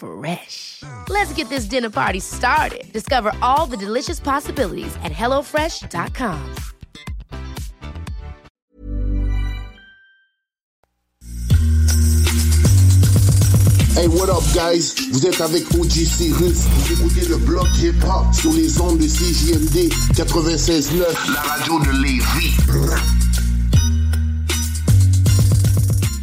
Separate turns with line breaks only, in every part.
Fresh. Let's get this dinner party started. Discover all the delicious possibilities at hellofresh.com.
Hey, what up, guys? Vous êtes avec OG Cyrus. Vous écoutez le bloc hip-hop sur les ondes de CJMD 96.9. La radio de Lévis.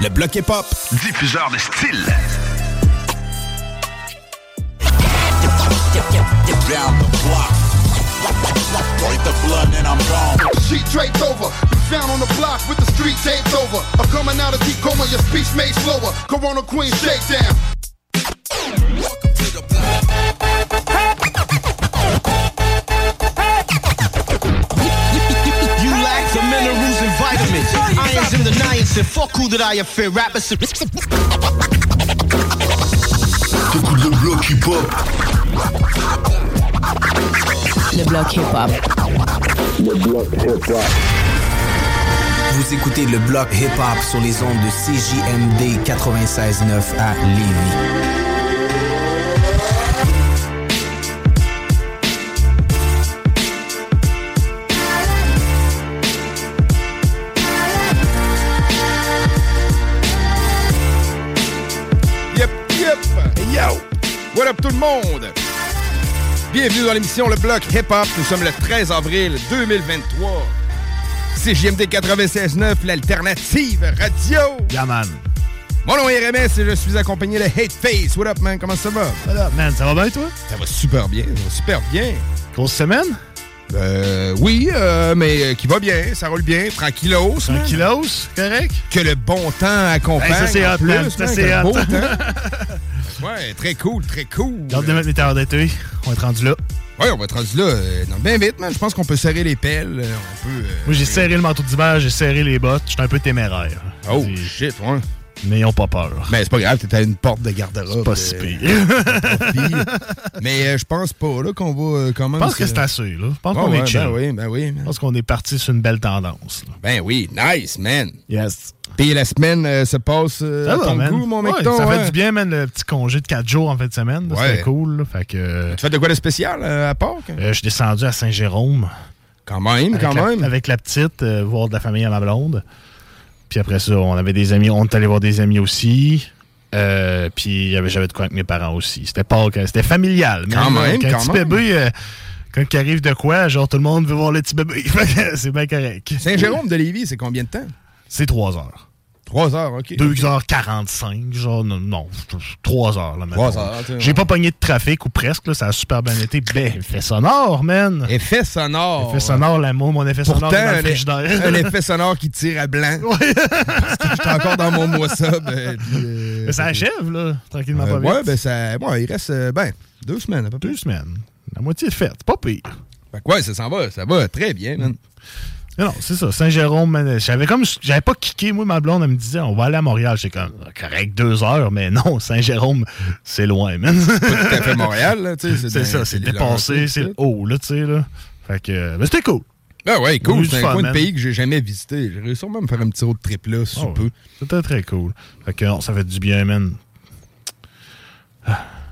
Le bloc hip-hop, diffuseur de style.
down the block. Break the blood and I'm gone.
Sheet draped over. Found on the block with the street taped over. I'm coming out of deep coma, your speech made slower. Corona Queen shakedown.
You Irons in the niacin. Fuck who that I fear. Rappers.
T'écoutes le bloc hip-hop.
Le bloc hip-hop.
Le bloc hip-hop.
Vous écoutez le bloc hip-hop sur les ondes de CJMD 96.9 à Lévis.
What up tout le monde? Bienvenue dans l'émission Le Bloc Hip Hop. Nous sommes le 13 avril 2023. CJMD 96.9, l'alternative radio.
Yeah, man.
Mon nom est RMS et je suis accompagné de Hate Face. What up, man? Comment ça va?
Voilà, man, ça va bien, toi?
Ça va super bien, ça va super bien.
Grosse semaine?
Euh, oui, euh, mais euh, qui va bien, ça roule bien, tranquillos.
Tranquillos, correct?
Que le bon temps accompagne.
Hey, ça, c'est hot,
plus,
ça,
man,
c'est hot.
Ouais, très cool, très cool.
J'ai hâte de mettre les terres d'été. On va être rendu là.
Ouais, on va être rendu là euh, bien vite, man. Je pense qu'on peut serrer les pelles. euh, On peut.
Moi, j'ai serré le manteau d'hiver, j'ai serré les bottes. J'étais un peu téméraire.
Oh, shit, ouais.
Mais ils ont pas peur.
Mais c'est pas grave, t'es à une porte de garde-robe.
C'est pas
euh,
si pire.
Mais euh, je pense pas là qu'on va euh, quand même.
Je pense que c'est assez, là. Je pense
Ouais,
qu'on est chill.
Ben oui, ben oui.
Je pense qu'on est parti sur une belle tendance. là.
Ben oui, nice, man.
Yes.
Puis la semaine euh, se passe euh,
Ça
à
va,
ton
man.
goût, mon
Ouais,
mecton.
ça fait
ouais.
du bien, man, le petit congé de 4 jours en fin de semaine.
Ouais.
C'était cool. là. Fait que, euh,
Tu fais de quoi de spécial euh, à Pâques?
euh, je suis descendu à Saint-Jérôme.
Quand même,
avec
quand
la,
même.
Avec la petite, euh, voir de la famille à ma blonde. Puis après ça, on avait des amis. On est allé voir des amis aussi. Euh, puis j'avais de quoi avec mes parents aussi. C'était pas c'était familial.
Quand
Mais,
même, quand
petit
même.
bébé, euh, quand il arrive de quoi, genre tout le monde veut voir le petit bébé. C'est bien correct.
Saint-Jérôme de Lévis, c'est combien de temps?
C'est 3 heures.
3 heures, OK.
2h45, genre, non, non 3 heures. Là,
Trois
mettons.
heures, tu sais,
J'ai
ouais.
pas pogné de trafic ou presque, là, ça a super bien été. Ben, effet sonore, man.
Effet sonore.
Effet sonore, l'amour, mon effet sonore
Pourtant,
dans le
un,
frigidaire.
un effet sonore qui tire à blanc. Parce que j'étais encore dans mon mois euh, puis, euh,
Mais ça achève, là, tranquillement
euh,
pas vite.
ouais, ben ça. Bon, il reste euh, ben, deux semaines à peu près.
Deux semaines. La moitié est faite. Pas pire.
Fait que ouais, ça s'en va, ça va très bien, man.
Mais non, c'est ça. Saint-Jérôme, j'avais comme. J'avais pas kické, moi, ma blonde, elle me disait, on va aller à Montréal. J'étais comme, ah, correct, deux heures, mais non, Saint-Jérôme, c'est loin, man.
Pas tout à fait Montréal, là, tu sais.
c'est ça, c'est
Laurentides,
c'est haut, là, tu sais, là. Fait que. Mais c'était cool.
Ah ouais, cool. C'est un
fun,
coin de
man.
pays que j'ai jamais visité. J'ai réussi sûrement à me faire un petit road trip là, si
Oh,
je peux.
C'était très cool. Fait que non, ça fait du bien, man.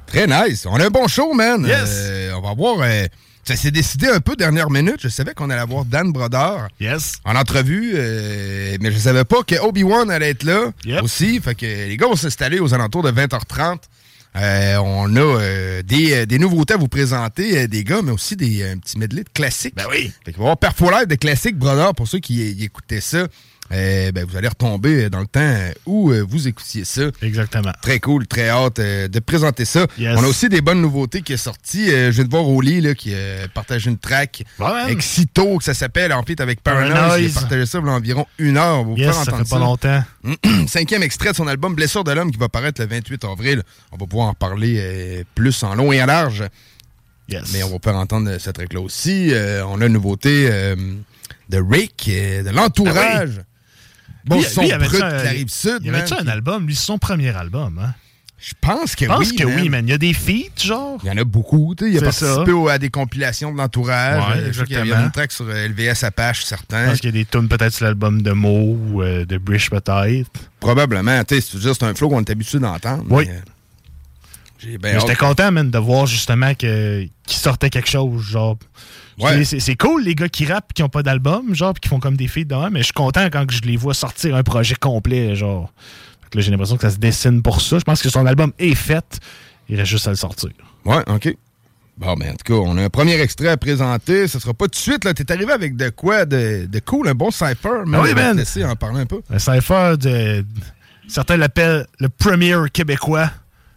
Très nice. On a un bon show, man.
Yes.
Euh, on va voir. euh, ça s'est décidé un peu dernière minute. Je savais qu'on allait avoir Dan Brodeur
Yes.
en entrevue, euh, mais je savais pas que Obi-Wan allait être là
Yep.
aussi. Fait que les gars vont s'installer aux alentours de 20h30. Euh, on a euh, des, euh, des nouveautés à vous présenter, euh, des gars, mais aussi des un petit medley de classiques.
Ben oui.
Fait qu'il va y avoir Perfo Live de classiques, Brodeur, pour ceux qui y écoutaient ça. Euh, ben, vous allez retomber dans le temps où euh, vous écoutiez ça.
Exactement.
Très cool, très hâte euh, de présenter ça.
Yes.
On a aussi des bonnes nouveautés qui sont sorties. Euh, je viens de voir Oli là, qui a partagé une track
Ouais, man.
avec Cito, que ça s'appelle En pite avec Paranoise. Il a partagé ça il y a environ une heure. Vous
Yes,
faire
ça
entendre
fait pas longtemps.
Cinquième extrait de son album Blessure de l'homme qui va paraître le 28 avril. On va pouvoir en parler plus en long et en large.
Yes.
Mais on va pouvoir entendre euh, ce track-là aussi. Euh, on a une nouveauté euh, de Rick, euh, de l'entourage. Bon,
Lui,
son
lui, avait-tu
brut de
un-
la rive sud.
Il y avait-tu un album? Lui, c'est son premier album, hein?
Je pense que
Je pense
oui.
que
man.
oui, man. Il y a des feats, genre.
Il y en a beaucoup. tu sais. Il a participé au- à des compilations de l'entourage.
Ouais,
je il y a une track sur euh, LVS Apache,
Je
certains.
pense qu'il y a des tunes peut-être sur l'album de Mo ou euh, de Brish, peut-être.
Probablement. tu sais, C'est juste un flow qu'on est habitué d'entendre.
Oui.
mais, euh,
J'étais content, man, de voir justement qu'il sortait quelque chose, genre.
Ouais.
C'est cool, les gars qui rappent qui ont pas d'album, genre, puis qui font comme des feats dedans, mais je suis content quand je les vois sortir un projet complet, genre. Fait que là, j'ai l'impression que ça se dessine pour ça. Je pense que son album est fait. Il reste juste à le sortir.
Ouais, OK. Bon, ben, en tout cas, on a un premier extrait à présenter. Ce sera pas tout de suite. là. T'es arrivé avec de quoi de, de cool, un bon cypher. Mais
Ah oui,
laisser en parler un peu.
Un cypher de. Certains l'appellent le premier québécois.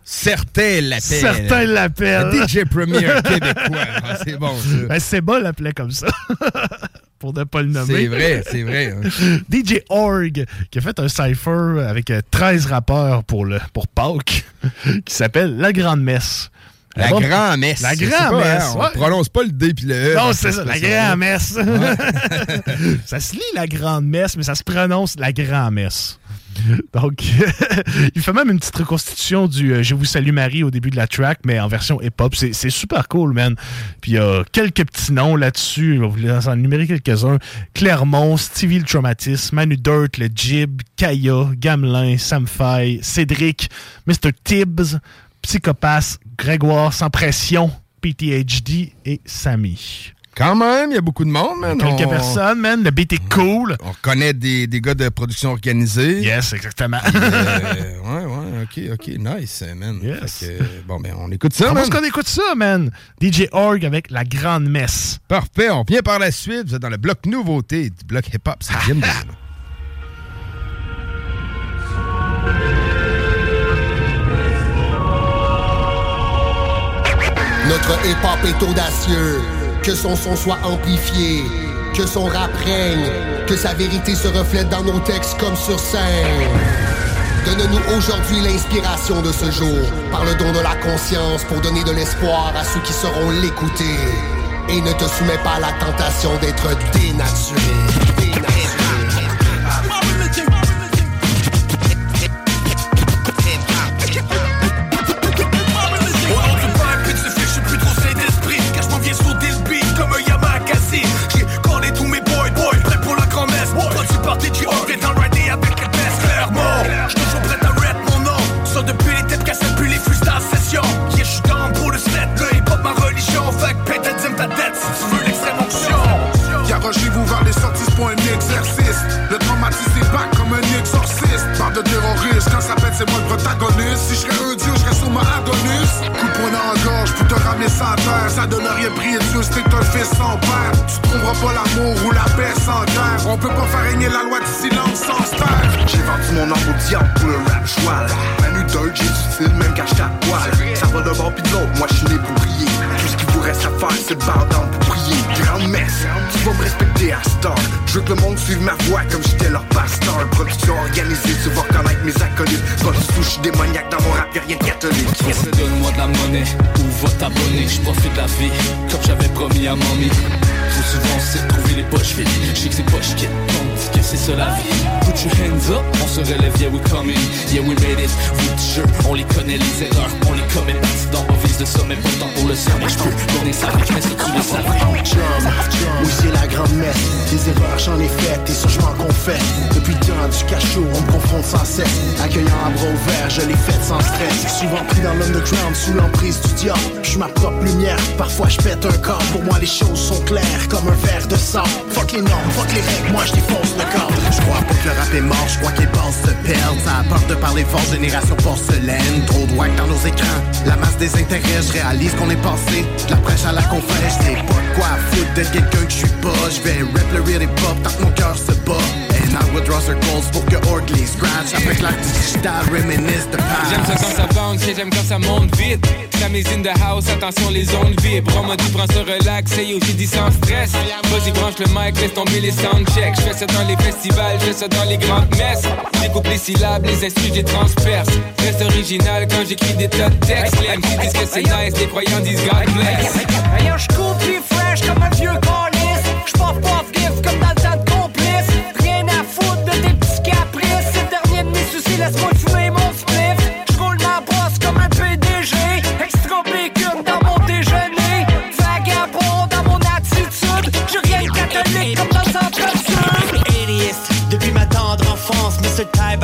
Certains l'appellent.
Certains l'appellent.
Le DJ Premier québécois. Ah, c'est bon, ça.
Ben, c'est bon l'appelait comme ça. Pour ne pas le nommer.
C'est vrai, c'est vrai. hein.
DJ Org, qui a fait un cypher avec euh, 13 rappeurs pour, le, pour Pâques, qui s'appelle La Grande Messe.
La
Album-
grand-messe.
La
pas, hein, On
ouais.
prononce pas le D puis le E.
Non, c'est ça, la
expression-là.
grand-messe. ça se lit la grande-messe, mais ça se prononce la grand-messe. Donc, il fait même une petite reconstitution du euh, Je vous salue Marie au début de la track, mais en version hip-hop. C'est super cool, man. Puis il y a quelques petits noms là-dessus. Je vais vous en énumérer quelques-uns. Clermont, Stevie le Traumatisme, Manu Dirt, le Jib, Kaya, Gamelin, Sam Fay, Cédric, Mr. Tibbs, Psychopath, Grégoire sans pression, PTHD et Sammy.
Quand même, il y a beaucoup de monde, man.
Quelques
On-
personnes, man. Le beat est cool.
On connaît des, des gars de production organisée.
Yes, exactement.
Euh, ouais, ouais, ok, ok, nice, man.
Yes.
Que, bon, ben, on écoute ça,
Comment
man.
est-ce qu'on écoute ça, man? DJ Org avec la grande messe.
Parfait, on vient par la suite. Vous êtes dans le bloc nouveauté du bloc hip-hop. C'est Jim Dean.
Notre hip-hop est audacieux, que son son soit amplifié, que son rap règne, que sa vérité se reflète dans nos textes comme sur scène. Donne-nous aujourd'hui l'inspiration de ce jour, par le don de la conscience pour donner de l'espoir à ceux qui sauront l'écouter. Et ne te soumets pas à la tentation d'être dénaturé. Dénaturé.
Un
exercice. Le traumatisé back comme un exorciste. Barre de terroriste, quand ça pète, c'est moi le protagoniste. Si je serais un dieu, je serais sur ma agonus. Coup de poing dans la gorge pour te ramener sa terre. Ça donne rien prier Dieu, c'est que t'es un fils sans père. Tu trouveras pas l'amour ou la paix sans guerre. On peut pas faire régner la loi du silence sans se taire.
J'ai vendu mon âme au diable pour le rap joual Manu Dirt, j'ai du style même quand à poil Ça va d'un bord pis de l'autre, moi je suis né pour briller reste à faire c'est de pour prier Grande messe, tu vas me respecter à Star Je veux que le monde suive ma voix comme j'étais leur pasteur Production organisée, tu vas reconnaître mes acolytes Pas du tout, j'suis démoniaque dans mon rap, y'a rien de catholique
Donne-moi de la monnaie ou va t'abonner? Je profite de la vie comme j'avais promis à mamie. Trop souvent, c'est trouver les poches vides. Je sais que c'est poches qui tombent, que c'est ça la vie.
Put your hands up, on se relève, yeah we coming. Yeah we made it, vous jeu, on les connaît les erreurs. On les commet parti dans on vise le sommet Pourtant pour le sommet, je peux donner ça avec mais que tu le savais
oui c'est la grande messe Des erreurs j'en ai faites et ça je m'en confesse. Depuis le temps du cachot, on me confronte sans cesse. Accueillant à bras ouverts, je l'ai fait sans stress. Souvent pris dans l'underground sous l'emprise du diable. Je suis ma propre lumière, parfois je pète un corps. Pour moi les choses sont claires comme un verre de sang. Fuck les normes, fuck les règles, moi je défonce le corps. Je crois pas que le je crois les bases se perdent. Ça apporte de parler fort, génération porcelaine. Trop wack dans nos écrans, la masse des intérêts Je réalise qu'on est passé, de la prêche à la conférence C'est pas de quoi foutre d'être quelqu'un que je suis pas. Je vais rap le real hip hop tant que mon cœur se bat And I would draw circles pour que Orgley scratch Avec l'art digital reminisce de past.
J'aime ça quand ça bounce et j'aime quand ça monte vite. La in the house, attention les ondes vibrent. On m'a dit prends ce relax et j'ai dit sans stress. Vas-y branche le mic, laisse tomber les soundchecks. Je fais ça dans les festivals, je fais ça dans les grandes messes. Découpe les syllabes, les instruments j'ai transperce Reste original quand j'écris des tas de textes. Les MC disent que c'est nice, les croyants disent God bless.
Yo j'coule plus fresh comme un vieux calice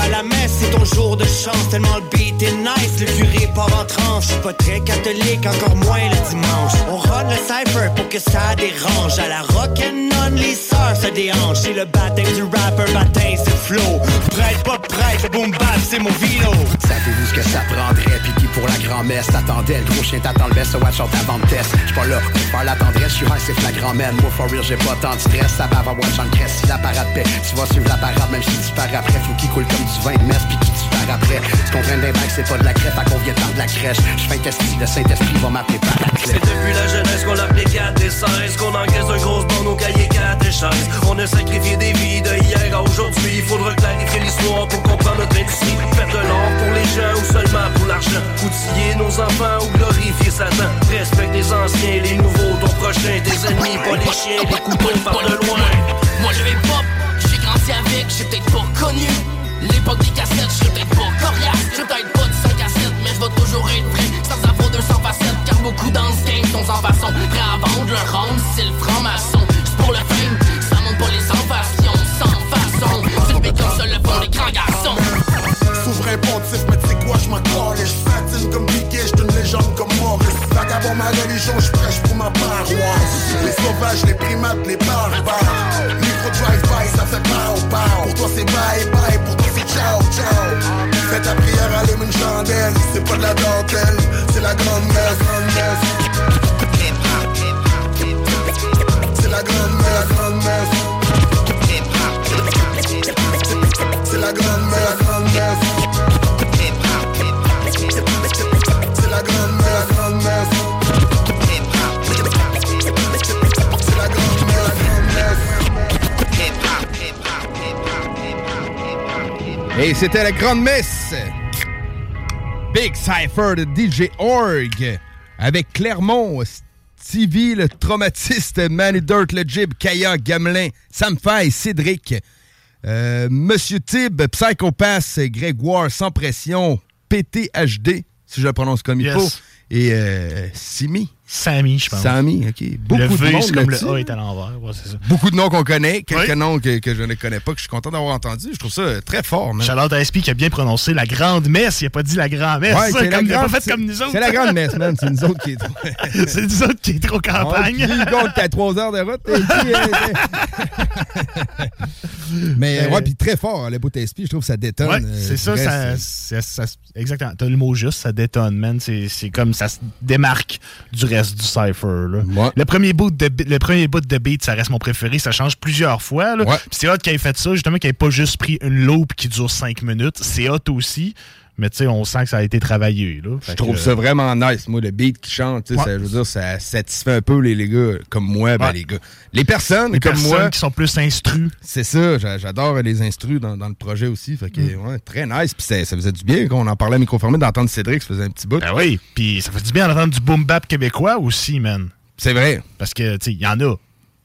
la messe, c'est ton jour de chance. Tellement le beat est nice, le curé part en tranche. Je suis pas très catholique, encore moins le dimanche. On run le cypher pour que ça dérange. À la rock'n'on, les sœurs se déhanchent. C'est le baptême du rapper, baptême c'est flow. Prête, pas prête, boom c'est mon vino.
Savez-vous ce que ça prendrait? Puis qui pour la grand-messe t'attendait? Le gros chien t'attend le best, watch out avant de test J'suis pas là pour faire la tendresse, j'suis high, c'est flagrant man Moi for real, j'ai pas tant de stress Ça va avoir watch en cresse Si la parade paix, tu vas suivre la parade Même si tu pars après, faut qu'il coule comme du vin de messe Puis qui tu après Ce qu'on traîne d'impact, c'est pas de la crête À qu'on vient de la crèche. J'fais un testi, le Saint-Esprit va m'appeler par la
C'est depuis la jeunesse qu'on l'appelait 4 et 16 Qu'on encaisse un gros bande au cahier 4 et 16 On a sacrifié des vies de hier à aujourd'hui. Il faudra clarifier l'histoire pour comprendre notre industrie. Faire de l'or pour les gens ou seulement pour l'argent. Outiller nos enfants ou glorifier Satan. Respecte les anciens, les nouveaux, ton prochain Tes ennemis, pas les chiens, les couteaux par de loin.
Moi le hip hop, j'ai grandi avec, j'ai peut-être pas connu L'époque des cassettes, j'ai peut-être pas. Coriace J'ai peut-être pas de 5 à 7, mais je vais toujours être prêt Sans avoir 200 facettes, car beaucoup dans ce game sont sans façon Prêts à vendre leur ronde, c'est le franc-maçon. C'est pour le fame, ça monte pas les sans-façons Sans façon, c'est le béton, seul le fond des grands garçons.
Souverain pontif, mais tu quoi, j'm'en calais J'fatine comme Piquet, j'suis une légende comme Maurice. Vagabond ma religion, j'prêche pour ma paroisse. Les sauvages, les primates, les barbares. Micro drive-by, ça fait pow pow Pour toi c'est bye bye, pour toi ciao ciao Fais ta prière, allume une chandelle. C'est pas de la dentelle, c'est la grande messe,
Et c'était la grande messe. Big Cypher de DJ Org. Avec Clermont, Stevie, le traumatiste, Manny Dirt, le Jib, Kaya, Gamelin, Sam Fay, Cédric, euh, Monsieur Tib, Psychopath, Grégoire, Sans Pression, PTHD, si je le prononce comme il faut, et euh, Simi.
Sammy, je pense.
Sammy, OK. Beaucoup
le
de
c'est comme le A est à l'envers. Ouais, c'est ça.
Beaucoup de noms qu'on connaît, quelques
Oui.
noms que, que je ne connais pas, que je suis content d'avoir entendu. Je trouve ça très fort, man.
Charlotte SP qui a bien prononcé la grande messe. Il a pas dit la grand messe.
Ouais, c'est la
comme, il a
grande-
pas fait
c'est-
comme nous autres.
C'est la grande messe, man. C'est nous autres qui est trop.
c'est nous autres qui est trop campagne.
Ouais, puis compte qu'à 3 heures de route. et puis, euh, Mais
Euh,
ouais, puis très fort, le bout SP, je trouve que ça détonne.
Ouais,
euh,
c'est ça, ça, ça- ça- exactement. T'as le mot juste, ça détonne, man. C'est c'est comme ça se démarque du reste du cypher. Là. Le, premier bout de, le premier bout de beat, ça reste mon préféré. Ça change plusieurs fois. c'est hot qu'il ait fait ça, justement, qu'il ait pas juste pris une loop qui dure 5 minutes. C'est hot aussi. Mais tu sais, on sent que ça a été travaillé. Là.
Je trouve ça vraiment nice. Moi, le beat qui chante,
Ouais.
ça, je veux dire, ça satisfait un peu les, les gars comme moi. Ben,
Ouais.
les gars. Les personnes
Les
comme
personnes
moi.
qui sont plus instrues.
C'est ça, j'a- j'adore les instrus dans, dans le projet aussi. Fait que,
Mm.
ouais, très nice. Puis ça, ça faisait du bien qu'on en parlait à micro fermé d'entendre Cédric, ça faisait un petit bout.
Ben oui, puis ça fait du bien d'entendre du boom bap québécois aussi, man.
C'est vrai.
Parce que, tu sais, il y en a.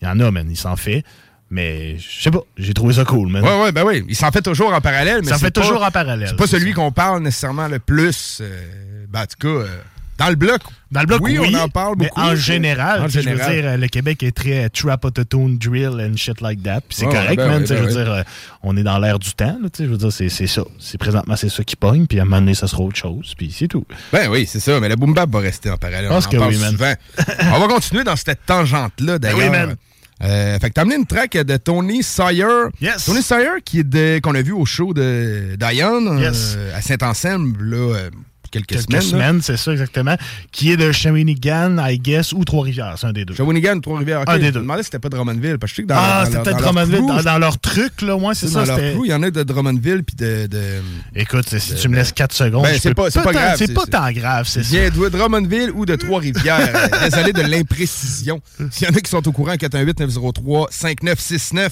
Il y en a, man. Il s'en fait. Mais je sais pas, j'ai trouvé ça cool, man.
Ouais, ouais, ben oui. Il s'en fait toujours en parallèle. mais
Ça
c'est
fait
pas-
toujours en parallèle,
C'est pas celui qu'on parle nécessairement le plus. euh, ben, en tout cas, euh, dans le bloc.
Dans le bloc, oui,
on en parle
mais
beaucoup.
en général,
En
sais, je veux
général.
dire, euh, le Québec est très trap autotune drill and shit like that. Puis c'est correct,
ben
man.
oui,
tu sais,
ben
je veux
oui.
dire, euh, on est dans l'air du temps. là, tu sais, je veux dire, c'est ça. C'est présentement, c'est ça qui pogne. Puis à un moment donné, ça sera autre chose. Puis c'est tout.
Ben oui, c'est ça. Mais le boom bap va rester en parallèle. On en
que
parle
oui,
souvent. on va continuer dans cette tangente-là, d'ailleurs.
Ben oui, man.
Euh, fait que t'as amené une track de Tony Sawyer.
Yes.
Tony Sawyer qui est de- qu'on a vu au show de Diane
Yes.
euh, à Saint-Anselme, là, euh, quelques,
Quelques
semaines.
semaines, c'est ça exactement. Qui est de Shawinigan, I guess, ou Trois-Rivières. C'est un des deux.
Shawinigan, Trois-Rivières.
Un des
Je
deux.
me demandais si c'était pas Drummondville. Parce que je sais que dans,
ah,
dans
c'était
leur-
peut-être
dans leur
Drummondville.
crew,
Dans, dans leur truc, là, ouais, c'est
dans
ça.
leur
c'était-
crew, il y en a de Drummondville puis de, de-
Écoute, si tu me laisses 4 secondes,
Ben,
je
c'est pas, grave.
C'est pas tant grave, c'est ça.
Bien de Drummondville ou de Trois-Rivières. Désolé de l'imprécision. S'il y en a qui sont au courant, 418-903-5969.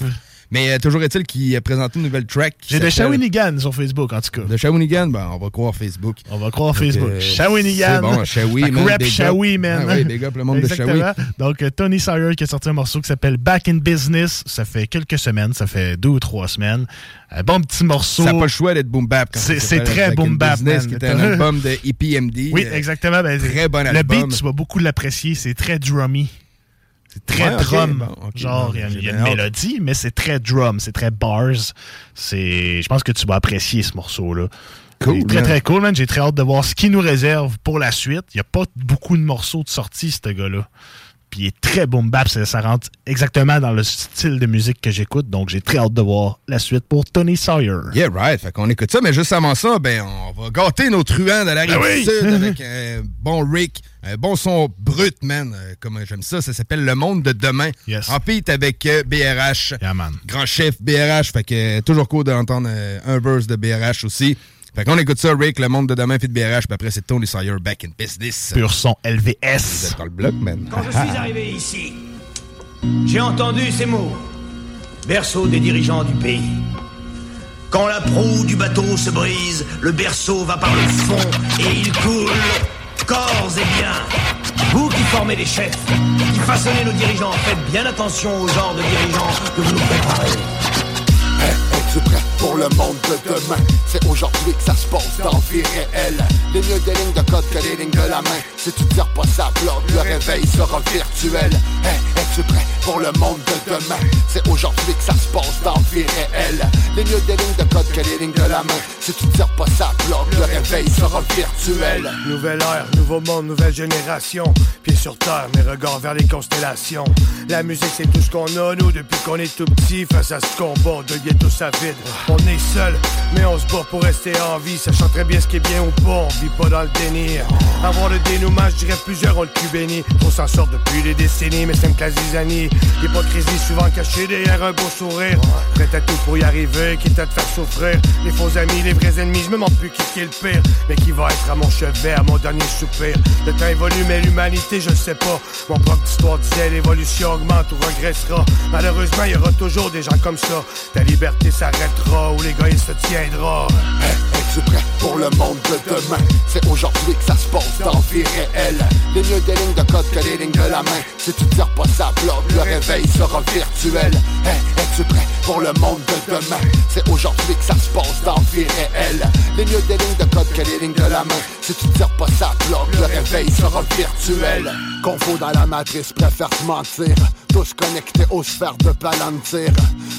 Mais euh, toujours est-il qu'il a présenté une nouvelle track.
J'ai de Shawinigan sur Facebook, en tout cas.
De Shawinigan, ben, on va croire Facebook.
On va croire Facebook.
euh,
Shawinigan.
C'est bon, Shawi, man.
Rap. Shawi, man.
Ah oui, big up le monde de Shawi.
Donc, euh, Tony Sawyer qui a sorti un morceau qui s'appelle Back in Business. Ça fait quelques semaines, ça fait deux ou trois semaines. Un bon petit morceau.
Ça n'a pas le choix d'être boom bap.
C'est très
Back in
boom bap,
Business,
man.
qui était un album de EPMD.
Oui,
euh,
exactement. Ben,
très bon
Le
album.
beat, tu vas beaucoup l'apprécier. C'est très drummy. C'est très
Ouais,
drum.
bon, ok,
Genre, il y a, y une mélodie, mais c'est très drum, c'est très bars. C'est, je pense que tu vas apprécier ce morceau-là.
Cool,
Très, très cool, man. J'ai très hâte de voir ce qu'il nous réserve pour la suite. Il n'y a pas beaucoup de morceaux de sortie, ce gars-là. Puis il est très boom bap. Ça, ça rentre exactement dans le style de musique que j'écoute. Donc, j'ai très hâte de voir la suite pour Tony Sawyer.
Yeah, right. Fait qu'on écoute ça, mais juste avant ça, ben, on va gâter nos truands de la rive
Ben oui!
sud avec un bon Rick, un bon son brut, man. Euh, Comme j'aime ça, ça s'appelle Le Monde de demain.
Yes.
En feat avec euh, BRH.
Yeah, man.
Grand chef BRH. Fait que euh, toujours cool d'entendre euh, un verse de BRH aussi. Fait qu'on écoute ça, Rick, Le Monde de demain, feat BRH. Puis après, c'est Tony Sawyer, Back in Business.
Pur son
Vous
LVS.
êtes dans le bloc, man.
Quand je suis arrivé ici, j'ai entendu ces mots. Berceau des dirigeants du pays. Quand la proue du bateau se brise, le berceau va par le fond et il coule. Corps et bien. Vous qui formez les chefs, qui façonnez nos dirigeants, faites bien attention au genre de dirigeants que vous nous préparez.
Pour le monde de demain? C'est aujourd'hui que ça se passe dans vie réelle. Les mieux des lignes de code que les lignes de la main. Si tu tires pas ça bloc, le réveil sera virtuel. Hey, es-tu prêt pour le monde de demain? C'est aujourd'hui que ça se passe dans vie réelle. Les mieux des lignes de code que les lignes de la main. Si tu tires pas ça bloc, le réveil sera virtuel.
Nouvelle ère, nouveau monde, nouvelle génération. Pieds sur terre, mes regards vers les constellations. La musique, c'est tout ce qu'on a, nous, depuis qu'on est tout petit. Face à ce combat de ghetto à vide. On est seul, mais on se bat pour rester en vie. Sachant très bien ce qui est bien ou pas, on vit pas dans le déni. Avoir le dénouement, je dirais plusieurs ont le cul béni. On s'en sort depuis des décennies, mais c'est une classe zizanie. L'hypocrisie souvent cachée derrière un beau sourire. Prêt à tout pour y arriver, quitte à te faire souffrir. Les faux amis, les vrais ennemis, je me demande plus qui est le pire. Mais qui va être à mon chevet, à mon dernier soupir. Le temps évolue, mais l'humanité, je sais pas. Mon prof d'histoire disait l'évolution augmente ou regressera. Malheureusement, il y aura toujours des gens comme ça. Ta liberté s'arrêtera ou l'égoïsme se tiendra.
Hey, es-tu prêt pour le monde de demain? C'est aujourd'hui que ça se passe dans vie réelle. Les mieux des lignes de code que les lignes de la main. Si tu tires pas ça bloc, le réveil sera virtuel. Hey, es-tu prêt pour le monde de demain? C'est aujourd'hui que ça se passe dans vie réelle. Les mieux des lignes de code que les lignes de la main. Si tu tires pas ça bloc, le réveil sera virtuel. Confo dans la matrice, préfère te mentir. Tous connectés aux sphères de Palantir.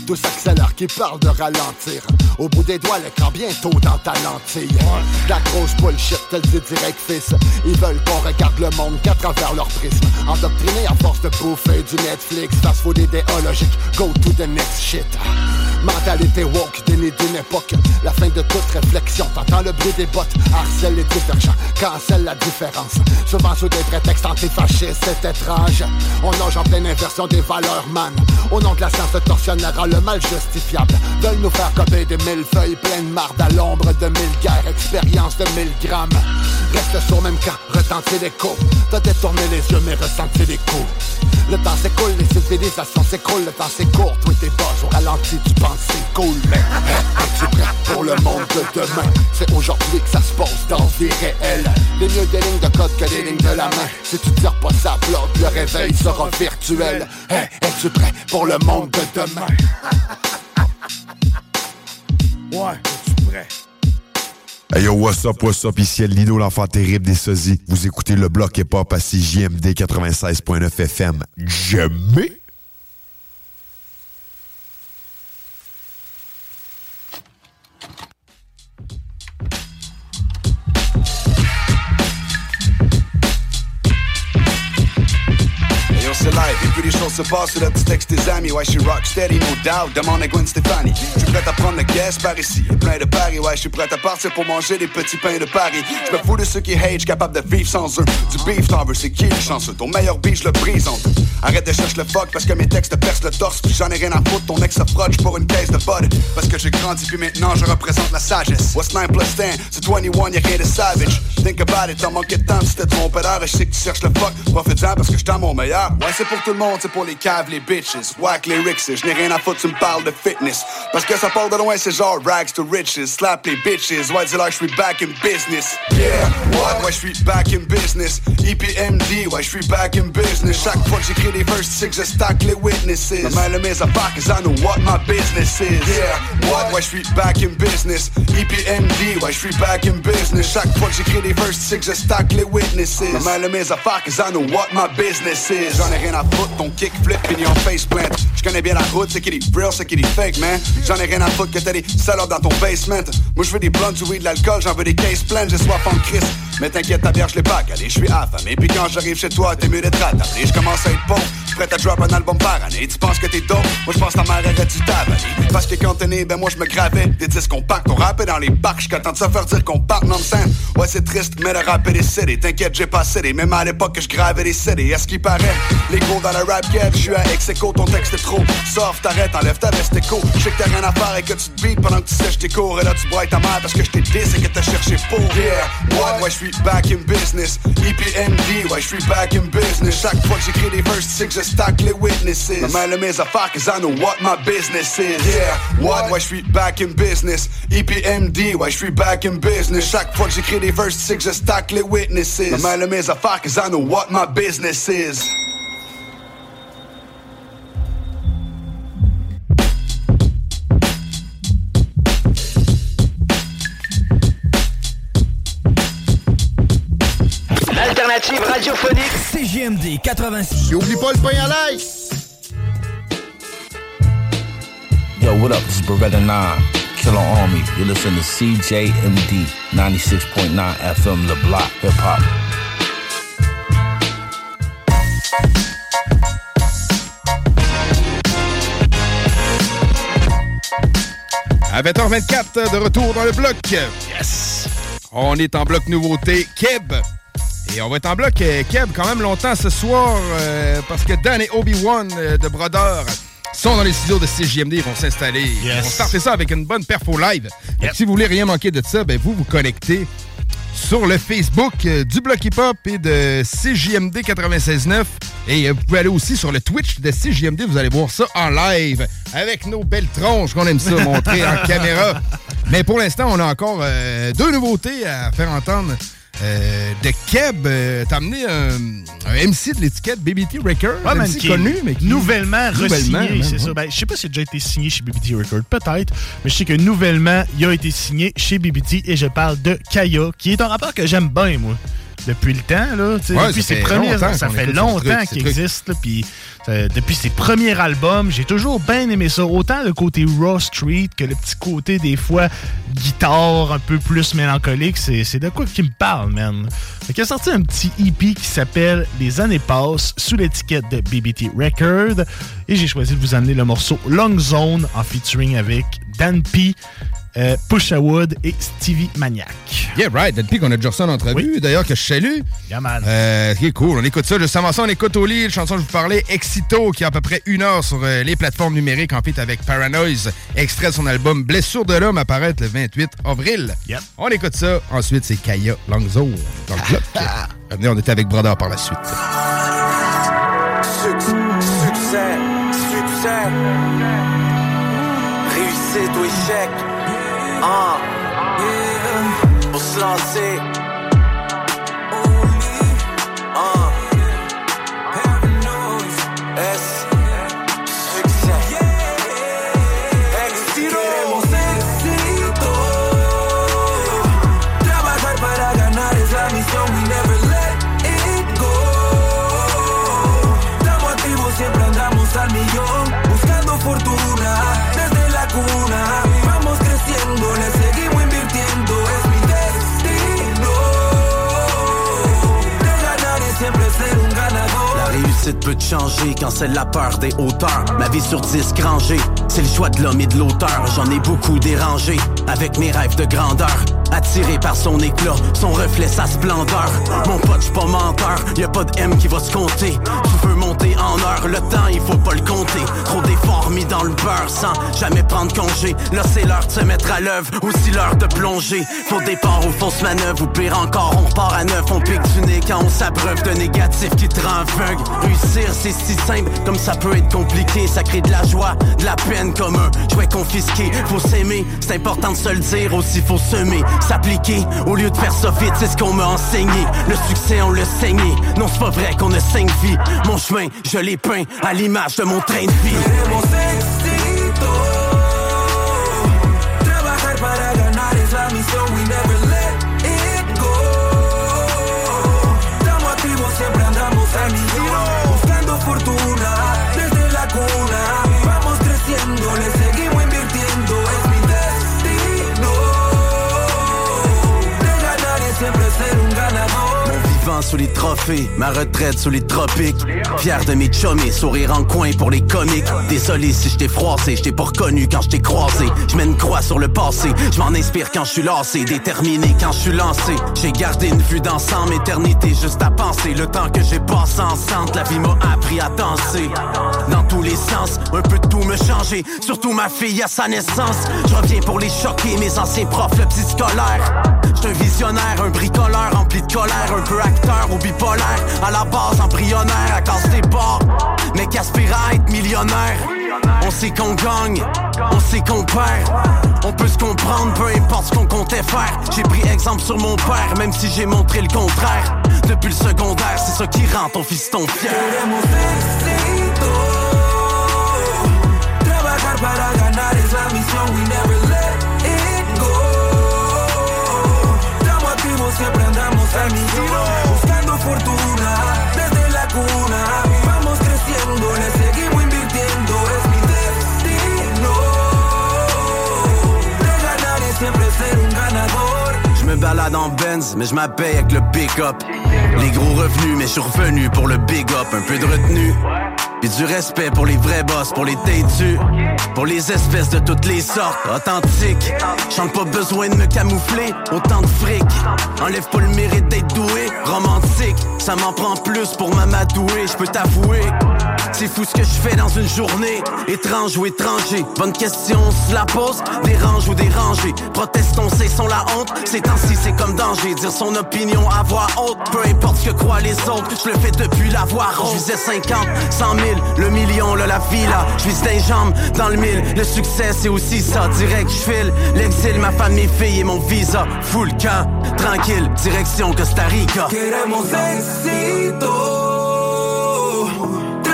Tous accélèrent qui parlent de ralentir. Au bout des doigts, l'écran bientôt dans ta lentille. La grosse bullshit, tel dit direct fils. Ils veulent qu'on regarde le monde qu'à travers leur prisme. Endoctrinés à force de bouffer du Netflix. Fast food idéologique, go to the next shit. Mentalité woke, déni d'une époque. La fin de toute réflexion. T'entends le bruit des bottes, harcèle les divergents, cancelle la différence. Souvent sous des prétextes antifascistes, c'est étrange. On nage en pleine inversion des valeurs, man. Au nom de la science, le tortionnaire a le mal justifiable. Veulent nous faire copier des mille feuilles pleines marde à l'ombre de mille guerres, expérience de mille grammes. Reste sur même camp, retentir l'écho. T'as détourné les yeux, mais ressenti les coups. Le temps s'écoule, les civilisations s'écroulent, le temps c'est court, toi t'es boss au ralenti, tu penses
pense c'est cool, mais hey, es prêt pour le monde de demain? C'est aujourd'hui que ça se passe dans vie réelle. Les mieux des lignes de code que des lignes de la main. Si tu tires pas ça bloque, le réveil sera virtuel. Hey, es-tu prêt pour le monde de demain?
Ouais, es-tu prêt?
Hey yo, what's up, what's up, ici Lino, l'enfant terrible des sosies. Vous écoutez le bloc hip-hop à CJMD 96.9 FM. Jamais!
C'est live, et puis les choses se passent sur le petit texte des amis. Ouais, je suis rock steady, no doubt. Demande à Gwen Stefani. Je suis prêt à prendre le gas par ici. Et plein de paris, ouais, je suis prêt à partir pour manger des petits pains de Paris. Je me fous de ceux qui hate, capable de vivre sans eux. Du beef, t'en veux, c'est qui chanceux? Ton meilleur beat, je le brise en deux. Arrête de chercher le fuck parce que mes textes percent le torse. J'en ai rien à foutre, ton ex se frotte pour une caisse de bud. Parce que j'ai grandi, puis maintenant je représente la sagesse. What's 9 plus 10? C'est 21, y'a rien de savage. Think about it, t'as manqué de temps, c'était ton père. Je sais que tu cherches le fuck. Profite-en parce que je mon meilleur. Ouais, c'est pour tout le monde, c'est pour les caves, les bitches. Whack les rixes, je n'ai rien à foutre, tu me parles de fitness. Parce que ça part de loin, c'est genre rags to riches. Slap les bitches, ouais, dis là, je suis back in business. Yeah, what? Ouais, je suis back in business. EPMD, ouais, je suis back in business. Chaque fois que j'écris des verses, sais que je stack les witnesses. Ma main le mes affaires, cause I know what my business is. Yeah, what? Ouais, je suis back in business. EPMD, ouais, je suis back in business. Chaque fois que j'écris des verses, sais que je stack les witnesses. Ma main le mes affaires, cause I know what my business is. J'en ai rien à foutre, ton kick flip, pignon face plant. Je connais bien la route, c'est qui est real, c'est qui est fake, man. J'en ai rien à foutre que t'as des salopes dans ton basement. Moi, je veux des blondes, du de l'alcool, j'en veux des cases pleines, j'ai soif en Christ. Mais t'inquiète, ta bière, je l'ai pas calé, je suis affamé. Puis quand j'arrive chez toi, t'es mieux d'être attablé. Je commence à être pauvre, prêt à drop un album par année. Tu penses que t'es dope, moi je pense ta mère aurait dû t'avaler. Parce que quand t'es né, ben moi je me gravais des disques compacts. On rappait dans les parcs, jusqu'à temps de se faire dire qu'on part non-sense. Ouais, c'est triste, mais le rap est décédé. T'inquiète, j'ai pas cédé, même à l'époque que je gravais des CD. Est-ce qu'il paraît, les dans le rap game, je suis à ton texte est trop soft, t'arrêtes, enlève ta veste écho. Je sais que t'as rien à faire et que tu te beats pendant que tu sèches tes cours. Et là, tu broies ta mère parce que je t'ai dit et que t'as cherché pour. Yeah, what? Ouais, je suis back in business. EPMD, ouais, je suis back in business. Chaque fois que j'écris des verses, tu sais que je stack les witnesses. Ma main le mes affaires, cause I know what my business is. Yeah, what? Ouais, je suis back in business. EPMD, ouais, je suis back in business. Chaque fois que j'écris des verses, tu sais que je stack les witnesses. Ma main le mes affaires, cause I know what my business is.
Alternative radiophonique CGMD 86.
Et oublie pas le pain à l'ail.
Yo, what up? This is Beretta 9, Killer Army. You listen to CJMD 96.9 FM, The Block, Hip Hop.
À 20h24, de retour dans le bloc. Yes! On est en bloc nouveauté Keb. Et on va être en bloc euh, Keb quand même longtemps ce soir euh, parce que Dan et Obi-Wan euh, de Brodeur sont dans les studios de CJMD. Ils vont s'installer. Ils vont starter ça avec une bonne perfo live. Que Si vous voulez rien manquer de ça, ben vous vous connectez sur le Facebook euh, du Bloc Hip Hop et de CJMD 96.9. Et euh, vous pouvez aller aussi sur le Twitch de CJMD. Vous allez voir ça en live avec nos belles tronches qu'on aime ça montrer en caméra. Mais pour l'instant, on a encore euh, deux nouveautés à faire entendre. Euh, de Keb, euh, t'as amené un, un MC de l'étiquette BBT Record,
Ouais,
MC
qui
connu, mais qui
nouvellement
Nouvellement,
re-signé,
man,
c'est
ouais.
ça. Ben, je sais pas s'il a déjà été signé chez BBT Record, peut-être, mais je sais que nouvellement, il a été signé chez BBT et je parle de Kaya, qui est un rappeur que j'aime bien, moi. Depuis le temps, là. tu sais,
Ouais,
depuis ses premiers
longtemps
ça fait longtemps qu'il existe, là, puis euh, depuis ses premiers albums, j'ai toujours bien aimé ça. Autant le côté Raw Street que le petit côté, des fois, guitare un peu plus mélancolique. C'est de quoi qui me parle, man. Fait qu'il a sorti un petit EP qui s'appelle Les années passent sous l'étiquette de BBT Record. Et j'ai choisi de vous amener le morceau Long Zone en featuring avec Dan P, euh, Pusha Wood et Stevie Maniac.
Yeah, right. Depuis qu'on a déjà en entrevue, d'ailleurs, que je salue.
Yeah, man.
Euh, qui est cool. On écoute ça. Juste avant ça, on écoute au lit, la chanson que je vous parlais, Exito, qui a à peu près une heure sur euh, les plateformes numériques en fait avec Paranoise, extrait de son album Blessure de l'homme, apparaître le 28 avril.
Yep.
On écoute ça. Ensuite, c'est Kaya Langzo dans le bloc. Venez, on était avec Brother par la suite.
Succès, succès, succès.
réussite ou échec. Ah. Pour se lancer.
Peut changer quand c'est la peur des hauteurs. Ma vie sur disque rangé, c'est le choix de l'homme et de l'auteur. J'en ai beaucoup dérangé avec mes rêves de grandeur. Attiré par son éclat, son reflet, sa splendeur. Mon pote, j'suis pas menteur, y a pas de M qui va se compter. Monter en heure, le temps, il faut pas le compter. Trop d'efforts mis dans le beurre sans jamais prendre congé. Là, c'est l'heure de se mettre à l'œuvre, aussi l'heure de plonger. Faux départ ou fausse manœuvre, ou pire encore, on repart à neuf. On pique du nez quand on s'abreuve de négatif qui te rend aveugle. Réussir, c'est si simple, comme ça peut être compliqué. Ça crée de la joie, de la peine comme un jouet confisqué. Faut s'aimer, c'est important de se le dire, aussi faut semer, s'appliquer. Au lieu de faire ça vite, c'est ce qu'on m'a enseigné. Le succès, on le saigné. Non, c'est pas vrai qu'on cinq vies. Mon je l'ai peint à l'image de mon train de vie. Sous les trophées, ma retraite sous les tropiques. Fier de mes chummies, sourire en coin pour les comiques. Désolé si je t'ai froissé, je t'ai pas reconnu quand je t'ai croisé. Je mets une croix sur le passé, je m'en inspire quand je suis lassé, déterminé quand je suis lancé. J'ai gardé une vue d'ensemble, éternité juste à penser. Le temps que j'ai passé ensemble, la vie m'a appris à danser. Dans tous les sens, un peu de tout me changer. Surtout ma fille à sa naissance. Je reviens pour les choquer, mes anciens profs, le petit scolaire. J'suis un visionnaire, un bricoleur rempli de colère, un peu acteur ou bipolaire. À la base, embryonnaire, à cause des bords. Mais qu'aspire à être millionnaire? On sait qu'on gagne, on sait qu'on perd. On peut se comprendre, peu importe ce qu'on comptait faire. J'ai pris exemple sur mon père, même si j'ai montré le contraire. Depuis le secondaire, c'est ça qui rend ton fiston fier. Balade en Benz, mais je m'appelle avec le pick-up. Les gros revenus, mais je suis revenu pour le big up. Un peu de retenue. Puis du respect pour les vrais boss, pour les têtus. Pour les espèces de toutes les sortes, authentiques. J'en pas besoin de me camoufler, autant de fric. Enlève pas le mérite d'être doué, romantique. Ça m'en prend plus pour m'amadouer, je peux t'avouer. C'est fou ce que je fais dans une journée, étrange ou étranger. Bonne question, on se la pose, dérange ou dérangé. Protestons, c'est son la honte. Ces temps-ci, c'est comme danger. Dire son opinion à voix haute, peu importe ce que croient les autres. Je le fais depuis la voix haute. Je visais 50, 100 000, le million, là, la villa. Je vise des jambes dans le mille. Le succès, c'est aussi ça. Direct, je file. L'exil, ma femme, mes filles et mon visa. Full camp, tranquille, direction Costa Rica.
Queremos éxito.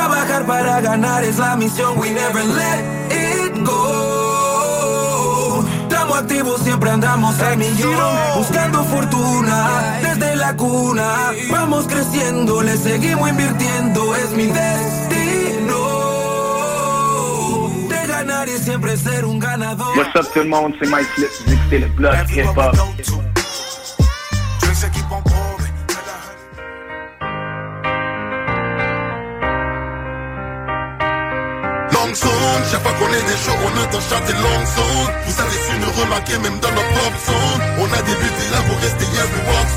Trabajar para ganar es la misión, we never let it go. Estamos activos, siempre andamos al millón, buscando fortuna desde la cuna. Vamos creciendo, le seguimos invirtiendo, es mi destino. De ganar y siempre ser un ganador.
What's up tout le monde, c'est Mike Flip, vous écoutez le bloc hip-hop.
Chaque fois qu'on est des shows, on entend chanter long zone. Vous avez su nous remarquer même dans nos pop zone. On a des buts là pour rester yes, we walk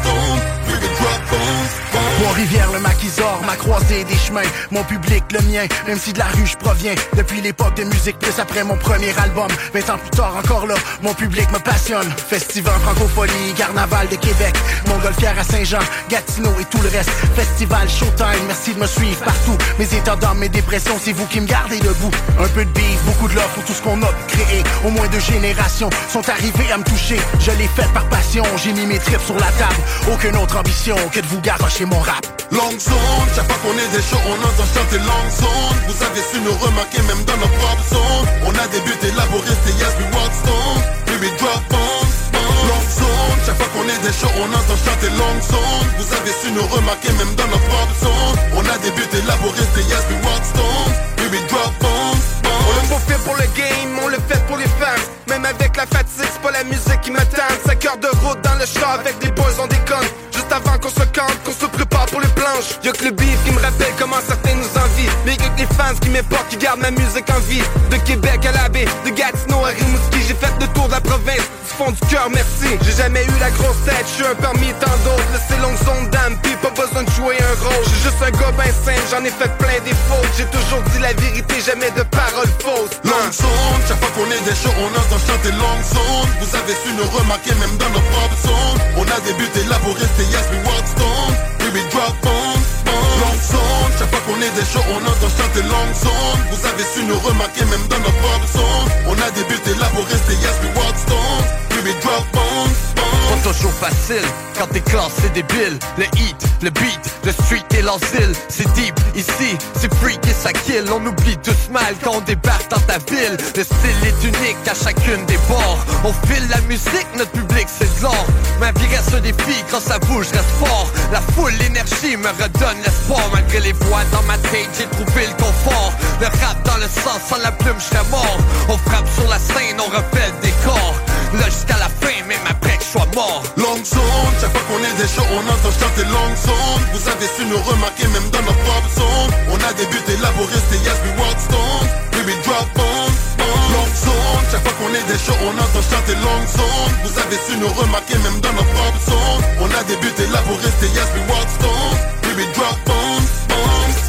Trois-Rivières, le maquisard, ma croisée des chemins, mon public, le mien, même si de la rue je proviens. Depuis l'époque de musique, plus après mon premier album. 20 ans plus tard, encore là, mon public me passionne. Festival francophonie, carnaval de Québec, Montgolfière à Saint-Jean, Gatineau et tout le reste. Festival Showtime, merci de me suivre partout. Mes états mes dépressions, c'est vous qui me gardez debout. Un peu de bise, beaucoup de love pour tout ce qu'on a créé. Au moins deux générations sont arrivées à me toucher. Je l'ai fait par passion, j'ai mis mes tripes sur la table. Aucune autre ambition que de vous garocher mon rap.
Long zone, chaque fois qu'on est des shows, on entend chanter long zone. Vous avez su nous remarquer même dans nos propres zones. On a des buts élaborés, c'est yes, we walk stone. We be drop bombs, bombs. Long zone, chaque fois qu'on est des shows, on entend chanter long zone. Vous avez su nous remarquer même dans nos propres zones. On a des buts élaborés, c'est yes, we walk stone. We be drop bombs.
On le fait pour le game, on le fait pour les fans. Même avec la fatigue, c'est pas la musique qui me tente. 5 heures de route dans le char avec des boys, on déconne. Juste avant qu'on se cante, qu'on se prépare pour les planches. Y'a que le beef qui me rappelle comment certains nous envient. Mais y'a que les fans qui m'importent, qui gardent ma musique en vie. De Québec à la baie, de Gatineau à Rimouski, j'ai fait le tour de la province. Du fond du cœur, merci. J'ai jamais eu la grosse tête, je suis un parmi tant d'autres. Laissez longue zone d'âme, pis pas besoin de jouer un rôle. J'suis juste un gars ben simple, j'en ai fait plein des fautes. J'ai toujours dit la vérité, jamais de paroles fausses.
Long zone, chaque fois qu'on est des shows, on entend chanter long zone. Vous avez su nous remarquer même dans nos propres zones. On a des buts élaborés, c'est yes, we walk stone. We drop bombs, bombs. Long zone, chaque fois qu'on est des shows, on entend chanter long zone. Vous avez su nous remarquer même dans nos propres zones. On a des buts élaborés, c'est yes, we walk stone. We be drop bombs.
Pas toujours facile quand t'es classé débile. Le hit, le beat, le street et l'asile. C'est deep, ici, c'est freak et ça kill. On oublie tout ce mal quand on débarque dans ta ville. Le style est unique à chacune des bords. On file la musique, notre public c'est de l'or. Ma vie reste un défi, quand ça bouge reste fort. La foule, l'énergie me redonne l'espoir. Malgré les voix dans ma tête, j'ai trouvé le confort. Le rap dans le sang, sans la plume je serais mort. On frappe sur la scène, on refait le décor. Là jusqu'à la fin, même après que sois mort
Long zone, chaque fois qu'on est des shows, on entend chanter long zone. Vous avez su nous remarquer même dans nos propres zones. On a des buts élaborés, c'est yes, we walk stone. We be drop bombs, bombs. Long zone, chaque fois qu'on est des shows, on entend chanter long zone. Vous avez su nous remarquer même dans nos propres zones. On a des buts élaborés, c'est yes, we walk stone. We be drop bombs, bombs.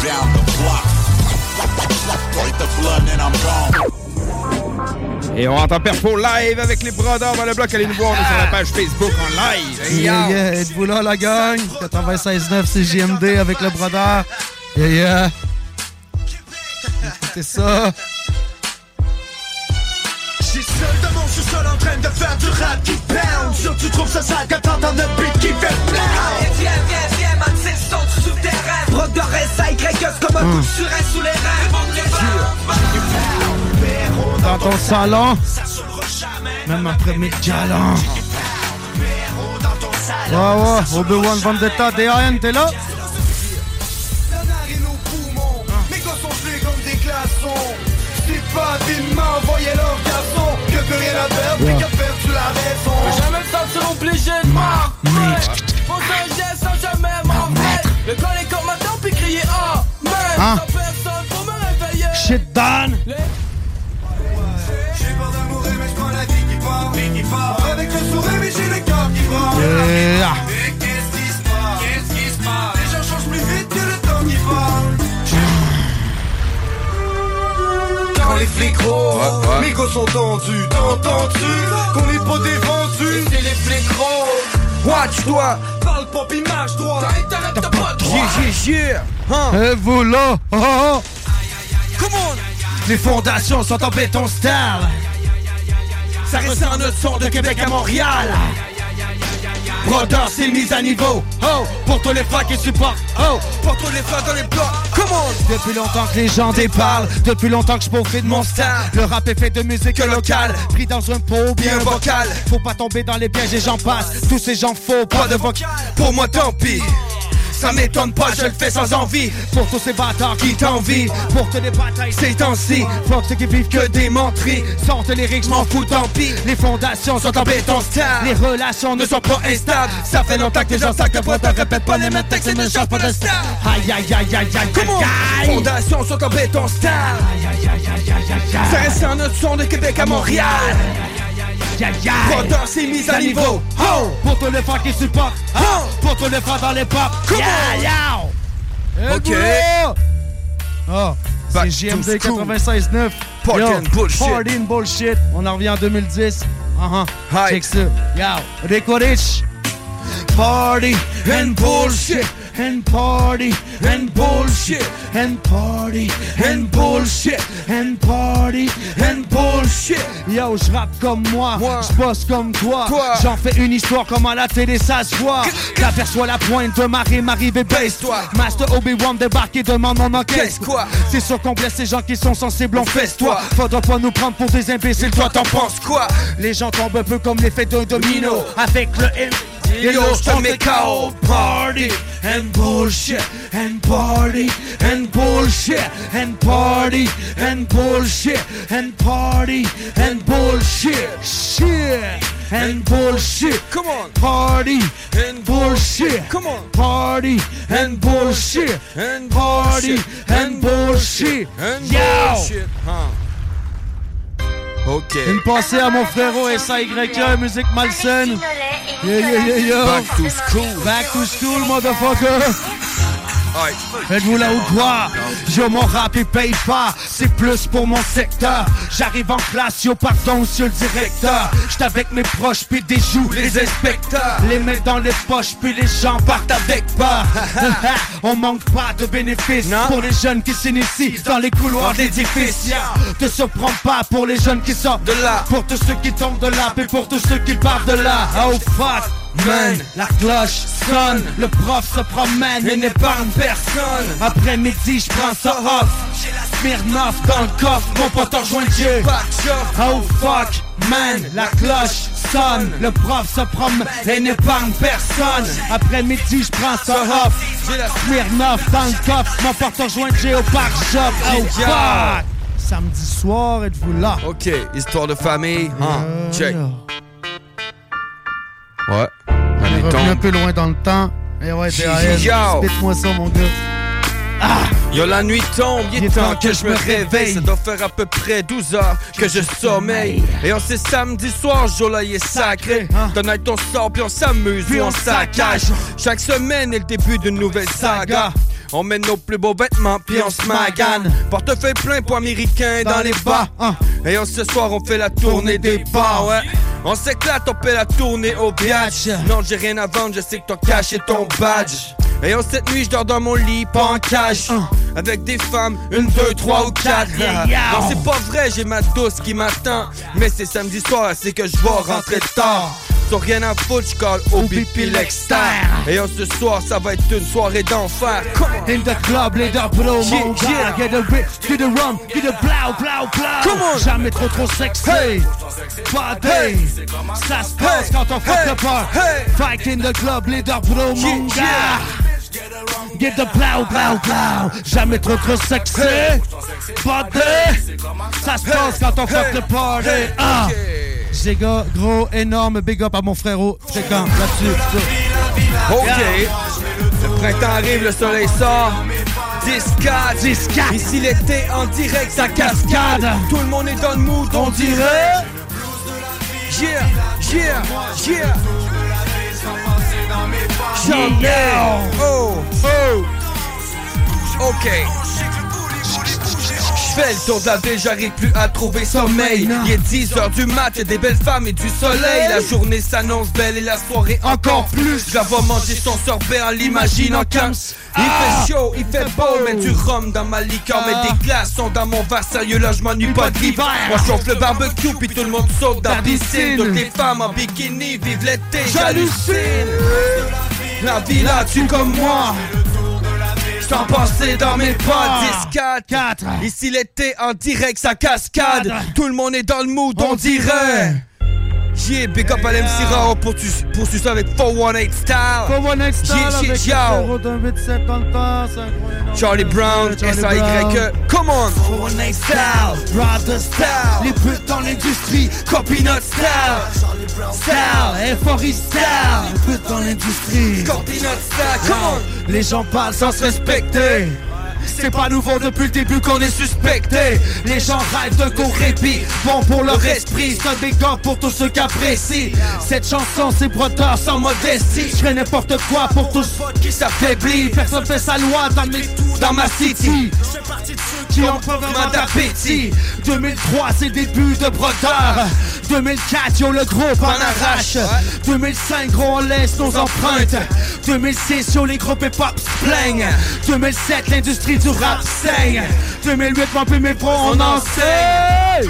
Down the block. Break the blood and I'm gone.
Et on entend Perfo live avec les brodeurs dans le bloc. Allez nous voir, on est sur la page Facebook en live.
Yeah, yeah. Êtes-vous là, la gang? 96.9, c'est JMD avec le brodeur. Yeah, yeah. Écoutez ça.
J'suis seul dans mon sous-sol en train de faire du rap qui pound Sûr tu trouves ça sale quand t'entends notre beat qui fait plow Viens, viens, viens, man, c'est le son du souterrain comme un coup de surin sous les reins
Dans ton salon. Même après mes galants. Ouais, ouais. Obi-Wan Vendetta, DAN, t'es là?
Pas vivement envoyé leur garçon Que plus rien à perdre
Ouais.
qui a perdu la raison
Faut jamais me sentir obligé de m'en Faut un geste sans jamais m'en remettre Le coller comme maintenant puis crier ah man
Hein?
Sans personne pour me réveiller
Shit done.
Qui passe Quand les flics rôdent, mes gosses sont tendus, t'entends-tu Qu'on est pas défendus, c'est les flics rôdent Watch-toi, parle pas pis marche droit T'arrêtes t'as pas droit.
Yeah, yeah, yeah. Et vous là? Oh, oh, oh.
Come on.
Les fondations sont en béton style. Ça reste un autre son de Québec à Montréal. Brodeur, c'est mise à niveau. Oh, pour tous les frères qui supportent. Oh, pour tous les frères dans les blocs. Comment Depuis longtemps que les gens déparlent. Depuis longtemps que je profite de mon style. Le rap est fait de musique locale. Pris dans un pot bien vocal. Faut pas tomber dans les pièges et j'en passe. Tous ces gens faux, pas de vocal. Pour moi, tant pis. Ça m'étonne pas, je le fais sans envie. Pour tous ces bâtards qui t'envient. Pour que les batailles ces temps-ci Pour ceux qui vivent que des menteries. Sortent les je m'en fous, tant pis. Les fondations sont en béton stable. Les relations ne sont pas instables. Ça fait longtemps que les gens savent que pour te répète pas les mêmes textes Et ne change pas de style Aïe aïe aïe aïe aïe
Comment
aïe. Fondations sont en béton stable. Ça reste un autre son de Québec à Montréal
Brothers, c'est mise à niveau.
Oh, pour tous les frères qui supportent. Oh, pour tous les frères dans les yeah.
Ok.
Oh, c'est JMD
school.
96.9.
Party
Yo,
and bullshit.
Party and bullshit. On en revient en 2010. Uh-huh.
Hi.
Check ça. Yo, Rico Rich. Party and bullshit. And party and bullshit. And party and bullshit. And party and bullshit. Yo, je rappe comme moi. Je bosse comme toi. J'en fais une histoire comme à la télé, ça se voit. J'aperçois la pointe de ma rime arriver, baisse-toi. Master Obi-Wan débarque et demande on encaisse quoi? C'est sûr qu'on blesse ces gens qui sont sensibles, on fesse-toi. Faudra pas nous prendre pour des imbéciles, toi t'en penses quoi? Les gens tombent un peu comme l'effet d'un domino. Avec le M.
Yo, je te mets KO.
Party and bullshit and party and bullshit and party and bullshit and party and bullshit shit and bullshit.
Come on.
Party and bullshit.
Come on.
Party and bullshit
And
party and bullshit.
And bullshit. Huh. Ok.
Une pensée à mon frérot SAYE, musique malsaine. Yeah, yeah, yeah, yo.
Back to school.
Back to school, motherfucker. Faites-vous là ou quoi? Yo, mon rap il paye pas, c'est plus pour mon secteur. J'arrive en classe, yo, pardon, monsieur le directeur. J'suis avec mes proches, puis des joues, les inspecteurs. Les mains dans les poches, puis les gens partent avec peur. On manque pas de bénéfices pour les jeunes qui s'initient dans les couloirs d'édifices. Te surprends pas pour les jeunes qui sortent de là. Pour tous ceux qui tombent de là, et pour tous ceux qui partent de là. Oh fuck. Man, la cloche sonne, le prof se promène et n'épargne personne. Après-midi, je prends ça off. J'ai la Smirnoff dans le coffre, mon pote rejoint Dieu. Oh fuck, man, la cloche sonne, le prof se promène et n'épargne personne. Après-midi, je prends ça off. J'ai la Smirnoff dans le coffre, mon pote rejoint Dieu au parc shop. Oh fuck. Samedi soir, êtes-vous là?
Ok, histoire de famille. Hein. Check. Ouais.
On est revenu un peu loin dans le temps. Et ouais,
Yo.
DAS, moi ça, mon gars.
Yo, la nuit tombe, il est temps que je me réveille. Ça doit faire à peu près 12 heures que je sommeille. Et on sait samedi soir, ce jour-là, il est sacré. Tonight, on sort, puis on s'amuse, puis on saccage. Chaque semaine est le début d'une nouvelle saga. On met nos plus beaux vêtements, puis on se magane. Portefeuille plein pour américains dans les bas. Et on, ce soir, on fait la tournée des bars, ouais. On s'éclate, on fait la tournée au biatch. Non, j'ai rien à vendre, je sais que t'as caché ton badge. Et en cette nuit, je dors dans mon lit, pas en cage. Avec des femmes, une, deux, trois ou quatre. Non, c'est pas vrai, j'ai ma douce qui m'attend. Mais c'est samedi soir, c'est que je vais rentrer tard. Sans rien à foutre, je colle au pipi l'externe. Et en ce soir, ça va être une soirée d'enfer.
In the club, leader bro,
Yeah,
mon
yeah.
gars. Get the rip, get the rum, get the blow, blow, blow.
Come on.
Jamais trop trop sexy.
Hey.
Body. Ça se passe
Hey.
quand on fuck
Hey.
the bar.
Hey.
Fight in the club, leader bro, mon
Yeah,
gars. Get the blow, blow, blow. Jamais trop trop sexy. Body. Ça se passe quand on fuck the party. Ah. Giga, gros, énorme, big up à mon frérot fréquent là-dessus.
Ok. Le printemps arrive, le soleil sort. 10 4 Ici l'été en direct, ça cascade. Tout le monde est dans le mood, on dirait. Yeah, yeah, yeah. Jamais. Oh, oh. Ok. Je fais le tour de la ville, j'arrive plus à trouver sommeil. Il est 10h du mat, y'a des belles femmes et du soleil. La journée s'annonce belle et la soirée encore plus. Je la vois manger son sorbet en l'imaginant comme. Il fait chaud, il fait beau, mais du rhum dans ma liqueur. Mais des glaçons dans mon verre, sérieux là, je m'ennuie pas de l'hiver. Moi chauffe le barbecue, puis tout le monde saute dans la piscine. Toutes les femmes en bikini vivent l'été, j'hallucine. La vie là, tu comme moi. J't'en passais dans mes pas 10 4 Ici l'été en direct ça cascade. Tout le monde est dans le mood on dirait Yeah, big up à l'MC poursuis ça avec 418 Style
418 style
Yeah,
avec
yeah,
le
yo.
frérot d'un 850 ans, c'est incroyable.
Charlie Brown,
Charlie
S.A.Y.
Brown.
Come on
418 style, brother style, les putes dans l'industrie,
Copinot Style
style, euphorie style, les putes dans l'industrie.
Copinot Style, come on
Les gens parlent sans se respecter.
C'est pas nouveau depuis le début qu'on est suspecté. Les gens rêvent d'un court répit Bon pour leur esprit C'est big up pour tous ceux qui apprécient. Cette chanson c'est bretard sans modestie. Je fais n'importe quoi pour tous qui s'affaiblit. Personne fait sa loi dans, mes, dans ma city. De qui ont pas vraiment d'appétit 2003 c'est début de bretard 2004 yo le groupe en arrache. 2005 gros on laisse nos empreintes. 2006 yo les groupes hip-hop se plaignent. 2007 l'industrie du rap saigne. 2008 mon mes pros on en sait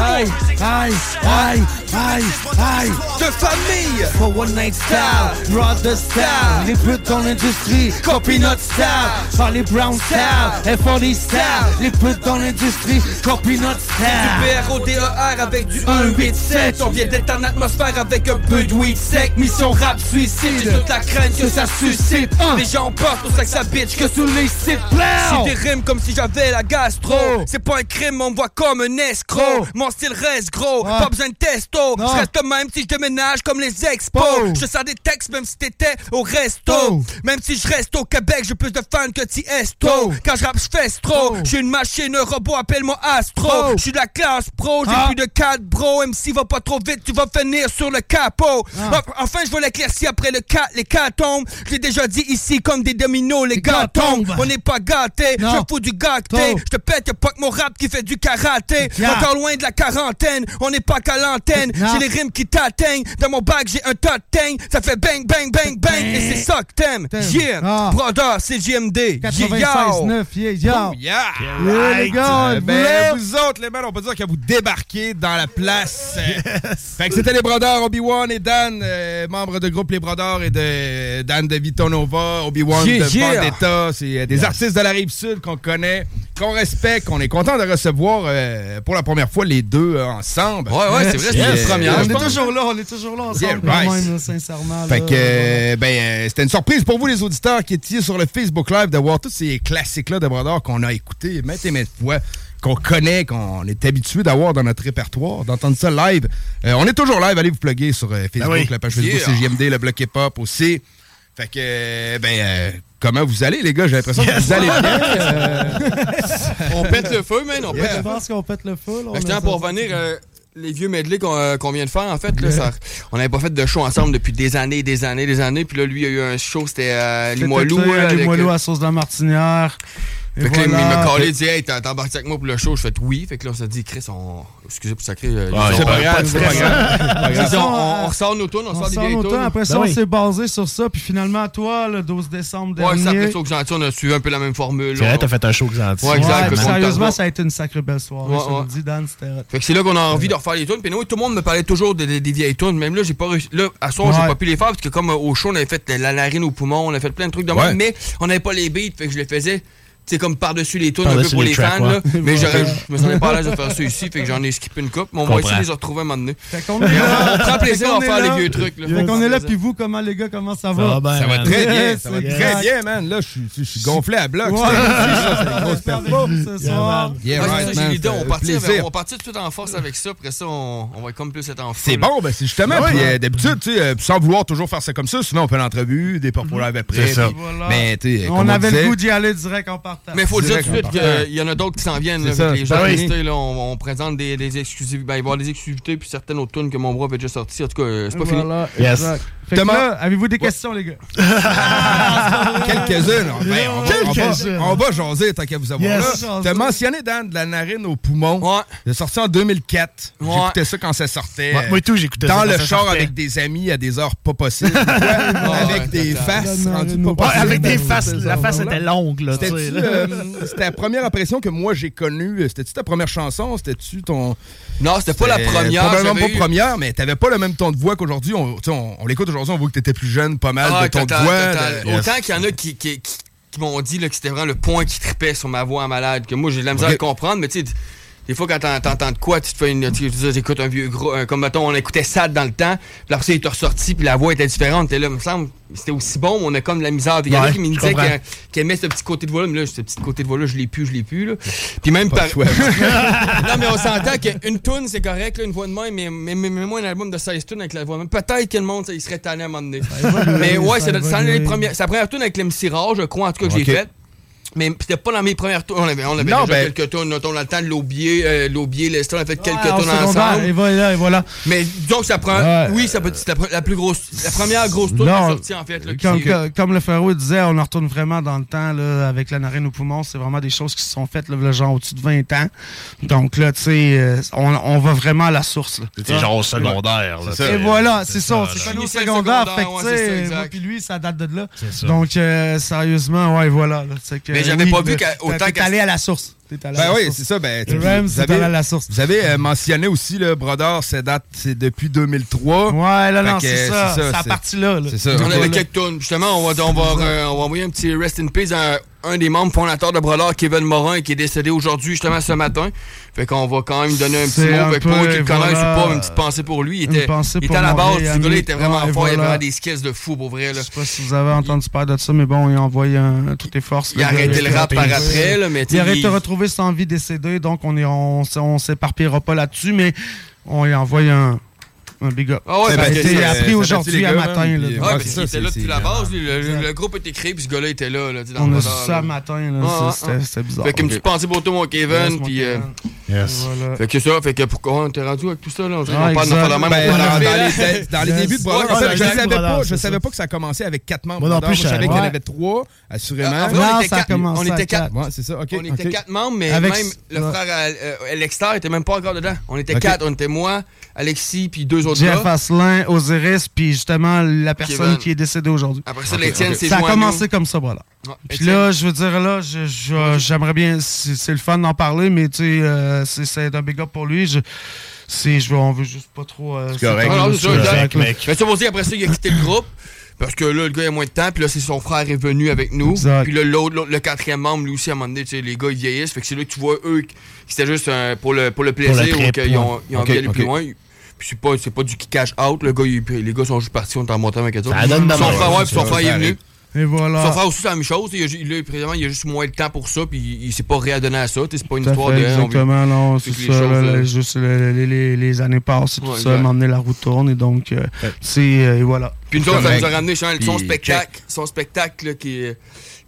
Aïe, aïe, aïe, aïe, aïe. De famille. For one night style, brother style Les putes dans l'industrie, copy notre style Par les brown style, F40 style Les putes dans l'industrie, copy notre style
Du BRODER avec du 187 On vient d'être en atmosphère avec un peu de weed sec.
Mission rap suicide.
C'est toute la crainte que ça suscite. Les gens portent au sac sa bitch que sous les sites. J'ai des rimes comme si j'avais la gastro. C'est pas un crime, on me voit comme un escroc. Mon style reste gros, pas besoin de testo. Je reste même si je déménage comme les expos. Je sors des textes même si t'étais au resto. Même si je reste au Québec, j'ai plus de fans que Tiesto. Quand je rappe, je fais trop J'ai une machine, un robot, appelle-moi Astro. Je suis de la classe pro, j'ai plus de 4 bro. MC va pas trop vite, tu vas finir sur le capot. Enfin, je veux l'éclaircie après le cat, les catombes Je l'ai déjà dit ici comme des dominos, les gars tombent. On n'est pas gâtés, je fous du gâté Je te pète, y'a pas que mon rap qui fait du karaté. Encore loin de la quarantaine, on n'est pas qu'à l'antenne. J'ai les rimes qui t'atteignent, dans mon bac j'ai un tas de teigne Ça fait bang bang bang bang, et c'est ça que t'aimes. Yeah, brother, c'est JMD
96.9, yeah, yo.
Yeah.
Les gars, vous
ben, vous autres, les mecs, on peut dire que vous débarquez dans la place. fait que c'était les Brodeurs, Obi-Wan et Dan, euh, membres du groupe Les Brodeurs et de Dan de Vitonova, Obi-Wan de. Vendetta. C'est euh, des artistes de la Rive-Sud qu'on connaît, qu'on respecte, qu'on est content de recevoir euh, pour la première fois les deux ensemble.
Ouais, ouais, c'est vrai, c'est
Yes.
première.
On est toujours là, on est toujours là ensemble,
Yeah, right.
même, sincèrement.
Fait
là.
que, euh, ben, euh, c'était une surprise pour vous, les auditeurs qui étiez sur le Facebook Live, de voir tous ces classiques-là de Brodeur qu'on a écoutés maintes et maintes fois, qu'on connaît, qu'on est habitué d'avoir dans notre répertoire, d'entendre ça live. Euh, on est toujours live, allez vous plugger sur euh, Facebook,
oui.
la page Facebook
Yeah.
CGMD, le bloc hip-hop aussi. Fait que, euh, ben, euh, comment vous allez, les gars? J'ai l'impression que vous allez bien. euh,
On pète le feu, man, on pète
Je
le feu
pense qu'on pète le feu. là,
Ben, tiens
a
pour revenir, euh, les vieux medley qu'on euh, qu'on vient de faire, en fait, là, ça- on n'avait pas fait de show ensemble depuis des années, des années, des années. Puis là, lui, il y a eu un show, c'était Limoilou.
Euh, Limoilou
euh,
à sauce de martinière.
Fait que là, il
voilà.
m'a collé, il dit Hey, t'as embarqué avec moi pour le show. Je fais oui. Fait que là, on s'est dit Chris, on. Excusez pour sacrer. euh, les
c'est pas
on-
grave, c'est pas grave.
Dit, on, on- on ressort nos tunes, on,
On
sort des vieilles
nos
tunes.
Après ça,
Ben
on
oui.
s'est basé sur ça. Puis finalement, toi, le 12 décembre
Ouais, ça,
dernier.
après ça, que gentil, on a suivi un peu la même formule.
C'est vrai,
là.
t'as fait un show que gentil.
Ouais, exact.
Sérieusement, ça a été une sacrée belle soirée.
Ouais, ouais.
dis, Dan, c'était.
Fait que c'est là qu'on a envie de refaire les tunes. Puis nous, tout le monde me parlait toujours de- de- des vieilles tunes. Même là, j'ai pas réussi. Là, à soir, j'ai pas pu les faire parce que comme euh, au show, on avait fait la narine au poumon, on a fait plein de trucs de même, mais on n'avait pas les beats. Fait que je les faisais. C'est comme par-dessus les tunes un peu pour
les
les,
tracks,
fans. Là. Mais j'aurais, je me sentais pas à l'aise de faire ça ici. Fait que j'en ai skippé une coupe. Mais on va essayer de les retrouver un moment donné.
Fait qu'on
on
est là.
prend plaisir
Fait
à
qu'on
faire
est
les vieux trucs. Là.
Fait qu'on est là, puis vous, comment les gars, comment ça va?
Ça va très bien,
Yes,
ça va très bien, man. Là, je suis- gonflé à bloc.
Ouais.
C'est une grosse
ce soir.
Yeah, right,
ça, j'ai
man,
l'idée.
ça
On partit,
plaisir.
on va partir tout de suite en force avec ça. Après ça, on, on va comme plus être en feu.
C'est bon, ben c'est justement.
Ben
euh, d'habitude, tu sais, euh, sans vouloir toujours faire ça comme ça, souvent on fait l'entrevue, des pop live après. Mais tu sais,
On avait le goût d'y aller direct en partant.
Mais il faut le dire tout de suite qu'il y en a d'autres qui s'en viennent. Là,
ça.
les gens
Ben oui.
restés, là, on, on présente des, des exclusivités. Ben, il va y avoir des exclusivités puis certaines autres tunes que mon bras avait déjà sorties. En tout cas, euh, c'est pas
Voilà,
Yes.
exact. Fait que
Thomas-
là, avez-vous des questions, les gars?
Quelques-unes. on- ben, on, va- on va-
Quelques-unes.
on va jaser tant qu'à vous avoir
Yes.
là. T'as mentionné Dan de la narine au poumon.
Ouais.
C'est sorti en 2004.
Ouais.
J'écoutais ça quand ça sortait.
Ouais, moi et tout, j'écoutais
Dans
ça quand
le char
sortait.
avec des amis à des heures pas possibles. avec
ouais,
des faces
La
rendues pas possibles.
avec des faces. La face était longue, là.
C'était-tu,
là.
euh, c'était la première impression que moi j'ai connue. C'était-tu ta première chanson? C'était-tu ton.
Non, c'était pas la première.
Probablement pas première, mais t'avais pas le même ton de voix qu'aujourd'hui. On l'écoute aujourd'hui, on voit que t'étais plus jeune, pas mal
Ah,
de ton
total,
de voix.
total.
de-
Autant qu'il y en a qui, qui, qui- qui m'ont dit là, que c'était vraiment le point qui tripait sur ma voix en malade, que moi j'ai de la misère
Ok.
à comprendre, mais tu sais, des fois quand t'en- t'entends de quoi, tu te fais une. Tu écoutes un vieux gros. un- comme mettons, on écoutait Sad dans le temps, puis après ça, il est ressorti, puis la voix était différente. T'es là, me semble, c'était aussi bon, mais on a comme de la misère. Il y en a qui me disaient qu'il aimait ce petit côté de voix-là, mais là, ce petit côté de voix-là, je l'ai plus, je l'ai plus. Là. Puis même par. non, mais on s'entend qu'une tune, c'est correct, là, une voix de même, mais, mais, mais, mais moi, un album de 16 tunes avec la voix même. Peut-être que le monde, ça, il serait tanné à un moment donné. mais ouais,
ça
c'est la première- tune avec l'MC Rare, je crois, en tout cas, que j'ai faite mais c'était pas dans mes premières tours. On avait, on avait
ben-
quelques tours. On a le temps de l'aubier, euh, l'aubier, on a fait quelques
ah,
tours ensemble.
Et voilà, et voilà.
Mais donc, ça prend. Oui, ça peut être la, plus grosse. La première grosse tour
non,
sortie, en fait.
Comme, le Ferro disait, on en retourne vraiment dans le temps, là, avec la narine au poumon. C'est vraiment des choses qui se sont faites, genre au-dessus de 20 ans. Donc, là, tu sais, euh, on, on, va vraiment à la source.
C'était genre au secondaire. Là,
et voilà, c'est ça. C'est ça, au secondaire. Fait puis lui, ça date de là. Donc, euh, sérieusement, ouais, voilà. C'est
j'avais pas vu qu'autant.
T'es allé à la source. À
ben oui, c'est ça. Ben,
Rams, vous, avez, à la source.
vous avez euh, mentionné aussi le Brodeur, c'est date, c'est depuis 2003.
Ouais, là,
fait non,
c'est ça. C'est
ça,
partie là. là.
Ça.
On avait quelques tonnes. Justement, euh, on va, envoyer un petit rest in peace à un des membres fondateurs de Brodeur, Kevin Morin, qui est décédé aujourd'hui, justement ce matin. Fait qu'on va quand même donner un petit mot avec pour qu'il
connaisse
ou pas, une petite pensée pour lui. Il était, il était à la base, ce gars-là était vraiment fort. Voilà. Il avait des skills de fou pour vrai.
Je sais pas si vous avez entendu parler de ça, mais bon, il a envoyé toutes les forces.
Il a arrêté le rap par après, mais
Il arrête de retrouver retrouver sans vie décédée, donc on est, on, on s'éparpillera pas là-dessus, mais on lui envoie un, un big up.
Ah ouais,
ça a appris aujourd'hui à matin. Là,
ouais, parce qu'il était là depuis la base. Euh, le, groupe était créé, puis ce gars-là était là.
on a
vu
ça matin.
Ah,
ah,
ah.
C'était bizarre.
Fait que me tu pensais pour toi, mon Kevin, puis... Euh,
Yes.
Fait que ça, fait que pourquoi on était rendu avec tout ça, là? On
ah,
parle dans la même
ben, dans, les, débuts de
Brother,
je,
je
savais pas, je savais pas que ça commençait avec quatre membres.
Moi non plus, je
savais qu'il y en avait trois, assurément.
Euh,
on était
ça
quatre, on était quatre.
C'est ça, okay.
On était quatre membres, mais même le frère euh, euh Lexter était même pas encore dedans. On était
okay.
quatre, on était moi, Alexis, puis deux autres
Jeff. Asselin, Osiris, puis justement la personne qui est décédée aujourd'hui.
Après ça, l'Étienne, c'est
Ça a commencé comme ça, voilà. Puis là, je veux dire, là, j'aimerais bien, c'est le fun d'en parler, mais tu sais euh, euh, c'est un big up pour lui. Je, je on veut juste pas trop. Euh,
c'est correct.
Non,
non, mec.
Mais ça dire, après ça, il a quitté le groupe. Parce que là, le gars, il a moins de temps. Puis là, c'est son frère est venu avec nous. Puis là, l'autre, le quatrième membre, lui aussi, à un moment donné, tu les gars, ils vieillissent. Fait que c'est là que tu vois, eux, c'était juste pour, le, pour le plaisir
pour
ou qu'ils ont, ils ont
okay,
envie d'aller plus loin. Puis c'est pas, c'est pas du cash out. Le gars, les gars sont juste partis, on est en montant avec eux. Son frère, ouais, puis son frère est venu.
Et voilà.
Ça faire aussi la même chose. Il a, là, présentement, il a juste moins de temps pour ça, puis il, il s'est pas réadonné à ça. C'est pas une histoire
fait,
de.
Exactement, hein, non, c'est ça.
Choses,
là,
euh.
juste, les, les, les, années passent et
ouais,
tout
ça,
m'emmener la roue tourne, et donc, euh, ouais. c'est. Euh, et voilà.
Puis nous autres, ça nous a ramené son, son spectacle, son spectacle là, qui est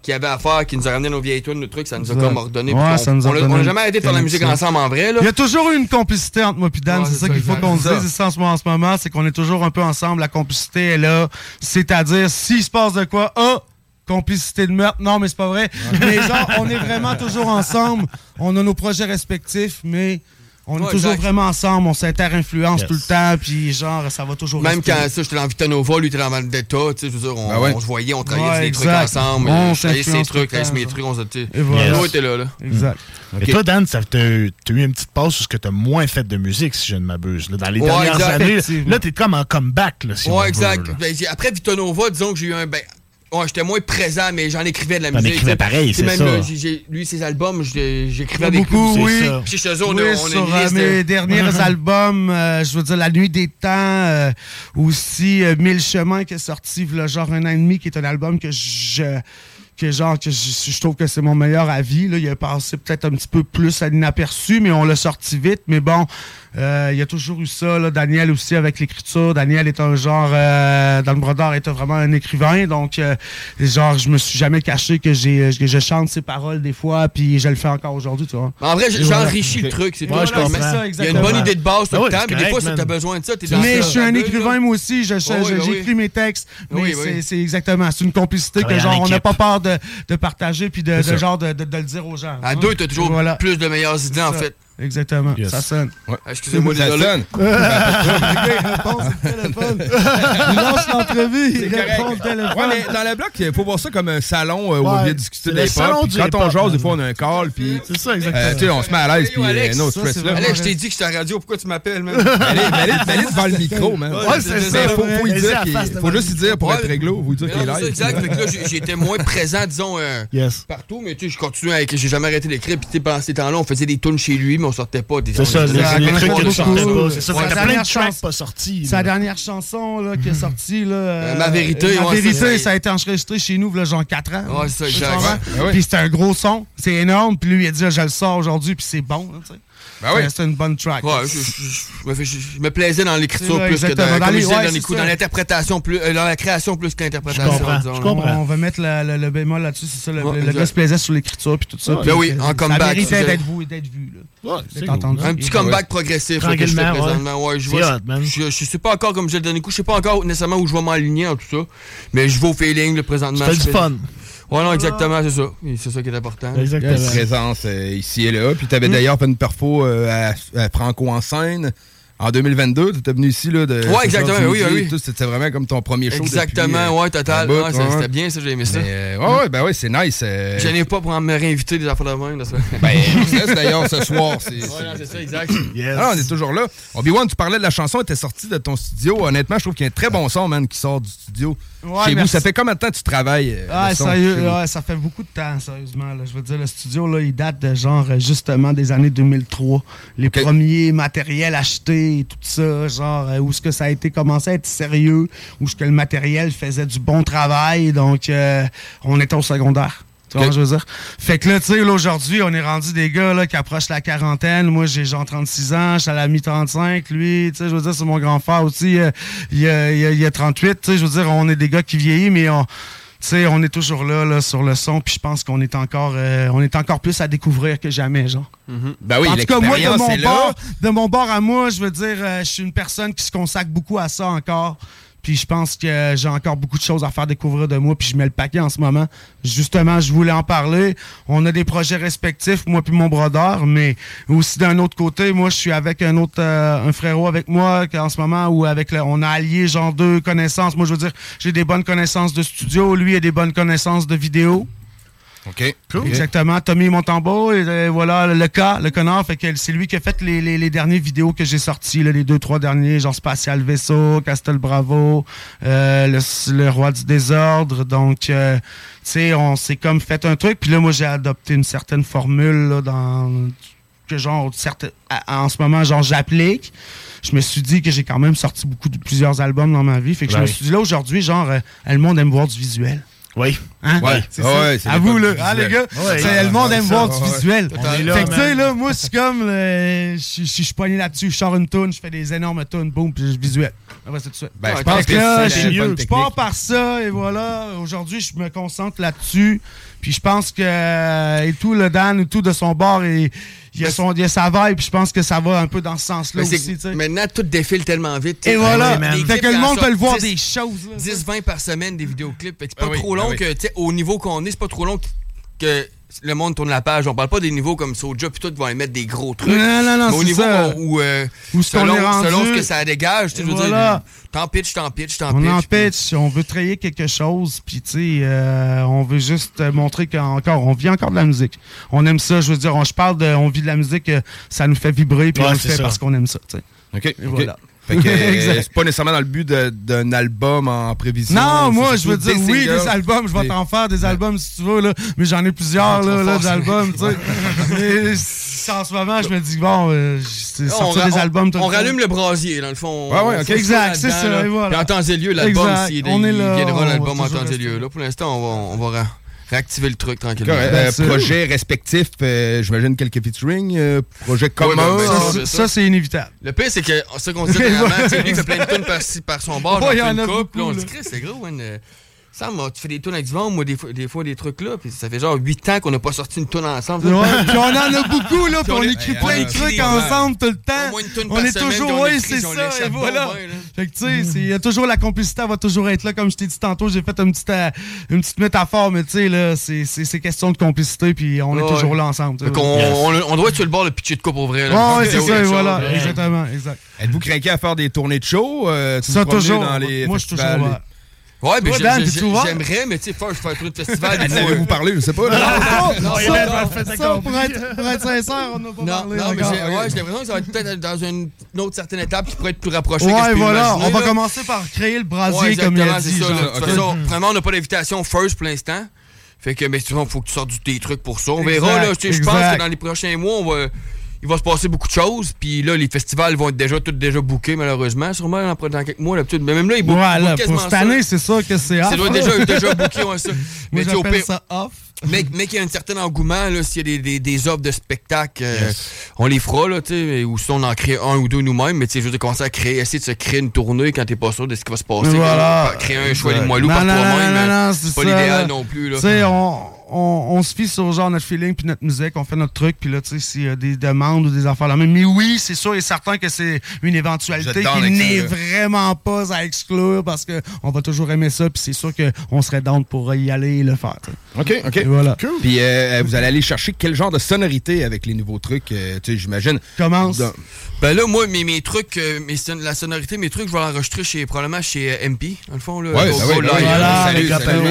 qui avait à faire, qui nous a ramené nos vieilles tunes, nos trucs, ça nous a comme ordonné.
Ouais,
on,
n'a
jamais jamais de faire la musique ensemble en vrai.
Il y a toujours eu une complicité entre moi et Dan, c'est ça, qu'il faut qu'on dise ça. en ce moment, c'est qu'on est toujours un peu ensemble, la complicité est là. C'est-à-dire, s'il se passe de quoi, oh, complicité de meurtre, non mais c'est pas vrai. Mais genre, on est vraiment toujours ensemble, on a nos projets respectifs, mais... On est toujours vraiment ensemble, on s'inter-influence tout le temps, puis genre, ça va toujours
Même quand ça, j'étais dans Vitanova, lui était dans Vendetta, tu sais, je veux dire, on,
ben
on se voyait, on travaillait
ouais,
des trucs ensemble,
on
euh, travaillait ses trucs, travaillait mes trucs, on se dit,
voilà.
était là, là.
Exact. Mm.
Et toi, Dan, t'as eu une petite pause parce que t'as moins fait de musique, si je ne m'abuse, dans les dernières
exact.
années. Là, t'es comme en comeback, là, si
Ouais,
on
exact.
Veut, là.
Ben, après Vitanova, disons que j'ai eu un, ben, Ouais, j'étais moins présent, mais j'en écrivais de la musique.
écrivais pareil, c'est
même,
ça.
Euh, j'ai- lui, ses albums, j'écrivais
beaucoup, oui.
c'est
ça. Chez on,
sur euh, derniers albums, euh, je veux dire La Nuit des Temps, aussi Mille Chemins qui est sorti le genre un an et demi, qui est un album que je que genre que je, trouve que c'est mon meilleur avis. Là. Il a passé peut-être un petit peu plus à l'inaperçu, mais on l'a sorti vite. Mais bon, euh, il y a toujours eu ça. Là. Daniel aussi avec l'écriture. Daniel est un genre... Euh, dans le Brodeur est vraiment un écrivain. Donc, euh, genre, je me suis jamais caché que j'ai je chante ses paroles des fois. Puis je le fais encore aujourd'hui, tu vois.
en vrai, j'enrichis le truc. C'est toi,
je
Il y a une bonne idée de base tout le temps. Mais des fois, si
tu
as besoin de ça, t'es dans
Mais je suis un écrivain, moi aussi. J'écris mes textes. Mais c'est exactement. C'est une complicité que, genre, on n'a pas peur de partager puis de genre de le dire aux gens.
À deux, t'as toujours plus de meilleures idées, en fait.
Exactement. Ça sonne.
Ah, excusez-moi,
ça sonne.
Il lance l'entrevue, il répond au téléphone.
Dans le bloc, il faut voir ça comme un salon euh, où on vient discuter
des
Quand on jase, des fois, on a un call. Puis,
c'est ça, exactement.
Euh, on se met à l'aise. Puis, euh, no stress là.
Alex, je t'ai dit que j'étais à la radio. Pourquoi tu m'appelles, man?
Allez, devant le micro, man. Faut juste dire, pour être réglo, vous dire qu'il est.
Exact. Fait que là, j'étais moins présent, disons, euh, partout. Mais tu sais, je continue. J'ai jamais arrêté d'écrire. Puis, tu sais, pendant ces temps-là, on faisait des tunes chez lui, on sortait pas des
C'est ça, les, trucs que tu sortais plein de tracks pas sortis.
Sa dernière chanson là, qui est hmm. sortie. Là, euh,
ma euh, vérité.
Ma vérité,
ça
a été enregistré chez nous, genre 4 ans.
Ouais, c'est ça, exact. Ben
puis c'était un gros son. C'est énorme. Puis lui, il a dit, je le sors aujourd'hui, puis c'est bon.
Ben oui.
C'est- C'est une bonne track.
Ouais, je, je- je je- je me plaisais dans l'écriture
C'est ça,
plus que dans,
Dans les-
je
ouais,
dans, les
c'est
coups,
ça.
dans l'interprétation plus, euh, dans la création plus que l'interprétation. disons.
On, on va mettre la- le, le bémol là-dessus, c'est ça. Le,
Ouais,
le gars se plaisait sur l'écriture puis tout ça.
Ouais.
puis
Ben oui, en
ça
comeback,
méritait
c'est-
d'être vu, d'être vu. Là. Entendu.
Un petit comeback progressif là, que je fais
Tranquillement, ouais.
présentement. Ouais, je,
C'est
vois-
hot, man.
je, je, je sais pas encore, comme je le dernier coup, je sais pas encore nécessairement où je vais m'aligner en tout ça. Mais je vais au feeling là, présentement. Je
du fun.
Ouais, non, exactement, c'est ça. C'est ça qui est important.
Il y a une présence euh, ici et là. Puis tu avais d'ailleurs fait une perfo euh, à, à Franco en scène. En 2022, tu étais venu ici là, de
Ouais, exactement, oui, oui, oui.
C'était vraiment comme ton premier show.
Exactement,
depuis,
ouais, total. Ouais,
ouais.
C'était bien ça, j'ai aimé ça.
Mais, euh, ouais, ouais, ben ouais, c'est nice. euh.
Je n'ai pas pour me réinviter des affaires de même. là, ça.
Ben, c'est d'ailleurs ce soir. C'est
Ouais, ça, exact.
Ah, on est toujours là. Obi-Wan, tu parlais de la chanson, elle était sortie de ton studio. Honnêtement, je trouve qu'il y a un très bon son, man, qui sort du studio.
Ouais,
Chez vous, ça fait combien de temps que tu travailles? euh,
Ah, sérieux, ouais, ça fait beaucoup de temps, sérieusement. là. Je veux dire, le studio, là, il date de genre, euh, justement, des années 2003. Les premiers matériels achetés et tout ça, genre, euh, où ce que ça a été commencé à être sérieux, où ce que le matériel faisait du bon travail. Donc, euh, on était au secondaire. Tu vois, je veux dire? Fait que là, tu sais, aujourd'hui, on est rendu des gars là, qui approchent la quarantaine. Moi, j'ai genre 36 ans, je suis à la mi-35. Lui, tu sais, je veux dire, c'est mon grand frère aussi. euh, il, a, il a- il a 38. Tu sais, je veux dire, on est des gars qui vieillissent, mais on, sais, on est toujours là, là, sur le son. Puis je pense qu'on est encore, euh, on est encore plus à découvrir que jamais, genre.
Ben oui,
en tout cas, moi, de mon, bord, de mon bord à moi, je veux dire, euh, je suis une personne qui se consacre beaucoup à ça encore. Puis je pense que j'ai encore beaucoup de choses à faire découvrir de moi. Puis je mets le paquet en ce moment. Justement, je voulais en parler. On a des projets respectifs, moi puis mon brodeur. Mais aussi d'un autre côté, moi, je suis avec un autre, euh, un frérot avec moi en ce moment où avec le- on a allié genre deux connaissances. Moi, je veux dire, j'ai des bonnes connaissances de studio. Lui a des bonnes connaissances de vidéo.
OK.
Exactement. Tommy Montambo, et euh, voilà, le cas, le connard. Fait que c'est lui qui a fait les, les, les dernières vidéos que j'ai sorties, là, les deux, trois derniers, genre Spatial Vaisseau, Castel Bravo, euh, le, le Roi du Désordre. Donc, euh, tu sais, on s'est comme fait un truc. Puis là, moi, j'ai adopté une certaine formule là, dans que genre certes- en ce moment genre j'applique je me suis dit que j'ai quand même sorti beaucoup de plusieurs albums dans ma vie fait que je
Ouais.
me suis dit là aujourd'hui genre euh, le monde aime voir du visuel
Oui.
Hein?
Ouais.
C'est
Ouais,
ça. à vous, là. Hein, les gars?
Ouais,
le monde aime
ça,
voir du visuel. Fait que, tu sais, là, moi, c'est comme. euh, Je suis- je suis poigné là-dessus. Je sors une toune, je fais des énormes tounes, boum, puis je visuel. Après, c'est tout suite.
Ben, je pense
que
que
là,
c'est
je- pars par ça, et voilà. Aujourd'hui, je me concentre là-dessus. Puis je pense que. euh, Et tout, le Dan, et tout de son bord, et. Il y, a son, il y a sa vibe, puis je pense que ça va un peu dans ce sens-là aussi.
Maintenant, tout défile tellement vite.
Et voilà.
Ah ouais, les
Fait
clips,
que le monde peut le voir
10,
des choses. là.
10-20 par semaine des vidéoclips. C'est pas
Ah oui,
trop
ah
long
oui.
que, au niveau qu'on est, c'est pas trop long que le monde tourne la page. On parle pas des niveaux comme Soulja, puis tout, vont émettre des gros trucs.
Non, non, non,
Mais au
c'est
niveau
ça.
où, où, euh,
Où
selon,
est rendu.
selon ce que ça dégage, tu veux
Voilà.
dire, t'en pitch, t'en pitch, t'en
On
pitch.
en
puis-
pitch, on veut trayer quelque chose, puis tu sais, euh, on veut juste euh, montrer qu'encore, on vit encore de la musique. On aime ça, je veux dire, on, je parle de, on vit de la musique, ça nous fait vibrer, puis
Ouais,
on le fait
ça.
parce qu'on aime ça, tu sais.
OK.
Et
OK.
voilà.
Euh, c'est pas nécessairement dans le but d'un album en prévision.
Non, moi, je veux dire, oui,
singles.
des albums, je vais
Des-
t'en faire des albums si tu veux, là, mais j'en ai plusieurs, là, là, d'albums, tu sais. En ce moment, je me dis, bon, euh, c'est
On,
sortir des albums tout
on, on rallume le brasier, dans le fond.
Ouais, ouais,
On
ok.
fout
Exact, c'est ça, et voilà.
Puis en temps et lieu, l'album, s'il
On est
il
là,
viendra l'album en temps et lieu.
là.
Là, pour l'instant, on va, on va ra- réactiver le truc tranquillement.
Correct. Euh, projet respectif, euh, j'imagine quelques featuring, euh, projet commun.
ben, ben,
Ça,
ça,
c'est- c'est inévitable.
Le pire, c'est que c'est ça qu'on se dit sais, lui, il fait plein de tunes par, par son bord,
Ouais, il y en
une
a
couple. Là, on se dit, c'est gros, man. Sam, moi, tu fais des tunes avec du vent, moi, des fois, des, fois, des trucs là. Puis ça fait genre 8 ans qu'on n'a pas sorti une tune ensemble.
Ouais, puis on en a beaucoup, là, puis
on
écrit plein de
écrit
trucs ensemble tout le
Au
temps.
moins une tune
On
par
est
semaine
toujours, oui, c'est ça, et voilà. Fait que, tu sais, il y a toujours la complicité, elle va toujours être là. Comme je t'ai dit tantôt, j'ai fait une petite, euh, une petite métaphore, mais tu sais, là, c'est- question de complicité, puis on est
Ouais.
toujours là ensemble.
Fait qu'on on, on doit être sur le bord de pitcher de coupe pour vrai. là.
Ouais, ouais, c'est ça, voilà.
là.
Exactement, exact.
Êtes-vous craqué à faire des tournées de show? euh, tu
Ça, toujours.
Dans les
Moi, je suis toujours.
Ouais, mais
ouvert?
j'aimerais, mais tu sais, faire, je fais un truc de festival. des fois.
Savez-vous parler? Je sais pas.
non,
ça, pour être sincère, on n'a pas
Non,
parlé
non, mais j'ai l'impression que ça va être peut-être dans une, une autre certaine étape qui pourrait être plus rapprochée.
Ouais, voilà. On va
là.
commencer par créer le brasier,
Ouais,
comme il a dit.
De toute façon, vraiment, on n'a pas d'invitation first pour l'instant. Fait que, mais souvent, il faut que tu sortes du- des trucs pour ça. On
Exact,
verra, là. Je pense que dans les prochains mois, on va. Il va se passer beaucoup de choses. Puis là, les festivals vont être déjà tous déjà bookés, malheureusement, sûrement dans, dans quelques mois. Mais même là, ils bookent,
Ouais,
ils
là,
bookent quasiment
pour cette année, c'est sûr que c'est off.
Ça doit être déjà, déjà booké, ouais, ça.
Moi,
tu sais, au
j'appelle ça off.
mais, mais qu'il y a un certain engouement, là, s'il y a des, des, des offres de spectacles, euh, on les fera, là, tu sais, ou si on en crée un ou deux nous-mêmes, mais tu sais, je veux commencer à créer, essayer de se créer une tournée quand t'es pas sûr de ce qui va se passer.
Voilà.
Créer un choix de
Exact.
moelleux par toi-même, mais
non,
c'est pas l'idéal non plus, là.
Tu sais, on, on, on se fie sur genre notre feeling puis notre musique, on fait notre truc, puis là, tu sais, s'il y a des demandes ou des affaires là même. Mais oui, c'est sûr et certain que c'est une éventualité qui n'est vraiment pas à exclure parce qu'on va toujours aimer ça, puis c'est sûr qu'on serait down pour y aller et le faire. tu sais.
OK, OK.
Et voilà.
Puis euh, vous allez aller chercher quel genre de sonorité avec les nouveaux trucs, euh, tu sais, j'imagine.
Commence.
Dans-
Ben là, moi, mes, mes trucs, euh, mes son- la sonorité, mes trucs, je vais l'enregistrer chez, probablement chez euh, MP, dans le fond. Là,
Ouais, ben oui, ben. Voilà,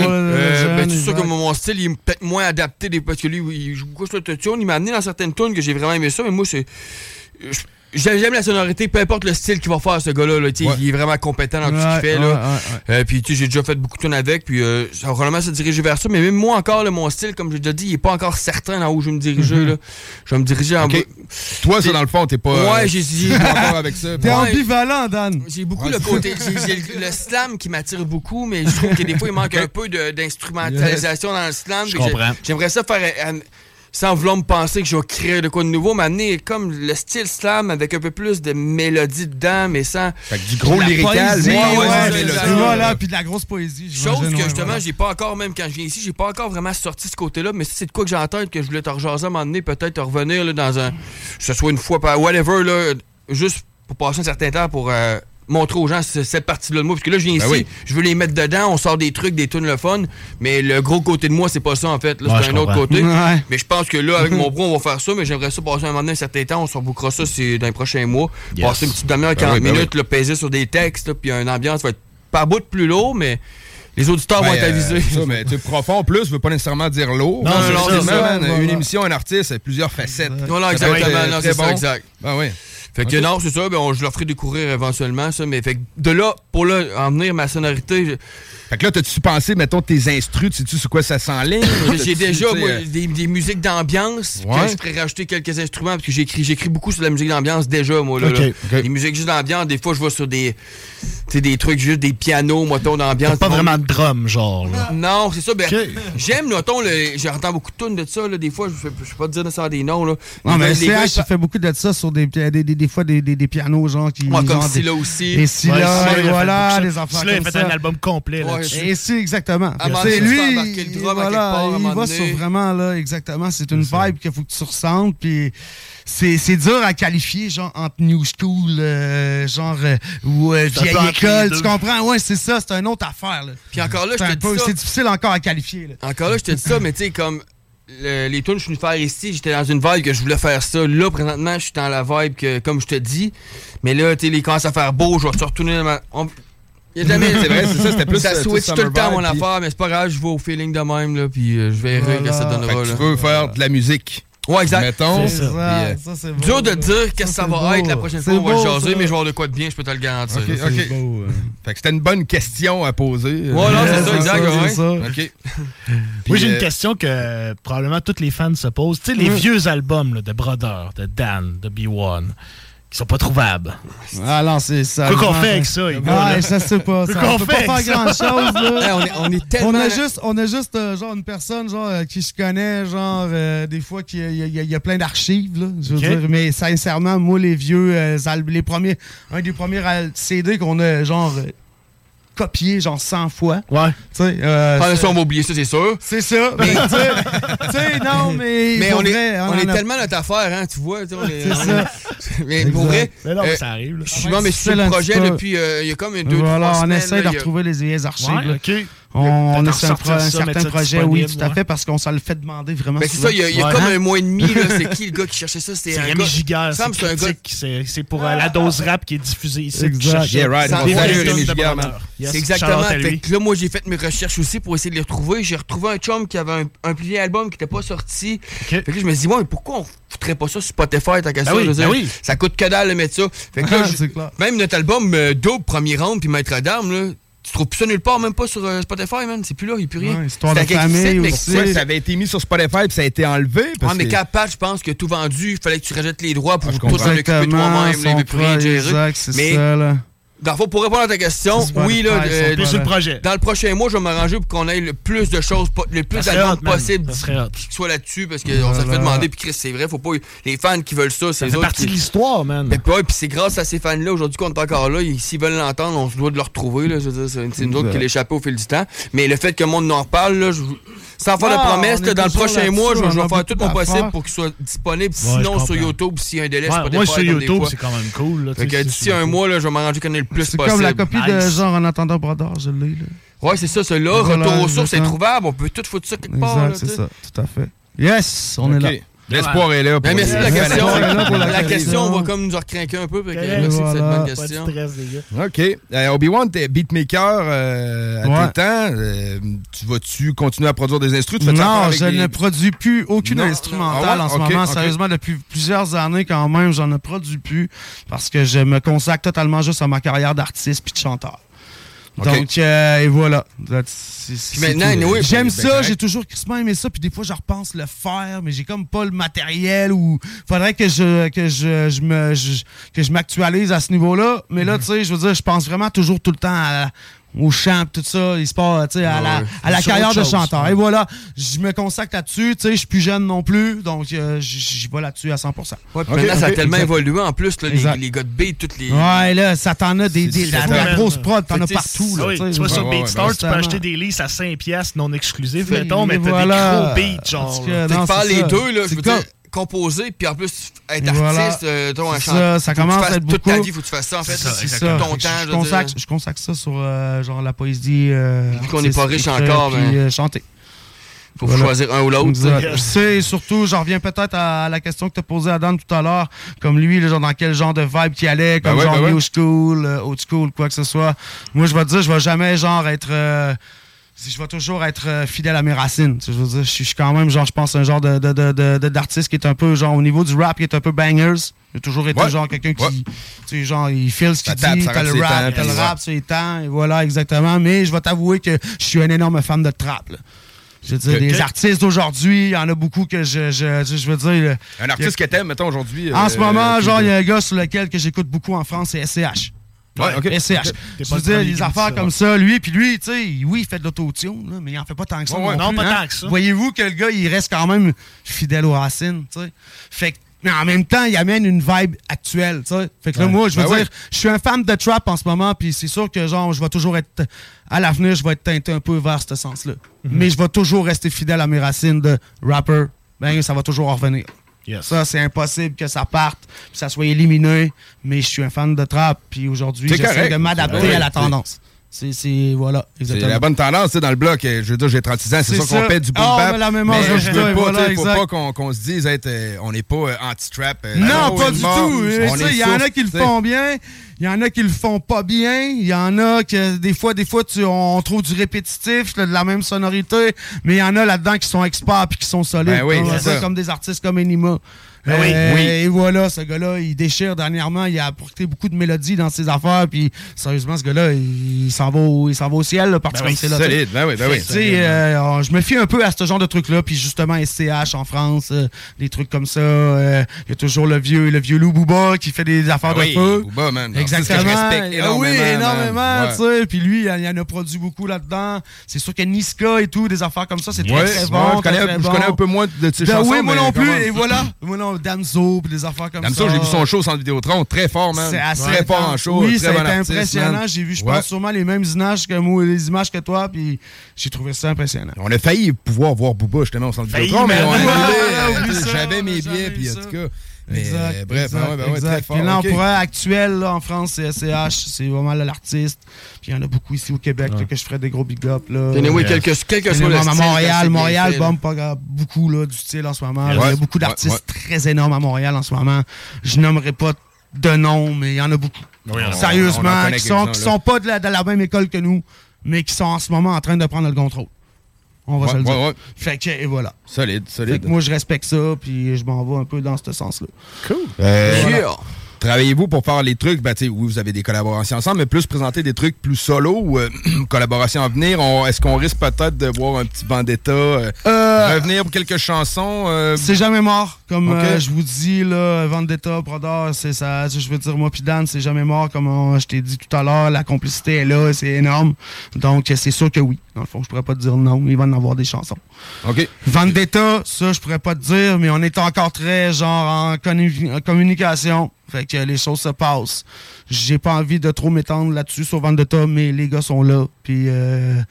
Euh, ben, c'est sûr que mon, mon style, il est peut-être moins adapté des, parce que lui, il joue beaucoup sur l'autotune. Il m'a amené dans certaines tunes que j'ai vraiment aimé ça, mais moi, c'est. J'aime la sonorité, peu importe le style qu'il va faire, ce gars-là. là,
Ouais.
Il est vraiment compétent dans tout ce qu'il fait.
ouais,
là. Euh, puis, j'ai déjà fait beaucoup de tunes avec. Puis, euh, ça va vraiment se diriger vers ça. Mais même moi, encore, là, mon style, comme j'ai déjà dit, il est pas encore certain dans où je vais me diriger.
Mhm.
là. Je vais me diriger en
OK.
bas.
Toi, ça, dans le fond, t'es pas.
Ouais,
euh,
j'ai
d'accord avec ça.
T'es ambivalent, Dan.
J'ai beaucoup le côté. J'ai le, le slam qui m'attire beaucoup, mais je trouve que des fois, il manque un peu d'instrumentalisation dans le slam. J'aimerais ça faire. euh, sans vouloir me penser que je vais créer de quoi de nouveau, m'amener comme le style slam avec un peu plus de mélodie dedans, mais sans.
Fait que du gros lyrical,
ouais,
ouais, voilà, puis de la grosse poésie.
Chose que justement,
voilà.
j'ai pas encore, même quand je viens ici, j'ai pas encore vraiment sorti ce côté-là, mais ça, c'est de quoi que j'ai en tête que je voulais te rejaser à un moment donné, peut-être revenir là, dans un. Que ce soit une fois par whatever, là, juste pour passer un certain temps pour. euh, montrer aux gens ce- cette partie-là de moi. Parce que là, je viens
Ben
ici,
oui.
je veux les mettre dedans, on sort des trucs, des tunes le fun, mais le gros côté de moi, c'est pas ça en fait. Là,
Ouais,
c'est un autre côté.
Ouais.
Mais je pense que là, avec mon bro, on va faire ça, mais j'aimerais ça passer un moment donné un certain temps, on se rebookera ça c'est dans les prochains mois.
Yes.
Passer une petite demi-heure,
Ben
40
oui, ben
minutes, là, peser sur des textes, là, puis une ambiance va être pas bout de plus lourd, mais les auditeurs vont
Ben,
être
euh,
avisés.
ça, mais profond plus veut pas nécessairement dire lourd.
Non, c'est ça,
Ultimement,
ça.
man,
Voilà.
Une émission, un artiste, a plusieurs facettes.
Voilà, exactement.
euh,
non, c'est ça,
bon.
exact.
Ben oui.
Fait que non, c'est ça, ben, on- je leur ferai découvrir éventuellement ça, mais fait que de là, pour là, en venir ma sonorité, je-
Fait que là, t'as-tu pensé, mettons, tes instrus, tu sais-tu sur quoi ça s'enligne?
j'ai déjà moi,
euh,
des, des musiques d'ambiance,
Ouais.
je pourrais rajouter quelques instruments, parce que j'écris j'écris beaucoup sur la musique d'ambiance déjà, moi. Là. Les musiques juste d'ambiance, des fois, je vais sur des, sais, des trucs juste des pianos, motos d'ambiance.
Pas
Bon,
vraiment de drum, genre. Là.
Non, c'est ça. Ben,
Ok.
J'aime, notons, le- j'entends beaucoup de tunes de ça, là, des fois, je ne vais pas te dire nécessairement des noms. Là.
Non, mais
Les
CH, il fait beaucoup de ça sur des, des, des, des fois des, des, des pianos, genre qui.
Ouais, comme
des-
aussi.
Et Scylla,
Ouais,
voilà,
ça.
affaires
Scylla, il fait
ça.
un album complet
Ouais,
là-dessus.
Et c'est exactement. C'est lui, il va
donné.
sur vraiment là, exactement. C'est une vibe qu'il faut que tu ressentes, puis c'est c'est dur à qualifier, genre entre new school, euh, genre euh, ou euh, vieille école, tu comprends? Ouais, c'est ça, c'est une autre affaire. là.
Puis encore là, je te dis
peu-
ça.
c'est difficile encore à qualifier. là.
Encore là, je te dis ça, mais tu sais, comme le- les tunes que je suis venu faire ici, j'étais dans une vibe que je voulais faire ça. Là, présentement, je suis dans la vibe que, comme je te dis. Mais là, tu sais, il commence à faire beau, je vais retourner dans ma. on- Il y a
C'est vrai, c'est ça, c'était plus,
Ça
euh,
switch tout le temps, mon
vibe,
affaire, mais c'est pas grave, je vais au feeling de même, là, puis euh, je verrai
Voilà.
que ça
Fait
donnera.
que
Là.
tu veux faire de la musique.
Ouais, exact.
Mettons.
Ça,
euh,
ça, c'est beau,
Dur de dire qu'est-ce que ça va
beau.
être la prochaine fois, on va
beau,
jaser, mais je vais avoir de quoi de bien, je peux te le garantir.
Ok,
C'est
ok.
beau, euh.
Fait que c'était une bonne question à poser.
Voilà, c'est ça,
c'est
exact,
ça,
ouais.
OK.
Moi, j'ai une
euh,
question que probablement tous les fans se posent. Tu sais, les
Mm.
vieux albums là, de Brother, de Dan, de B1, qui sont pas trouvables.
Ah non, c'est ça.
Quoi qu'on fait avec ça, les gars,
Ouais,
là?
ça c'est pas. Ça,
qu'on
on peut
fait
pas
avec
faire grand chose là.
Hey, on, est, on est tellement.
On a juste, on a juste euh, genre une personne genre euh, qui se connaît genre euh, des fois qui il y, y y a plein d'archives là, je veux
Ok.
dire mais sincèrement moi les vieux euh, les premiers un des premiers al- CD qu'on a genre euh, copié genre 100 fois.
Ouais.
Tu sais euh,
Ah,
c'est-
ça, on va oublier ça, c'est sûr.
c'est ça. Mais tu sais, tu sais, non mais
Mais on est,
vrai,
on
en
est
a-
tellement notre affaire, hein, tu vois. on est-
C'est
on
ça.
est- Mais pour vrai,
Mais non, mais
euh,
ça arrive. là.
je suis bon, mais je suis
C'est
sur le
un
projet depuis, euh, il y a comme deux,
Voilà,
trois
on
semaines.
essaie
là,
de retrouver les vieilles archives.
Ok.
On, est sur un, certain projet, oui, tout à fait, parce qu'on se le fait demander vraiment
Ben, c'est ça, il y a, il y a
Ouais,
comme
hein?
un mois et demi, là, c'est qui le gars qui cherchait ça? C'est
Rémi
semble
c'est
que c'est un gars-
critique, c'est c'est pour euh, la dose rap qui est diffusée ici.
Exact.
Yeah, right. Rémi man.
Yes,
C'est exactement. Fait que là, moi, j'ai fait mes recherches aussi pour essayer de les retrouver. J'ai retrouvé un chum qui avait un, un vieil album qui n'était pas sorti. Fait que là, je me suis dit, ouais, mais pourquoi on foutrait pas ça sur Spotify tant qu'à
Ben
ça?
ben.
Ça coûte que dalle de mettre ça. Fait que là,
Ah,
même notre album euh, Dope, premier round, puis Maître d'armes, tu trouves plus ça nulle part, même pas sur euh, Spotify, man. C'est plus là, il n'y a plus rien.
Ouais, histoire de ça avait été mis sur Spotify puis ça a été enlevé. Parce
ouais, mais qu'à je pense que tout vendu, il fallait que tu rajoutes les droits pour,
ah, pour
s'en occuper toi-même. Mais
ça, là.
Dans pour répondre à ta question, oui, là, euh, dans le prochain mois, je vais m'arranger pour qu'on ait le plus de choses, le plus d'albums possible qui soient là-dessus, parce qu'on
voilà.
s'en fait demander, puis Chris, c'est vrai, faut pas. Les fans qui veulent ça, c'est
ça.
C'est
partie de l'histoire, man.
Mais puis c'est grâce à ces fans-là, aujourd'hui, qu'on est encore là, s'ils veulent l'entendre, on se doit de le retrouver, là. C'est nous autres qui l'échappait au fil du temps. Mais le fait que le monde en reparle, là, je... sans faire de
promesse,
dans le prochain mois, je, vais faire tout mon possible pour qu'il soit disponible, sinon sur YouTube, s'il y a un délai,
je
peux
Moi, sur YouTube, c'est quand même cool,
D'ici un mois, je vais m'arranger
c'est comme la copie
nice.
de genre en attendant Brador, je l'ai.
Ouais, c'est ça, celui-là. Retour aux sources, c'est trouvable. On peut tout foutre ça quelque part.
Exact, c'est ça, tout à fait. Yes, on est là.
Ben, L'espoir est là. Pour
merci la question.
la question,
on va comme nous recrinquer un peu. merci cette bonne question.
OK. Obi-Wan, t'es beatmaker euh, à tes temps. Euh, tu vas-tu continuer à produire des instruments?
Non, je ne produis plus aucune instrumentale
ah
en ce moment. Sérieusement, depuis plusieurs années quand même, j'en ai produit plus parce que je me consacre totalement juste à ma carrière d'artiste puis de chanteur. Donc, euh, et voilà. J'aime ça, j'ai toujours crissement aimé ça, puis des fois, je repense le faire, mais j'ai comme pas le matériel ou faudrait que je, que je, je me, que je m'actualise à ce niveau-là. Mais là, tu sais, je veux dire, je pense vraiment toujours tout le temps à, au chant, tout ça, il se passe ouais, à la, à la carrière de chanteur. Et voilà, je me consacre là-dessus, je suis plus jeune non plus, donc euh, j'y vais là-dessus à 100%.
Ouais, okay, ça a tellement évolué en plus, là, les, les, gars de B, toutes les...
Ouais, là, ça t'en a des... des la, grosse prod, t'en as partout. Là,
oui,
tu
vois, sur BeatStar, tu peux acheter des listes à 5$ non
exclusives,
mettons, mais t'as des gros beats, genre.
Tu
parles
les deux, là, je veux dire composer, puis en plus être
voilà.
artiste, euh, ton, un
ça, ça commence à être beaucoup.
Toute ta vie, faut que tu fasses ça, en fait.
Ça.
Ton temps,
je, consacre, ça sur euh, genre la poésie. Euh,
Vu qu'on n'est pas riche
euh,
encore,
puis,
ben,
chanter.
Faut choisir un ou l'autre.
Je sais, surtout, j'en reviens peut-être à la question que tu as posée à Dan tout à l'heure, comme lui, genre, dans quel genre de vibe qu'il allait, ben comme
ben ouais,
genre
ben ouais.
new school, old school, quoi que ce soit. Moi, je vais te dire, je vais jamais genre être si je vais toujours être euh, fidèle à mes racines. Je veux dire, je suis quand même, genre, je pense, un genre de, d'artiste qui est un peu, genre, au niveau du rap, qui est un peu bangers. J'ai toujours été, genre, quelqu'un qui, tu sais, genre, il file ce qu'il dit, t'as le rap, t'as le rap, c'est temps, voilà, exactement. Mais je vais t'avouer que je suis un énorme fan de trap. Je veux dire, des artistes aujourd'hui, il y en a beaucoup que je, je, je, veux dire.
Un artiste a... que t'aimes, mettons, aujourd'hui.
En ce euh,
moment,
genre, il y a un gars sur lequel que j'écoute beaucoup en France, c'est SCH.
Ouais.
SCH. Je veux dire, les affaires comme ça, lui, puis lui, tu sais, oui, il fait de l'autotune, mais il en fait pas tant que ça. Voyez-vous que le gars, il reste quand même fidèle aux racines, tu sais. Mais en même temps, il amène une vibe actuelle, tu sais. Fait que là, moi, je veux dire, je suis un fan de trap en ce moment, puis c'est sûr que, genre, je vais toujours être, à l'avenir, je vais être teinté un peu vers ce sens-là. Mais je vais toujours rester fidèle à mes racines de rapper. Ben, ça va toujours revenir. Ça, c'est impossible que ça parte, que ça soit éliminé, mais je suis un fan de trap, puis aujourd'hui, j'essaie de m'adapter à la tendance. C'est. Voilà,
la bonne tendance, dans le bloc. Euh, je veux dire, j'ai 36 ans, c'est sûr qu'on paie du boom
ah, oh, la mémoire,
mais
je veux
pas,
voilà,
faut pas qu'on qu se dise, euh, on n'est pas euh, anti-trap.
Non, pas du tout. Il y en a qui le font bien. Il y en a qui le font pas bien. Il y en a que des fois, des fois, tu, on trouve du répétitif, de la même sonorité. Mais il y en a là-dedans qui sont experts puis qui sont solides.
Ben hein,
comme des artistes comme Enima.
Ah oui,
euh,
oui.
Et voilà, ce gars-là, il déchire dernièrement. Il a apporté beaucoup de mélodies dans ses affaires. Puis, sérieusement, ce gars-là, il, s'en va, au, il s'en va au ciel, là, parti
ben,
ben oui, ben oui,
ben euh, oui. Je me fie un peu à ce genre de trucs là Puis, justement, SCH en France, euh, des trucs comme ça. Euh, il y a toujours le vieux, le vieux Lou Booba qui fait des affaires
ben
de
oui,
feu.
Booba, man. Exactement. Ce que je respecte énormément.
Ah oui,
énormément,
tu sais. Puis, lui, il en a produit beaucoup là-dedans. C'est sûr qu'il y a Niska et tout, des affaires comme ça. C'est très, très, bon.
Je connais un peu moins de ces
ben
chansons.
Oui, moi non plus. Et voilà. Damso puis des affaires comme ça.
Damso, j'ai vu son show au Centre Vidéotron, très fort, man.
C'est assez
très fort en show,
oui,
très bon artiste,
impressionnant. J'ai vu, je pense, sûrement les mêmes images que moi, les images que toi, puis j'ai trouvé ça impressionnant.
On a failli pouvoir voir Booba justement au Centre Vidéotron, mais on a J'avais mes billets, puis en tout cas... Mais
exact,
bref,
exact,
ouais,
actuel là, en France, c'est SCH, c'est vraiment l'artiste. Puis il y en a beaucoup ici au Québec que je ferais des gros big up. Là.
Anyway, quelques,
quelques
anyway, À
Montréal, Montréal bombe pas beaucoup là, du style en ce moment. il y a beaucoup d'artistes très énormes à Montréal en ce moment. Je nommerai pas de nom, mais il y en a beaucoup. Sérieusement, qui, sont, sont pas de la même école que nous, mais qui sont en ce moment en train de prendre le contrôle. On va
Ouais,
se le dire.
ouais, ouais.
Fait que, et voilà.
Solide,
Fait
solide.
que moi, je respecte ça, puis je m'en vais un peu dans ce sens-là.
Cool.
Euh,
Voilà.
voilà.
Travaillez-vous pour faire les trucs, ben, tu sais, oui, vous avez des collaborations ensemble, mais plus présenter des trucs plus solo ou euh, collaborations à venir? Est-ce qu'on risque peut-être de voir un petit Vendetta euh,
Euh,
revenir pour quelques chansons?
C'est jamais mort. Comme je vous dis, là, Vendetta, Brodeur, c'est ça. Je veux dire, moi puis Dan, c'est jamais mort. Comme on- je t'ai dit tout à l'heure, la complicité est là, c'est énorme. Donc, c'est sûr que oui. Dans le fond, je pourrais pas te dire non. Il va en avoir des chansons.
OK.
Vendetta, ça, je pourrais pas te dire, mais on est encore très, genre, en communication. Fait que les choses se passent. J'ai pas envie de trop m'étendre là-dessus sur Vendetta, mais les gars sont là. Puis, euh,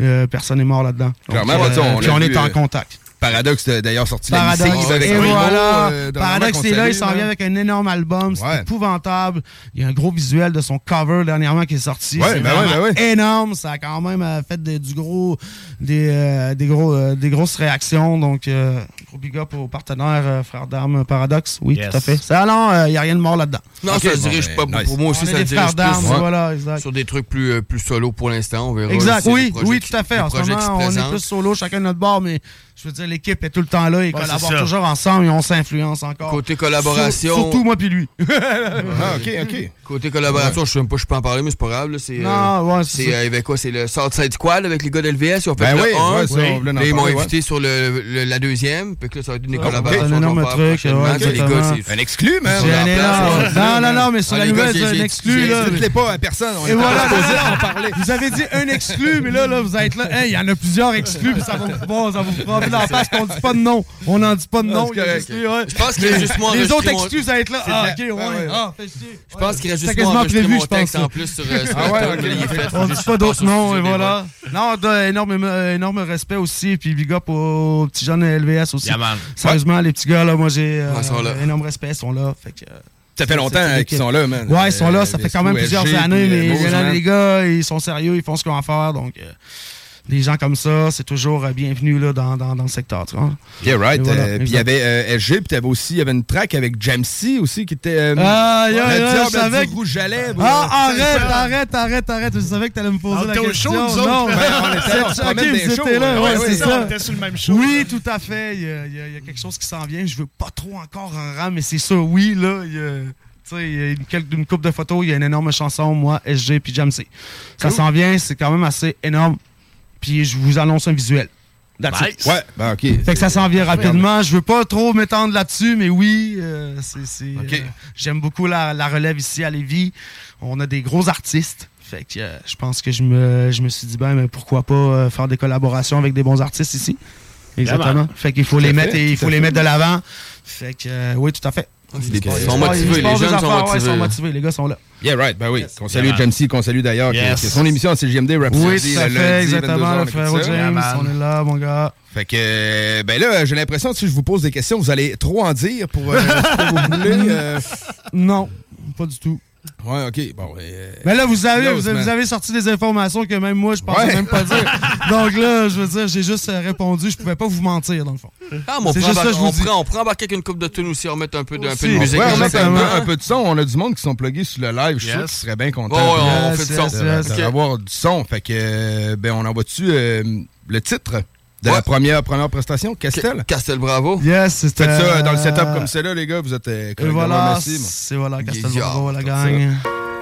euh, personne n'est mort là-dedans. Donc,
Clairement,
euh,
on
puis on est en
euh,
contact.
Paradox d'ailleurs sorti
Paradox.
la avec
Et voilà.
euh,
Paradox, c'est là, il s'en vient avec un énorme album. C'est
Ouais.
épouvantable. Il y a un gros visuel de son cover dernièrement qui est sorti.
Ouais,
c'est
ben ouais, ben
énorme. Ça a quand même fait de- du gros, des, euh, des, gros, euh, des grosses réactions. Donc, euh, gros big up aux partenaires, euh, frères d'armes Paradox. Oui,
Yes.
tout à fait. C'est allant, il n'y a rien de mort là-dedans.
Non, ça se dirige pas.
nice.
Pour moi aussi,
On
ça dirige
frères d'armes,
plus
voilà, exact.
sur des trucs plus, euh, plus solo pour l'instant. On verra.
Exact, oui, oui, tout à fait. En ce moment, on est plus solo, chacun de notre bord, mais je veux dire, l'équipe est tout le temps là, ils
Ouais,
collaborent
ça.
toujours ensemble et on s'influence encore.
Côté collaboration-
Sur- surtout moi puis lui.
Ah, ok, ok.
Côté collaboration, je sais même pas, je peux en parler, mais c'est pas grave. là, C'est,
Non,
euh,
ouais, c'est ça.
euh, avait quoi C'est le Southside Squad avec les gars d'LVS. Ils ont fait
Ben
le
oui,
1.
ouais, ça, on voulait en
Là, ils m'ont
ouais.
invité sur le, le- la deuxième. Que là, ça va être une des
Ah,
collaborations.
Un énorme truc,
Un exclu,
on place,
Non, non, non, mais sur
Ah,
la nouvelle, c'est un exclu,
j'ai-
là.
Dites-les pas à personne. On
Et
est pas en parler.
Vous avez dit un exclu, mais là, là vous êtes là. Il y en a plusieurs exclus, puis ça va vous bon, ça va vous prendre la face qu'on dit pas de nom. On n'en dit pas de nom. y a lui, ouais.
Je pense qu'il y a
Les-
juste moi
Les autres exclus, ça va être là. Ah, ok, ouais. Ah.
Je pense qu'il reste
C'était
juste moi
prévu,
mon
je pense.
en plus sur euh,
Ah.
On dit pas d'autres noms, et voilà. Non, énorme respect aussi, puis big up aux petits jeunes LVS aussi.
Yeah.
Sérieusement, les petits gars, là, moi, j'ai euh,
Ouais,
énorme respect, ils sont là. Fait que, euh,
Ça fait longtemps
l'équipe.
qu'ils sont là, man.
Ouais, ils sont là, ça
Euh,
fait quand même plusieurs années, mais
euh,
les gars, ils sont sérieux, ils font ce ont à faire, donc des gens comme ça, c'est toujours euh, bienvenu là, dans, dans, dans le secteur, tu vois.
Yeah, right.
Voilà,
Euh, Puis il y avait euh, SG, puis t'avais aussi, il y avait une track avec Jamsey aussi qui était. euh,
Ah, yeah,
le
yeah,
diable
je savais
du
que-
rouge à lèvres.
Ah, arrête, arrête, arrête, arrête. Je savais que t'allais me poser
On
la
était au
question.
show, nous
non,
autres.
ben,
on était- on des shows,
là, ouais,
Ouais,
c'est ça.
On était sur le même show.
Oui, tout à fait. Il y a, il y a- il y a quelque chose qui s'en vient. Je veux pas trop encore en rang, mais c'est ça, oui, là. Il y a, tu sais, il y a une, quelques- une coupe de photos, il y a une énorme chanson, moi, SG puis Jamsey. Ça
Cool.
s'en vient, c'est quand même assez énorme. Puis je vous annonce un visuel.
Nice.
Ouais, ben ok.
Fait que ça s'en vient rapidement. Je veux pas trop m'étendre là-dessus, mais oui, euh, c'est, euh, j'aime beaucoup la, la relève ici à Lévis. On a des gros artistes. Fait que euh, je pense que je me, je me suis dit, ben, mais pourquoi pas faire des collaborations avec des bons artistes ici? Exactement. Fait qu'il faut
Tout
les
fait,
mettre et il faut les
fait.
mettre de l'avant. Fait que oui, tout à fait.
C'est ils sont motivés, les jeunes sont motivés.
ils sont motivés, les gars sont là.
Yeah, right. Ben oui. Qu'on salue. Jamsey, qu'on salue d'ailleurs. qui-
Yes.
qui est son émission à CGMD Rhapsody.
Oui, tout à fait,
lundi,
exactement.
22h, on
Le frère. James, on est là, mon gars.
Fait que, ben là, j'ai l'impression que si je vous pose des questions, vous allez trop en dire pour euh, ce que vous voulez. euh.
Non, pas du tout.
Ouais, ok. Bon, euh,
Mais là, vous avez, vous, avez-
man.
vous avez sorti des informations que même moi, je pensais
Ouais.
même pas dire. Donc là, je veux dire, j'ai juste euh, répondu. Je pouvais pas vous mentir, dans le fond.
Ah, mais on
C'est
prend
juste ça,
embarquer-
je vous
on
dis.
prend- on prend embarquer avec une coupe de tunes aussi, on met un peu de, un peu de musique.
ouais, on met un peu, un peu de son. On a du monde qui sont plugués sur le live. Je suis sûr qu'ils seraient bien contents.
Ouais, ouais, on
Yes,
fait du son.
de- d'avoir du son. Fait que, euh, ben, on envoie dessus euh, le titre? De
Ouais.
la première, première prestation, Castel?
Castel Bravo.
Yes, c'était.
Faites ça dans le setup comme c'est là, les gars. Vous êtes euh,
Et
correctement
voilà, c'est voilà, Castel
Yeah,
Bravo, la
comme
gang.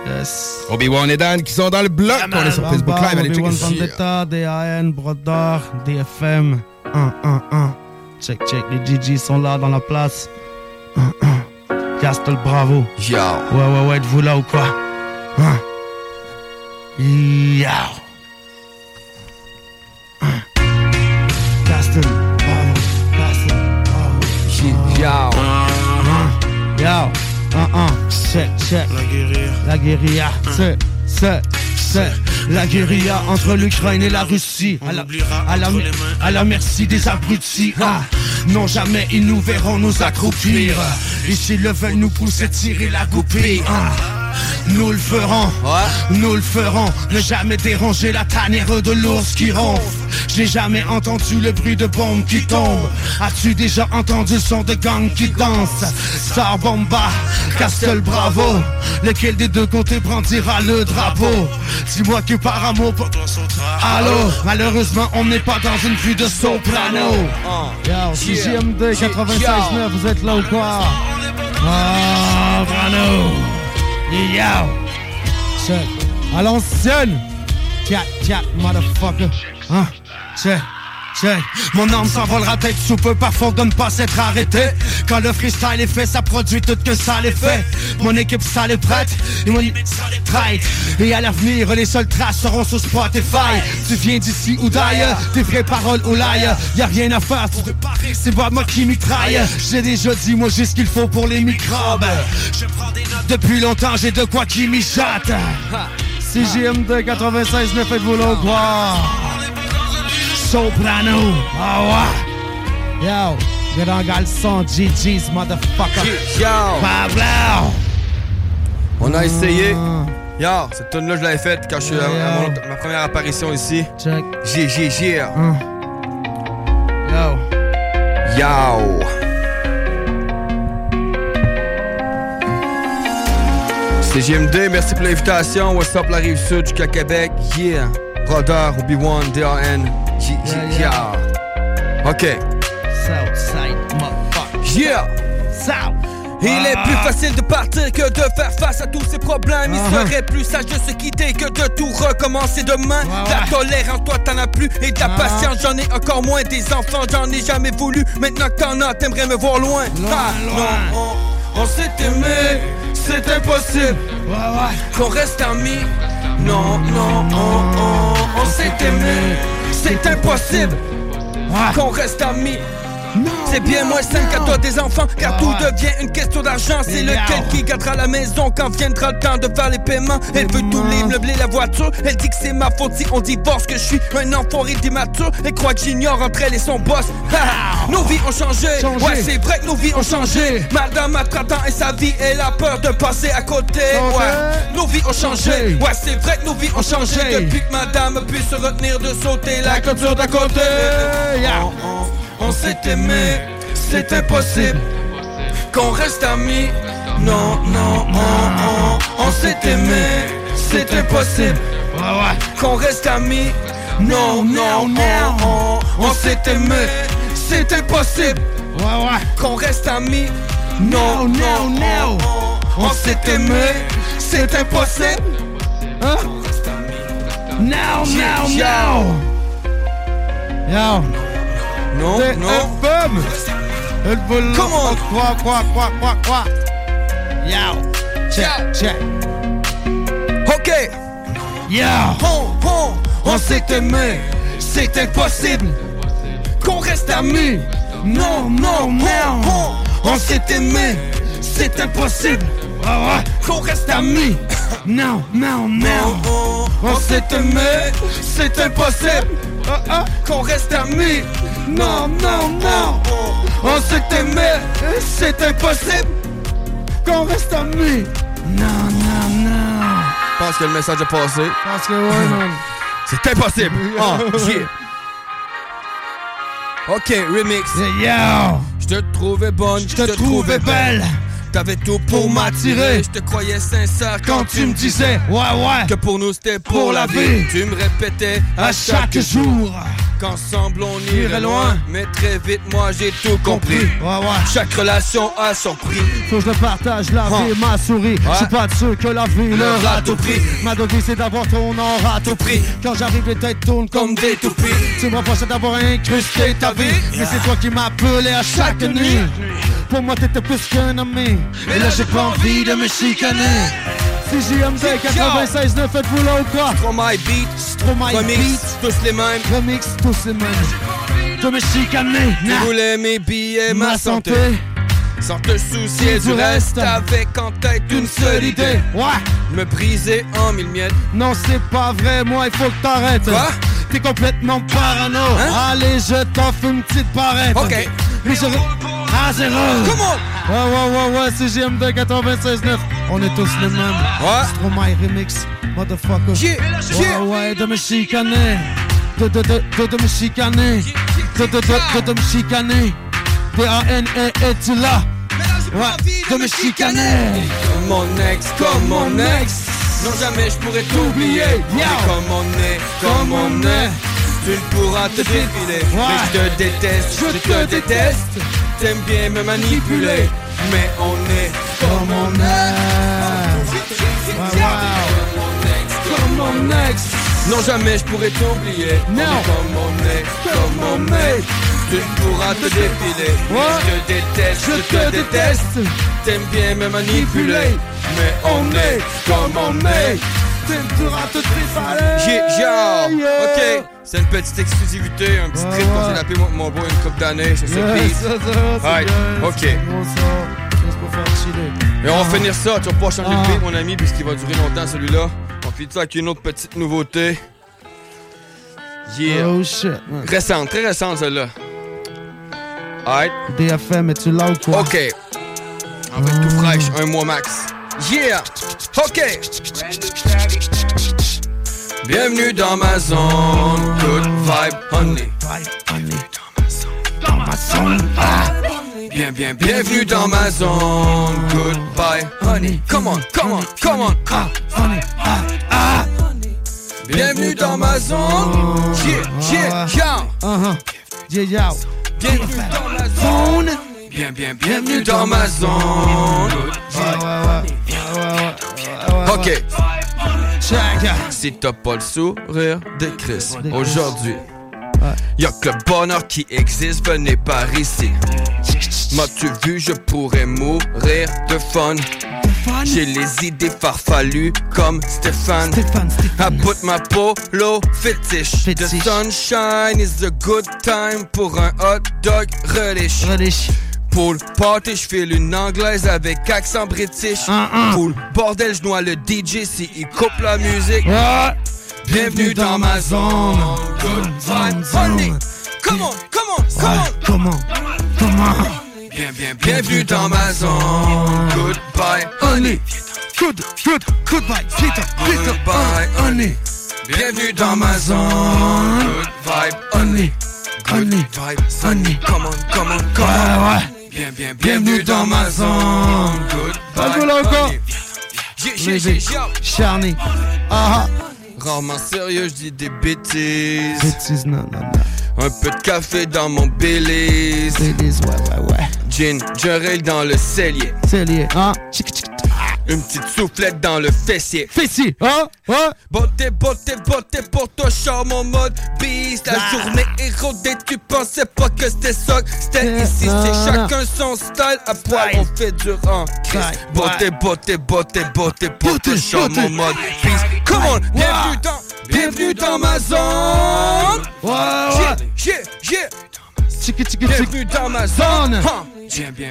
Yes.
Obi-Wan et Dan qui sont dans le bloc. on est sur Facebook
Bamba,
Live. Allez ça.
Vendetta, DAN, Brodor, DFM. 1, 1, 1. Check, check, les GG sont là dans la place. 1, 1. Castel Bravo.
Yo.
Ouais, ouais, ouais, êtes-vous là ou quoi? Hein? Yow.
Yo.
Un, un.
La guérilla.
La guérilla, c'est, c'est, c'est la guérilla entre l'Ukraine et la Russie. À la, à la, à la merci des abrutis. Ah, non, jamais ils nous verront nous accroupir. Et s'ils le veulent nous pousser, tirer la goupille. Ah, nous le ferons, nous le ferons. Ne jamais déranger la tanière de l'ours qui ronfle. J'ai jamais entendu le bruit de bombes qui tombent. As-tu déjà entendu le son de gang qui danse Star Bomba, Castel Bravo. Lequel des deux côtés brandira le drapeau Dis-moi que par amour pour toi Allô, malheureusement on n'est pas dans une vue de soprano. Yo, CGMD 96.9, vous êtes là ou quoi? Ah. Yo. Check. À l'ancienne. Cat, cat, motherfucker. Hein? Check. Mon arme s'envolera tête sous peu, parfois de ne pas s'être arrêté. Quand le freestyle est fait, ça produit tout que ça les fait. Mon équipe sale est prête, et mon équipe sale est prête. Et à l'avenir, les seules traces seront sur Spotify. Tu viens d'ici ou d'ailleurs, tes vraies paroles ou l'ail. Y a rien à faire, tu te parer, c'est pas moi qui mitraille. J'ai déjà dit, moi, j'ai ce qu'il faut pour les microbes. Je prends des notes depuis longtemps, j'ai de quoi qui mijote. CGM2 96 9 êtes-vous là ou quoi? Soprano. Ah ouais. Yo, le son GG's motherfucker.
Yo.
Pablo.
On a essayé. Yo, cette tune là je l'avais faite quand je suis à, à mon- ma première apparition ici.
Check.
J'ai, j'ai, j'ai.
Yo.
Yo. C'est merci pour l'invitation. What's up, la rive sud jusqu'à Québec? Yeah. Rodeur, Obi-Wan, DRN. Yeah. OK.
Southside motherfucker.
Yeah.
South.
Il est plus facile de partir que de faire face à tous ces problèmes. Il
Ah.
serait plus sage de se quitter que de tout recommencer demain. La tolérance, toi t'en as plus. Et de la
Ah.
patience, j'en ai encore moins. Des enfants, j'en ai jamais voulu. Maintenant que t'en as, t'aimerais me voir loin. Ah, non, on, on s'est aimé, c'est impossible. Qu'on reste amis. Non, non, on, on, on s'est aimé, c'est impossible. Qu'on reste amis. C'est bien moins simple qu'à toi des enfants. Car tout devient une question d'argent. C'est lequel qui gardera la maison Quand viendra le temps de faire les paiements? Elle veut tout livre, le blé, la voiture. Elle dit que c'est ma faute si on divorce Que je suis un enfoiré d'immature Elle croit que j'ignore entre elle et son boss. Ha! Nos vies ont changé. Ouais c'est vrai que nos vies ont changé. Madame a 30 ans et sa vie Elle a peur de passer à côté. Ouais. Nos vies ont changé. Ouais c'est vrai que nos vies ont changé. Depuis que madame a pu se retenir de sauter La clôture d'à côté. On- on- s'est aimé, c'est impossible qu'on reste amis. Non, non, on, on, on s'est aimé, c'est impossible qu'on reste amis. Non, non, on, on, on s'est aimé, c'est impossible qu'on reste amis. Non, non, non, on, s'est aimé, c'est impossible. Hein?
Now, now,
Yeah.
now. Yo.
Non,
C'est
non.
Elle veut
Come on.
Quoi, quoi, quoi, quoi, quoi. Yo. Check, check.
Ok.
Yeah.
On, on, on s'est aimé, c'est impossible qu'on reste amis. Non, non, non, on, on s'est aimé, c'est impossible qu'on reste amis.
Non, non, non.
On, on s'est aimé, c'est impossible qu'on reste amis. Non, non, non, on, s'est aimé, c'est impossible qu'on reste amis.
Non, non, non.
Je pense que le message est passé.
Parce que, ouais, man.
C'est impossible. Yeah. Ok, remix.
Yo.
Je te trouvais bonne, je te trouvais belle. T'avais tout pour m'attirer. Je te croyais sincère quand tu me disais
Ouais, ouais.
que pour nous c'était pour, la vie. Tu me répétais
À chaque jour.
Qu'ensemble on
Irait loin.
Mais très vite, moi j'ai tout compris.
Ouais, ouais.
Chaque relation a son prix.
Faut que je le partage, la vie m'a souri. Je suis pas sûr que la vie
Le
leur a tout pris.
prix.
Ma devise c'est d'avoir ton or à tout prix. Quand j'arrive, les têtes tournent comme des toupies. Tu me reproches d'avoir incrusté ta vie. Mais c'est toi qui m'appelais à chaque nuit. Pour moi, t'étais plus qu'un ami. Et là, j'ai pas envie de me chicaner. Si JMD 96 9 faites-vous là ou quoi?
Trop my beat,
my
remix,
beat.
tous les mêmes.
Remix, tous les mêmes. De me chicaner.
Tu voulais mes billets, ma,
Ma
santé.
santé.
Sans te soucier
Du
du reste, avec en tête une seule idée.
Ouais.
Me briser en mille miettes.
Non, c'est pas vrai, moi, il faut que t'arrêtes.
Quoi?
T'es complètement parano.
Hein?
Allez, je t'offre une petite parette.
Ok.
Mais je... À zéro.
Come on!
Ouais, ouais, ouais, ouais, c'est GM2 96.9. On est tous les mêmes.
Ouais.
Stromae remix, motherfucker.
Yeah, yeah.
Ouais, ouais, de me chicaner. De, de, de, de, de me chicaner. De, de, de, de, de me chicaner. D-A-N-E, es-tu là? Ouais, de me chicaner.
Comme mon ex, comme mon ex. Non, jamais je pourrais t'oublier. Est comme on est, comme on est. Tu ne pourras te défiler. Mais je te déteste, je te déteste. T'aimes bien me manipuler.
mais on est
comme on est. Comme on est.
Non, jamais je pourrais t'oublier. On est Comme on est, comme on est. Tu ne pourras te défiler. Je te déteste, je te déteste. T'aimes bien me manipuler. Mais on est comme on est.
Tu ne pourras te
genre,
Yeah.
ok, c'est une petite exclusivité, un petit
Ouais,
trip qu'on
ouais.
s'est tapé moi, mon boy une couple d'années, c'est ça,
Yeah, ça, ça,
Ouais,
bien,
ok.
c'est bon, ça. Juste pour faire chiller?
Et on va
Ah.
finir ça, tu vas pas changer
Ah.
le beat mon ami puisqu'il va durer longtemps celui-là. On finit ça avec une autre petite nouveauté. Yeah.
Oh shit, man.
Récente, très récente celle-là. Alright.
DFM, es-tu là ou quoi?
Ok. On va être tout fraîche, un mois max. Yeah! Ok! Bienvenue dans ma zone, good vibe honey.
Dans ma zone. Ah.
Bien, bien, bienvenue dans ma zone, goodbye honey. Come on, come on, come on. Ah,
honey. Ah, ah.
Bienvenue dans ma zone. Yeah, yeah, yeah. Bienvenue dans ma zone. Bien, bien, bienvenue dans ma zone. Ok. Si t'as pas le sourire de Chris aujourd'hui, y'a que le bonheur qui existe, venez par ici. M'as-tu vu, je pourrais mourir de fun? J'ai les idées farfelues comme Stéphane. I put my polo fétiche. The sunshine is a good time pour un hot dog relish. Pour le party, je file une anglaise avec accent british. Pour le bordel, je noie le DJ si il coupe la musique. Bienvenue dans ma zone. Good vibe, honey. Come on, come on, come on.
Comment? Comment?
Bien, bien, bienvenue dans ma zone. Goodbye, honey.
Good, good, goodbye, Peter,
Goodbye, honey. Bienvenue dans ma zone. Good vibe, honey. Good vibe, honey. Come on, come on, come on. Bien, bien, bienvenue dans ma zone. Goodbye,
là encore.
yeah.
charné. Ah
Rarement sérieux, je dis des bêtises.
Bêtises, non, non, non.
Un peu de café dans mon Baileys.
Baileys, ouais, ouais, ouais.
Gin, Jarel dans le cellier.
Cellier, hein? Tchic.
Une petite soufflette dans le fessier.
Fessier, hein? Ouais?
Beauté, beauté, beauté pour ton charme en mode beast. La
Ah.
journée est rodée, tu pensais pas que c'était ça. C'était ici,
non,
c'est chacun son style. À poil, on fait du rang. Beauté, beauté, beauté, beauté pour ton charme en mode beast. Come on, bienvenue dans, bienvenue dans ma zone.
Ouais,
Yeah, yeah, yeah. Bienvenue dans ma zone.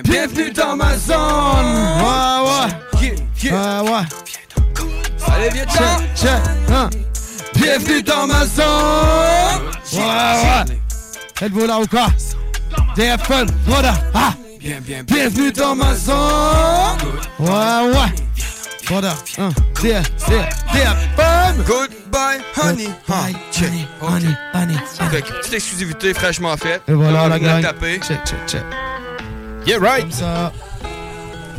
Bienvenue dans ma zone.
Ouais, ouais.
Yeah, yeah.
Ouais, ouais.
Allez, viens
check, hein?
Bienvenue dans ma zone.
Ouais, ouais. Êtes-vous là ou quoi? Voilà. Ah!
Bien, bien,
Bienvenue dans ma zone. Ouais, ouais. Voilà. Hein. DF, DF, DFM.
Goodbye, honey.
Goodbye,
Check.
honey, honey,
que petite exclusivité fraîchement faite.
Et voilà la gang.
taper.
Check, check, check.
Yeah, right.
Comme ça.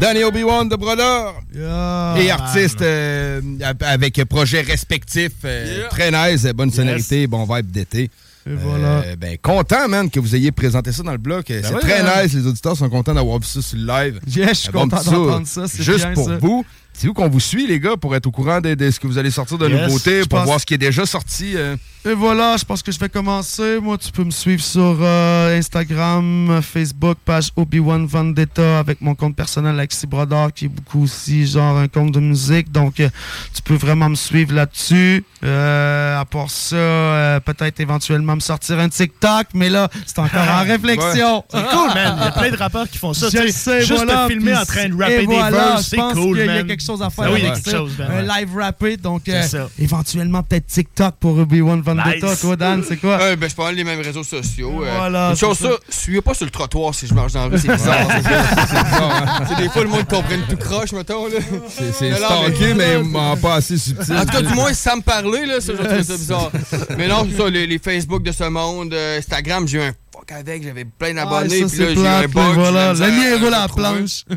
Danny Obi-Wan de Brodeur.
Yeah,
Et
man.
artiste euh, avec projets respectifs. euh,
Yeah.
Très nice, bonne sonorité, bon vibe d'été.
Et voilà.
Euh, ben, content, man, que vous ayez présenté ça dans le bloc. c'est
oui,
très
hein.
nice. Les auditeurs sont contents d'avoir vu ça sur le live.
Yeah, je suis content d'entendre ça, c'est
Juste
bien,
pour
ça.
vous. C'est où qu'on vous suit, les gars, pour être au courant de, de ce que vous allez sortir de
Yes,
nouveautés, pour
pense-
voir ce qui est déjà sorti. euh.
Et voilà, je pense que je vais commencer. Moi, tu peux me suivre sur euh, Instagram, Facebook, page Obi-Wan Vendetta avec mon compte personnel Alexis Brodeur, qui est beaucoup aussi genre un compte de musique. Donc, euh, tu peux vraiment me suivre là-dessus. Euh, à part ça, euh, peut-être éventuellement me sortir un TikTok, mais là, c'est encore en réflexion.
C'est cool, man. Il y a plein de rappeurs qui font ça.
Je
sais. Juste
voilà,
te filmer en train de rapper des
voilà,
c'est cool, man.
Quelque chose à faire
Ah oui,
avec
quelque
ça.
chose, man,
Un
ouais.
live rappé, donc euh,
ça.
éventuellement peut-être TikTok pour Obi-Wan Vendetta.
Nice.
Toi, Dan, c'est quoi?
Ouais, ben, je parle les mêmes réseaux sociaux. euh,
Voilà,
Une chose, ça, suivez pas sur le trottoir si je marche dans la rue, c'est bizarre. c'est hein. C'est des fois le monde comprenne tout croche, mettons. là.
C'est stalké, mais en pas assez subtil.
En tout cas, du moins, sans me parler, là, ça, je trouve ça bizarre. Mais non, c'est ça, les, Facebook de ce monde, euh, Instagram, j'ai un avec, j'avais plein d'abonnés, puis là, j'ai un bug.
là, voilà.
j'ai de la
mien
à
roule à la planche.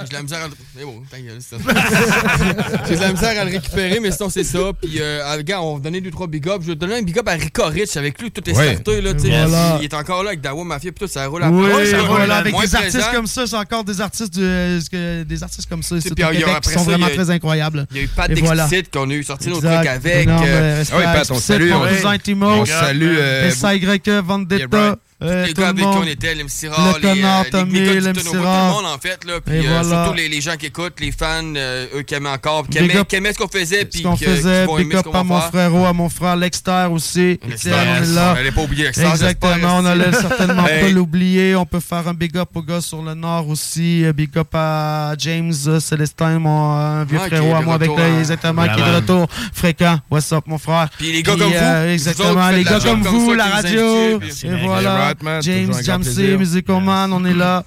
J'ai de la misère à le ça. J'ai de la misère à le récupérer, mais sinon, c'est ça. Puis, euh, gars, on va donner 2-3 big ups. Je vais donner un big up à Rico Rich avec lui, tout est
Ouais.
starté, là, tu sais.
Voilà.
Il est encore là avec Dawa Mafia, puis tout, ça roule à planche, ça roule
avec des artistes comme ça, c'est encore des artistes, euh, des artistes comme ça, c'est
puis,
au
il y a-
Québec
après
qui sont vraiment très incroyables.
Il y a eu Pat d'Excite qu'on a eu sorti nos trucs avec. Euh,
oui, Pat, on salue, on- salue, euh,
SYE, Vendetta.
Right.
euh,
les
tout
gars
le
avec qui on était, Rare,
Le connard,
les, euh,
Tommy,
les, les gars du tout le monde en fait, là, puis
Et
euh,
voilà.
surtout les, les gens qui écoutent, les fans, euh, eux qui aimaient encore, qui
Big
aimaient,
up.
qui aimaient ce qu'on faisait,
Ce
puis
qu'on faisait, big up à mon frérot, à mon frère Lexter aussi.
Lexter,
on est là.
on allait pas oublier Lexter,
Exactement, on allait
esti.
certainement pas l'oublier. On peut faire un big up aux gars sur le nord aussi. Big up à James euh, Célestin, mon euh, vieux
Ouais,
frérot à moi avec exactement, qui est de retour fréquent. What's up, mon frère?
Puis les gars comme vous,
exactement, les gars comme vous, la radio. Et voilà,
right, man,
James Jamsey. Musicoman, on est là.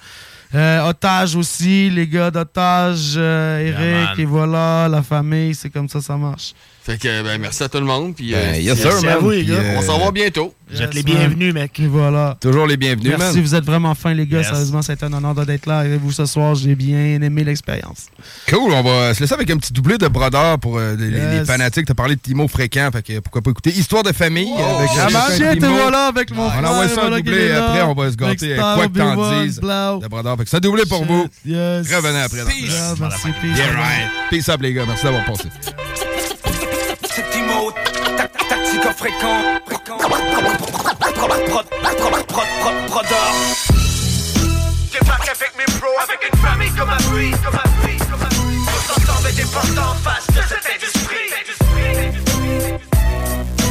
Euh, Otage aussi, les gars d'Otage, euh, Eric, et voilà, la famille, c'est comme ça, ça marche.
Fait que, ben, merci à tout le monde, puis
Ben,
euh,
yes,
c'est-
sir,
c'est
man.
à vous, les
Puis,
gars.
euh,
On s'en va bientôt.
Vous êtes les
man.
bienvenus, mec.
Et voilà.
Toujours les bienvenus,
Merci,
man.
vous êtes vraiment fins, les gars.
Yes.
Sérieusement, ça été un honneur d'être là avec vous ce soir. J'ai bien aimé l'expérience.
Cool, on va se laisser avec un petit doublé de brodeur pour euh, les, les
Yes.
fanatiques. T'as parlé de Timo fréquent, fait que pourquoi pas écouter Histoire de famille avec
Ah,
euh, Timo.
shit, voilà, avec mon
On
frère,
envoie ça
voilà
doublé après on va se gâter.
Avec
Quoi que t'en dises. De brodeur. Fait que c'est doublé pour vous.
Yes.
Revenez après.
Peace. Yeah, merci, peace.
Yeah, right. Peace up, les gars. Merci d'avoir passé.
Fréquent, fréquent. Prod, prod, prod, prod, prod, prodeur. Débarque avec mes pros, avec une famille comme un bruit, comme un bruit, comme un bruit. On s'entend mais des en face de cette industrie.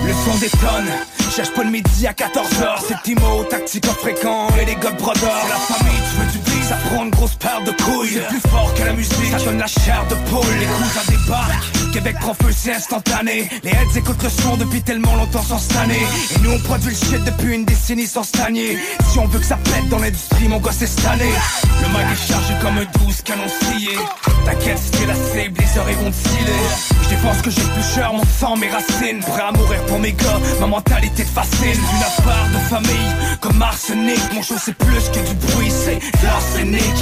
Le son détonne, cherche pas le midi à 14h C'est Timo, tactique fréquent et les gars de brother C'est la famille, tu veux du blé, ça prend une grosse paire de couilles C'est plus fort que la musique, ça donne la chair de poule Les cousins débarquent, Québec prend feu, c'est instantané. Les heads écoutent le son depuis tellement longtemps sans stanner Et nous on produit le shit depuis une décennie sans stagner Si on veut que ça pète dans l'industrie, mon gosse c'est cette année. Le mic est chargé comme un 12 canon scié T'inquiète, t'es la cible, les oreilles vont filer. Je défends ce que j'ai plus cher, mon sang, mes racines. Prêt à mourir pour mes gars, ma mentalité de fascine Une part de famille, comme arsenic. Mon show c'est plus que du bruit, c'est de l'arsenic.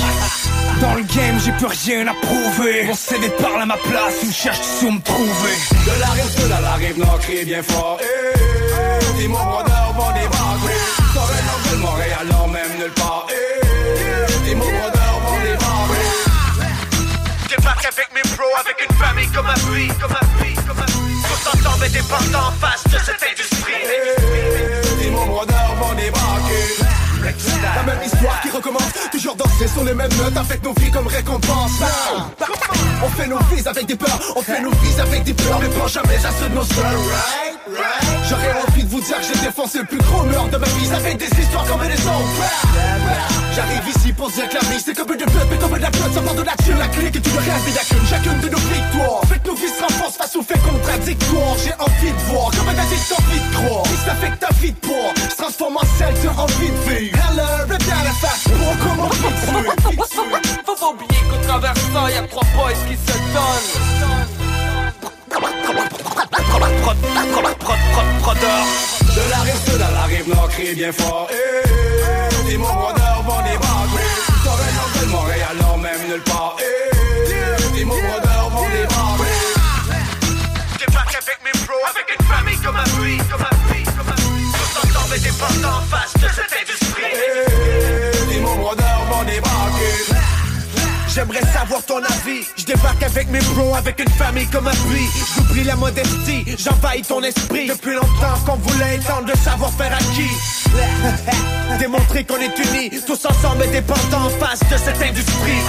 Dans le game, j'ai plus rien à prouver. Mon CV parle à ma place, où cherches-tu me trouver
De la rive sud à la rive nord, crie bien fort. Eh, eh, Dis mon brodeur vont débarquer. Un angle Montréal, alors même nulle part. Eh, eh, Dis mon brodeur vont débarquer.
Débarque avec mes pros, avec une famille comme un bruit, comme un bruit, comme un bruit Tous ensemble et des portes en face de cette industrie
Dis mon brodeur vont débarquer. La même histoire qui recommence, toujours danser sur les mêmes notes avec nos vies comme récompense. On fait nos vies avec des peurs, on fait nos vies avec des peurs, mais pas jamais à ceux de nos right? J'aurais envie de vous dire que j'ai défoncé le plus gros mur de ma vie avec des histoires comme les autres. J'arrive ici pour dire que la vie c'est comme une pub et comme de la pub, ça part de la thune, la clique et tout le reste, mais y'a qu'une, chacune de nos victoires. Fait que nos vies se renforcent face aux faits contradictoires. J'ai envie de voir, comme un addict, envie de croire. Et ça fait que ta vie de poids se transforme en celle que t'as envie de vivre. Hello, rip down la face, pour comment envie de tuer, envie de tuer.
Faut pas oublier qu'au travers de ça, y'a trois boys qui se donnent.
De la rive sud à la rive nord, crie bien fort. Eh, eh, Dis mon brodeur vont débarquer. Sur un angle Montréal, alors même nulle part. Eh, eh, Dis mon brodeur vont débarquer.
Débarque avec mes pros, avec une famille comme un bruit, comme un bruit, comme un bruit Tous ensemble et des portes en face de cette industrie J'aimerais savoir ton avis. Je débarque avec mes bros, avec une famille comme puits. J'oublie la modestie, j'envahis ton esprit. Depuis longtemps qu'on voulait étendre le savoir-faire acquis. Démontrer qu'on est unis, tous ensemble et dépendants en face de cette industrie.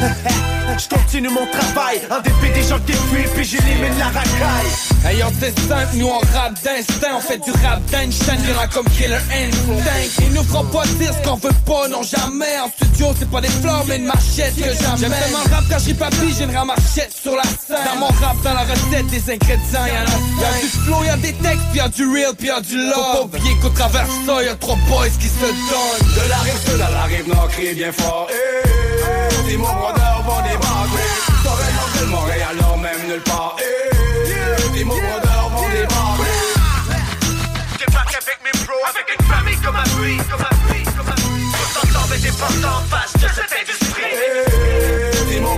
Je continue mon travail, en dépit des gens qui fuient, puis j'élimine la racaille.
Ayant c'est simple, nous on rap d'instinct, on fait du rap d'Einstein, viendra comme Killer Instinct. Ils nous feront pas dire ce qu'on veut pas, non jamais. En studio, c'est pas des fleurs, mais une machette que j'aime. J'aime tellement le rap quand j'y papy, j'ai une ramachette sur la scène. Dans mon rap, dans la recette, des ingrédients, y'en a Y'a du flow, y'a des textes, puis y'a du real, puis y'a du love. Faut pas oublier qu'au travers ça, y'a trois boys qui se donnent.
De la rive sud à la rive nord, crie bien fort. Eh, eh, Dis mon brodeur vont débarquer. Sur un angle Montréal, alors même nulle part. Eh, eh, Dis mon vont débarquer.
Débarque avec mes pros, avec une famille comme un bruit, comme un bruit
porte en face de cette industrie.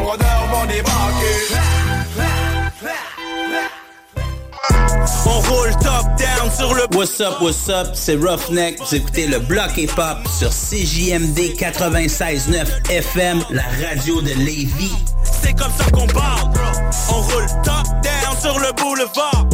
D'heure vont débarquer.
On roule top down sur le
What's up, what's up, c'est Roughneck. Vous écoutez le bloc hip-hop sur CJMD 96.9 FM, la radio de Lévis.
C'est comme ça qu'on parle. On roule top down sur le boulevard.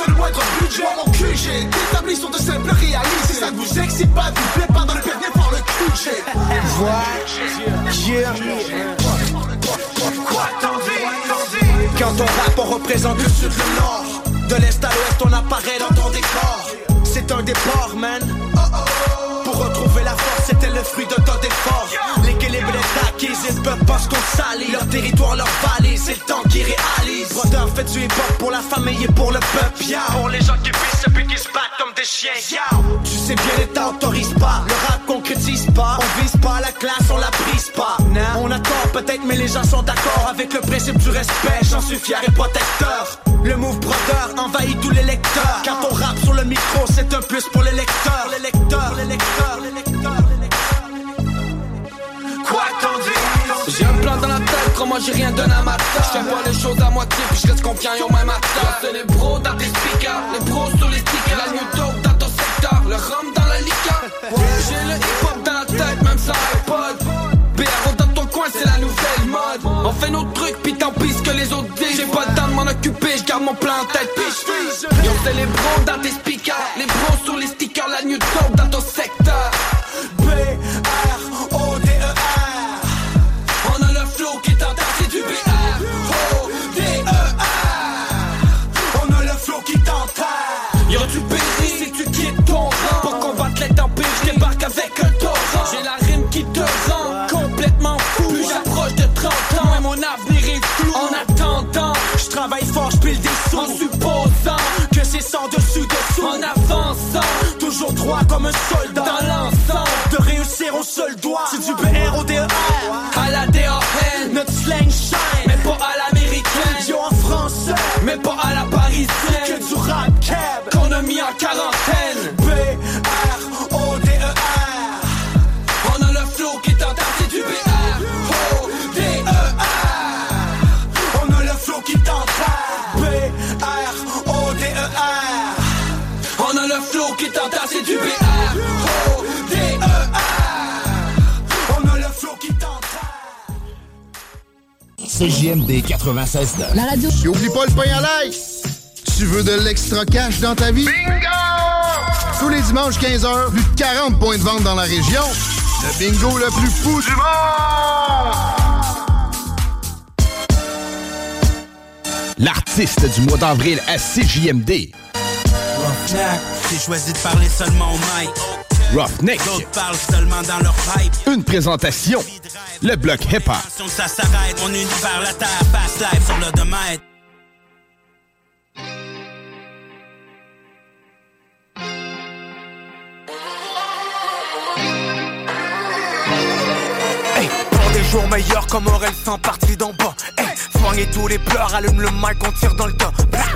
À le moindre budget Moi mon QG établis sont de simples réalités Si ça ne vous excite pas, vous plaît pas dans le pervenir par le QG
Quoi t'en Quand on rappe, on représente le sud, le nord. De l'est à l'ouest, on apparaît dans ton décor. C'est un départ, man. Pour retrouver la force, c'était le fruit de ton effort. L'équilibre est acquis, ils peuvent pas se qu'on salit. Leur territoire, leur vallée, c'est le temps qui réalise. Pour la famille et pour le peuple. Yeah. Pour les gens qui pissent et puis qui se battent comme des chiens. Yeah. Tu sais bien, l'État autorise pas. Le rap concrétise pas. On vise pas la classe, on la brise pas. On a tort peut-être, mais les gens sont d'accord avec le principe du respect. J'en suis fier et protecteur. Le move brother envahit tous les lecteurs. Quand on rappe sur le micro, c'est un plus pour les lecteurs. Les lecteurs, les lecteurs, les lecteurs,
crois-moi j'ai rien donné à ma tête Je fais pas les choses à moitié, puis je reste confiant au même acteur C'est les bros dans tes speakers, les bros sur les stickers. La new dope dans ton secteur, le rhum dans la liqueur. J'ai le hip-hop dans la tête, même sans iPod. BRO dans ton coin, c'est la nouvelle mode. On fait nos trucs, puis tant pis ce que les autres disent. J'ai pas le temps de m'en occuper, je garde mon plan en tête, puis Yo, c'est les bros dans tes speakers, les bros sur les stickers. La new dope dans ton secteur.
B-R-O-D-E-R comme un soldat.
Dans l'ensemble
De réussir au seul doigt. C'est du B-R-O-D-E-R
À la D.A.N.
Notre slang shine.
Mais pas à l'américaine.
Yo en français.
Mais pas à la parisienne.
Que du rap cab
Qu'on a mis en quarantaine
CJMD 96
La radio. Et oublie pas le pain à l'ail. Tu veux de l'extra cash dans ta vie? Bingo! Tous les dimanches 15h, plus de 40 points de vente dans la région. Le bingo le plus fou du monde!
L'artiste du mois d'avril à CJMD.
J'ai choisi de parler seulement au mic
Roughneck.
D'autres parlent seulement dans leur pipe
Une présentation. Le bloc hip-hop.
Ça s'arrête, mon univers, la terre, passe live sur le domaine pour des jours meilleurs comme Aurel sans partie d'en bas. Hey, soignez tous les pleurs, allume le mic, on tire dans le tas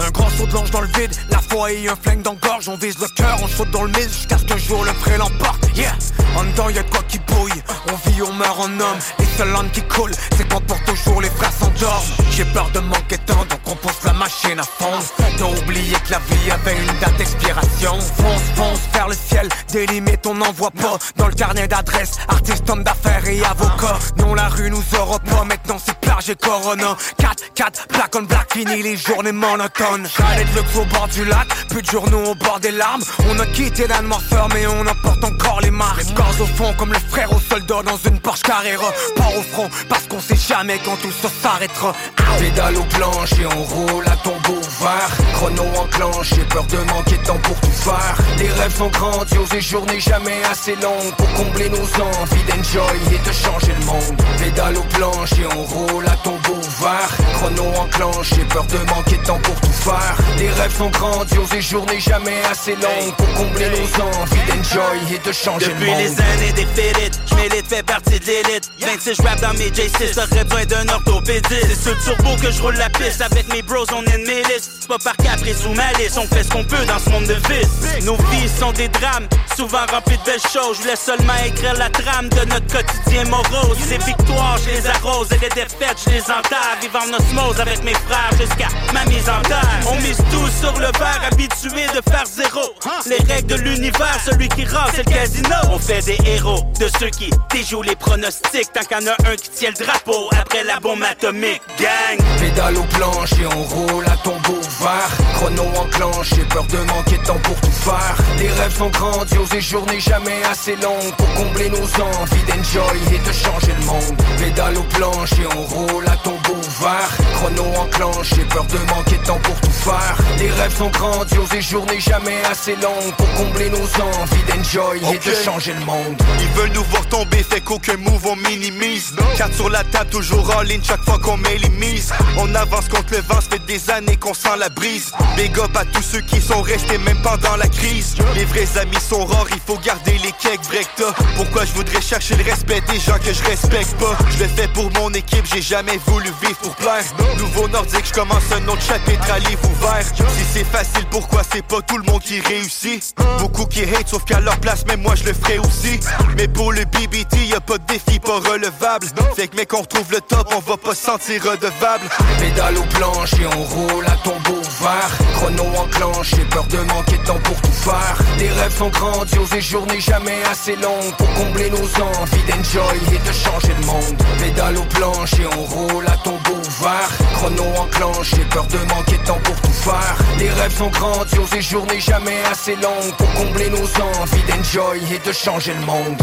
Un grand saut de l'ange dans le vide, la foi et un flingue dans gorge On vise le cœur, on saute dans le mille jusqu'à ce qu'un jour le pré l'emporte Yeah, en dedans y'a quoi qui bouille. On vit, on meurt en homme, et seul l'âne qui coule C'est quand pour toujours les frères s'endorment. J'ai peur de manquer temps, donc on pousse la machine à fond T'as oublié que la vie avait une date d'expiration. Fonce, fonce vers le ciel, des limites on n'en voit pas. Dans le carnet d'adresse, artiste, homme d'affaires et avocat Non la rue nous aura pas, maintenant c'est plage et corona. 4, 4, black on black, fini les journées monotones. J'allais le au bord du lac, plus de journaux au bord des larmes. On a quitté la noirceur mais on emporte encore les marques Les corps au fond comme le frère au soldat dans une Porsche Carrera. Pas
mort au front Parce qu'on sait jamais quand tout ça s'arrêtera.
Pédale au planche et on roule à tombeau ouvert Chrono enclenché, peur de manquer de temps pour tout faire. Les rêves sont grandioses et journées jamais assez longues Pour combler nos envies d'enjoy et de changer le monde Pédale au planche et on roule à tombeau ouvert Chrono enclenché, peur de manquer de temps pour tout faire. Les rêves sont grandioses et journées jamais assez longues Pour combler nos envies d'enjoy et de changer le
Depuis
monde.
les années des félites, j'm'élite fait partie de l'élite. 26 rap dans mes J6, j'aurais besoin d'un orthopédiste. C'est sur le turbo que je roule la piste. Avec mes bros on est de mes listes. C'est pas par caprice ou malice, on fait ce qu'on peut dans ce monde de vice. Nos vies sont des drames, souvent remplies de belles choses. Je voulais seulement écrire la trame de notre quotidien morose. Les victoires, je les arrose et les défaites, je les enterre Vivant en osmose avec mes frères jusqu'à ma mise en terre. On mise tout sur le verre, habitué de faire zéro. Les règles de l'univers, celui qui rase c'est le casino. On fait des héros de ceux qui déjouent les pronostics Tant qu'il y en a un qui tient le drapeau après la bombe atomique. Gang!
Pédale au planche et on roule à tombeau ouvert Chrono enclenché, peur de manquer de temps pour tout faire. Les rêves sont grandioses et journées jamais assez longues Pour combler nos envies d'enjoy et de changer le monde Pédale au planche et on roule à tombeau ouvert Chrono enclenché, peur de manquer de temps pour tout faire. Les rêves sont grandioses et journées jamais assez longues Pour combler nos envies d'enjoy et de changer le monde.
Ils veulent nous voir tomber, fait qu'aucun move on minimise. Carte sur la table, toujours en ligne chaque fois qu'on met les mises On avance contre le vent, ça fait des années qu'on sent la brise. Big up à tous ceux qui sont restés même pendant la crise. Les vrais amis sont rares, il faut garder les cakes Brecta Pourquoi je voudrais chercher le respect des gens que je respecte? Je le fais pour mon équipe, j'ai jamais voulu vivre pour plaire. Nouveau nordique, je commence un autre chapitre à livre ouvert. Si c'est facile, pourquoi c'est pas tout le monde qui réussit? Beaucoup qui hate, sauf qu'à leur place, même moi je le ferai aussi. Mais pour le BBT, y a pas de défi pas relevable. Fait que mec, on retrouve le top, on va pas se sentir redevable.
Pédale au planche et on roule à tombeau ouvert Chrono enclenché, peur de manquer de temps pour tout faire. Les rêves sont grandioses et journées jamais assez longues Pour combler nos envies d'enjoy et de changer le monde. Pédale au planche et on roule à tombeau ouvert Chrono enclenché, peur de manquer de temps pour tout faire. Les rêves sont grandioses et journées jamais assez longues Pour combler nos envies d'enjoy et de changer le monde.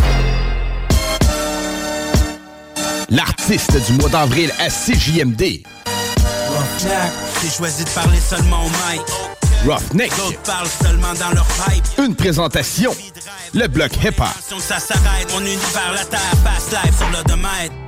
L'artiste du mois d'avril à CJMD.
J'ai choisi de parler seulement au mic
Roughneck.
D'autres parlent seulement dans leur pipe
Une présentation. Le bloc hip-hop.
Ça s'arrête, mon univers, la terre, passe live sur l'odomètre
Tu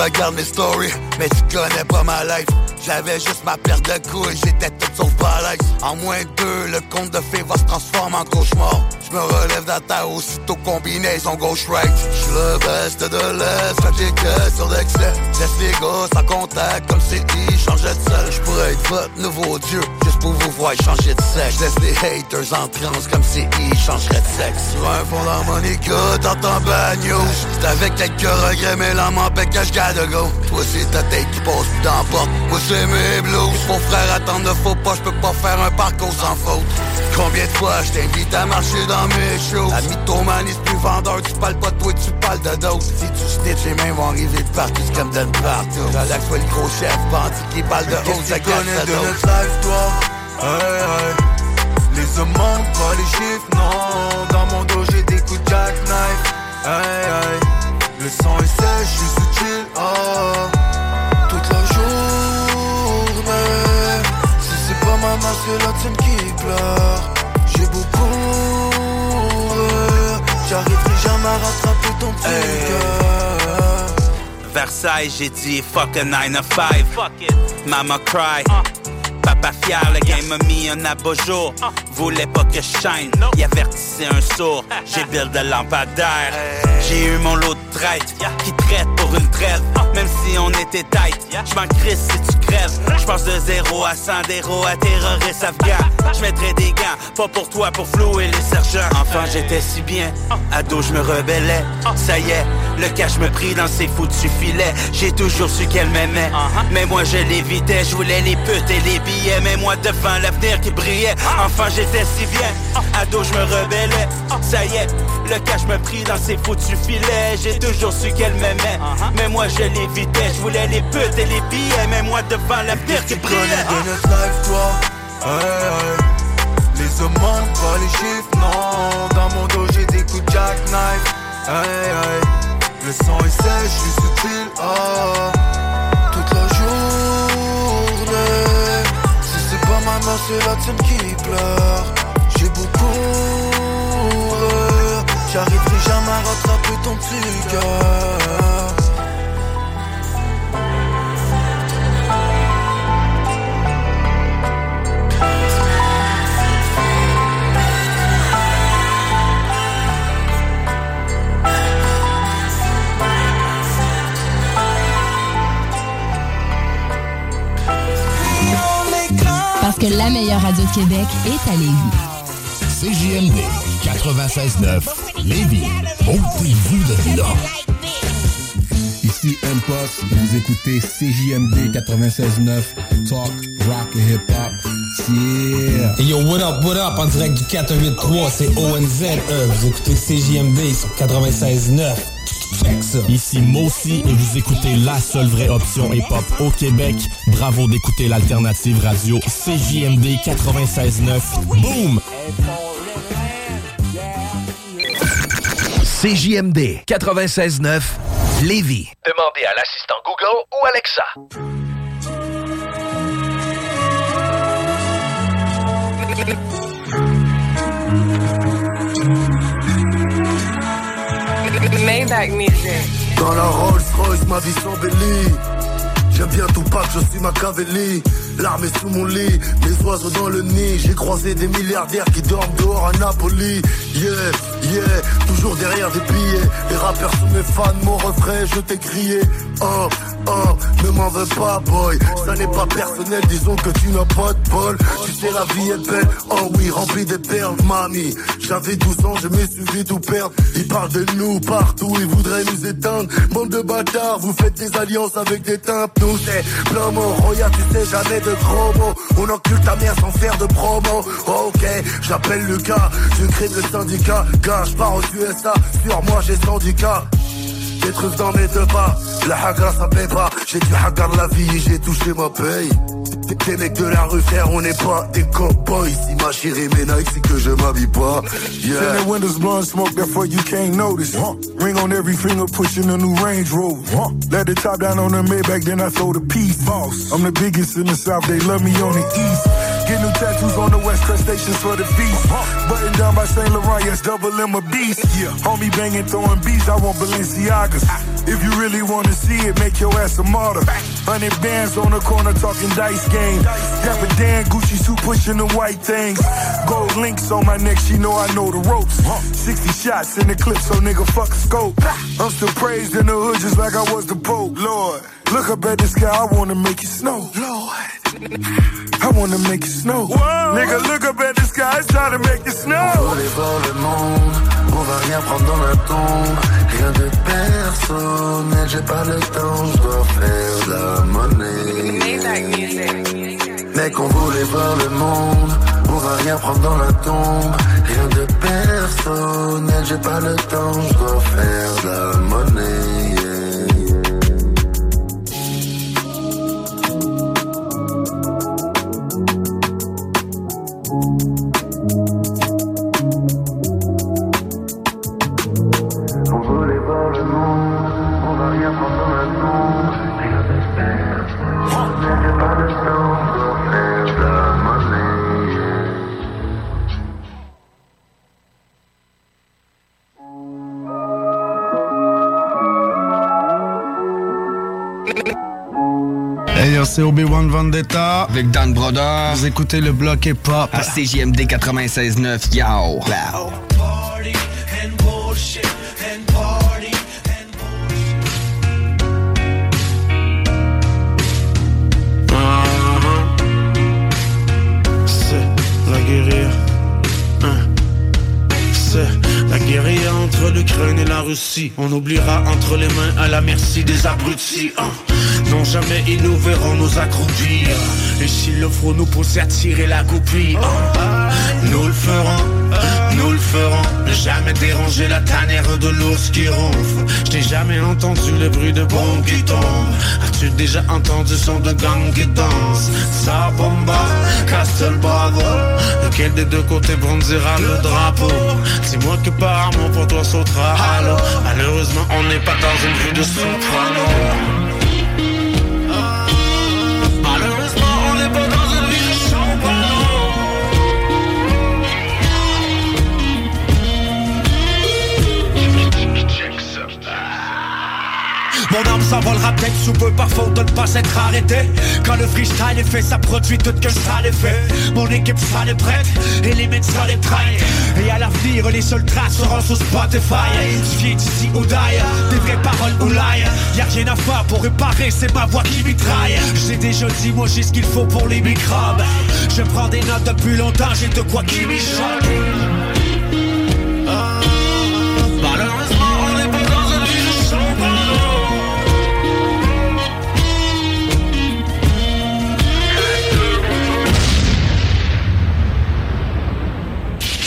regardes mes stories, mais tu connais pas ma life. J'avais juste ma paire de couilles, j'étais tout sauf balèze. En moins de deux, le compte de fées va se transformer en cauchemar. Je me relève de la terre aussitôt gauche-right. J'suis le best de l'Est, j'ai que sur l'excès. Laisse les gars sans contact, comme si ils changeaient de seul. J'pourrais être votre nouveau dieu, juste pour vous voir changer de sexe. Laisse les haters en transe, comme si ils changeraient de sexe. Sur un fond d'harmonica, t'entends bad news. C'est avec quelques regrets, mais l'âme m'empêche que j'garde go. Toi c'est ta tête qui passe plus dans la. Moi c'est mes blues. Mon frère attendre ne faut pas, j'peux pas faire un parcours sans faute. Combien de fois je t'invite à marcher dans mes shows. La mythomanie c'est plus vendeur, tu parles pas de toi, tu parles de d'autres. Si tu snitch, les mains vont arriver de partout, c'est comme d'une partout. Relax, toi le gros chef, bandit qui parle de haut, ça
de notre life, toi? Hey, hey. Les hommes manquent pas les chiffres, non. Dans mon dos, j'ai des coups de jackknife. Hey, hey. Le sang est sèche, je suis sous chill, oh. Toute la journée. Si c'est pas maman, c'est la tienne qui pleure J'arriverai jamais à rattraper ton petit
Versailles, j'ai dit fuck a 9 to 5. Fuck it. Mama cry. Papa fier, le game m'a mis un abat-jour. Voulait pas que je shine, il avertissait un sourd. J'ai build de lampadaire. J'ai eu mon lot de traite qui traite pour une trêve. Même si on était tight, j'm'en crisse si tu Je pense de zéro à 100 d'héros à terroriste afghan. Je mettrai des gants, pas pour toi, pour flouer les sergents. Enfant, j'étais si bien, ado, je me rebellais. Ça y est, le cash me prit dans ses foutus filets. J'ai toujours su qu'elle m'aimait, mais moi je l'évitais. Je voulais les putes et les billets, mais moi devant l'avenir qui brillait. Enfant, j'étais si bien, ado, je me rebellais. Ça y est, le cash me prit dans ses foutus filets. J'ai toujours su qu'elle m'aimait, mais moi je l'évitais. Je voulais les putes et les billets, mais moi devant l'avenir qui
de notre life, toi. Hey, hey. Les hommes manquent pas les chiffres, non. Dans mon dos, j'ai des coups de jackknife. Hey. Le sang est sèche, je suis subtil. Ah. Toute la journée. Si c'est pas ma mère, c'est la tienne qui pleure. J'ai beaucoup. J'arriverai jamais à rattraper ton petit cœur.
La meilleure radio de Québec est à Lévis.
CJMD 96.9 Lévis. Montez-vous de là.
Ici M-Post, vous écoutez CJMD 96.9 Talk, Rock et Hip Hop. Yeah!
Hey yo, what up, what up, en direct du 483, c'est ONZE, vous écoutez CJMD sur 96.9.
Ici Mossy et vous écoutez la seule vraie option hip-hop au Québec. Bravo d'écouter l'alternative radio CJMD 96.9. Boom!
CJMD 96.9 Lévis.
Demandez à l'assistant Google ou Alexa.
Dans la Rolls Royce, ma vie s'embellit. J'aime bien tout pas que je suis Machiavelli. L'arme est sous mon lit, les oiseaux dans le nid. J'ai croisé des milliardaires qui dorment dehors à Napoli. Yeah, yeah, toujours derrière des billets. Les rappeurs sont mes fans, mon refrain, je t'ai crié. Oh, oh, ne m'en veux pas, boy. Ça n'est pas personnel, disons que tu n'as pas de bol. Tu sais, la vie est belle, oh oui, remplie de perles, mamie. J'avais 12 ans, je me suis vu tout perdre. Ils parlent de nous partout, ils voudraient nous éteindre. Bande de bâtards, vous faites des alliances avec des tympes. Nous, c'est plein mot. Roya, tu sais jamais de gros mots. On encule ta mère sans faire de promo. Ok, j'appelle Lucas, je crée le syndicat. Je pars aux USA, sur moi j'ai syndicat. Des trucs dans mes deux pas, la hagra ça paie pas. J'ai du hagar la vie, j'ai touché ma paye. Des mecs de la rue, frère, on n'est pas des cowboys. Si ma chérie Nike, c'est que je m'habille pas. Yeah.
Send the windows blowing smoke, therefore you can't notice. Ring on every finger, pushing a new Range Rover. Let the top down on the Maybach, then I throw the piece. Boss, I'm the biggest in the South, they love me on the East. Get new tattoos on the West Coast stations for the feast. Button down by Saint Laurent, yes, double M a beast. Yeah. Homie banging, throwing beats, I want If you really wanna see it, make your ass a martyr. Hundred bands on the corner talking dice game. Dapper Dan, Gucci suit pushing the white things. Gold links on my neck, she know I know the ropes. 60 shots in the clip, so nigga fuck a scope. I'm still praised in the hood just like I was the Pope. Lord, look up at the sky, I wanna make it snow. Lord. I wanna make it snow. Nigga, look up at the sky, it's time to make it snow.
On voler voir le monde, on va rien prendre dans la tombe. Rien de personnel, j'ai pas le temps, je dois faire de la monnaie. Mec, on voulait voir le monde, on va rien prendre dans la tombe. Rien de personnel, j'ai pas le temps, je dois faire de la monnaie.
Vendetta
avec Dan Broder.
Vous écoutez le bloc hip-hop
à CJMD 96.9. Yo! Wow.
La hein. entre l'Ukraine et la Russie. On oubliera entre les mains à la merci des abrutis. Hein. Non, jamais ils nous verront nous accroupir. Et s'il le faut nous pousser à tirer la goupille. Nous le ferons, nous le ferons. Jamais déranger la tanière de l'ours qui ronfle. Je t'ai jamais entendu le bruit de bombes qui tombent. As-tu déjà entendu son de gang qui danse? Ça bomba, Castle Bravo. Lequel des deux côtés brandira le drapeau? Dis-moi que par amour pour toi sautera l'eau. Malheureusement, on n'est pas dans une vue de soprano.
Mon âme s'envolera peut-être sous peu par faute de ne pas être arrêté. Quand le freestyle est fait, ça produit tout que ça les fait Mon équipe sera les prête, et les médecins les traînent Et à l'avenir, les seules traces seront sur Spotify. Tu viens d'ici ou d'ailleurs, des vraies paroles ou l'ail Y'a rien à faire pour réparer, c'est ma voix qui mitraille. J'ai déjà dit, moi j'ai ce qu'il faut pour les microbes. Je prends des notes depuis longtemps, j'ai de quoi qui m'échappe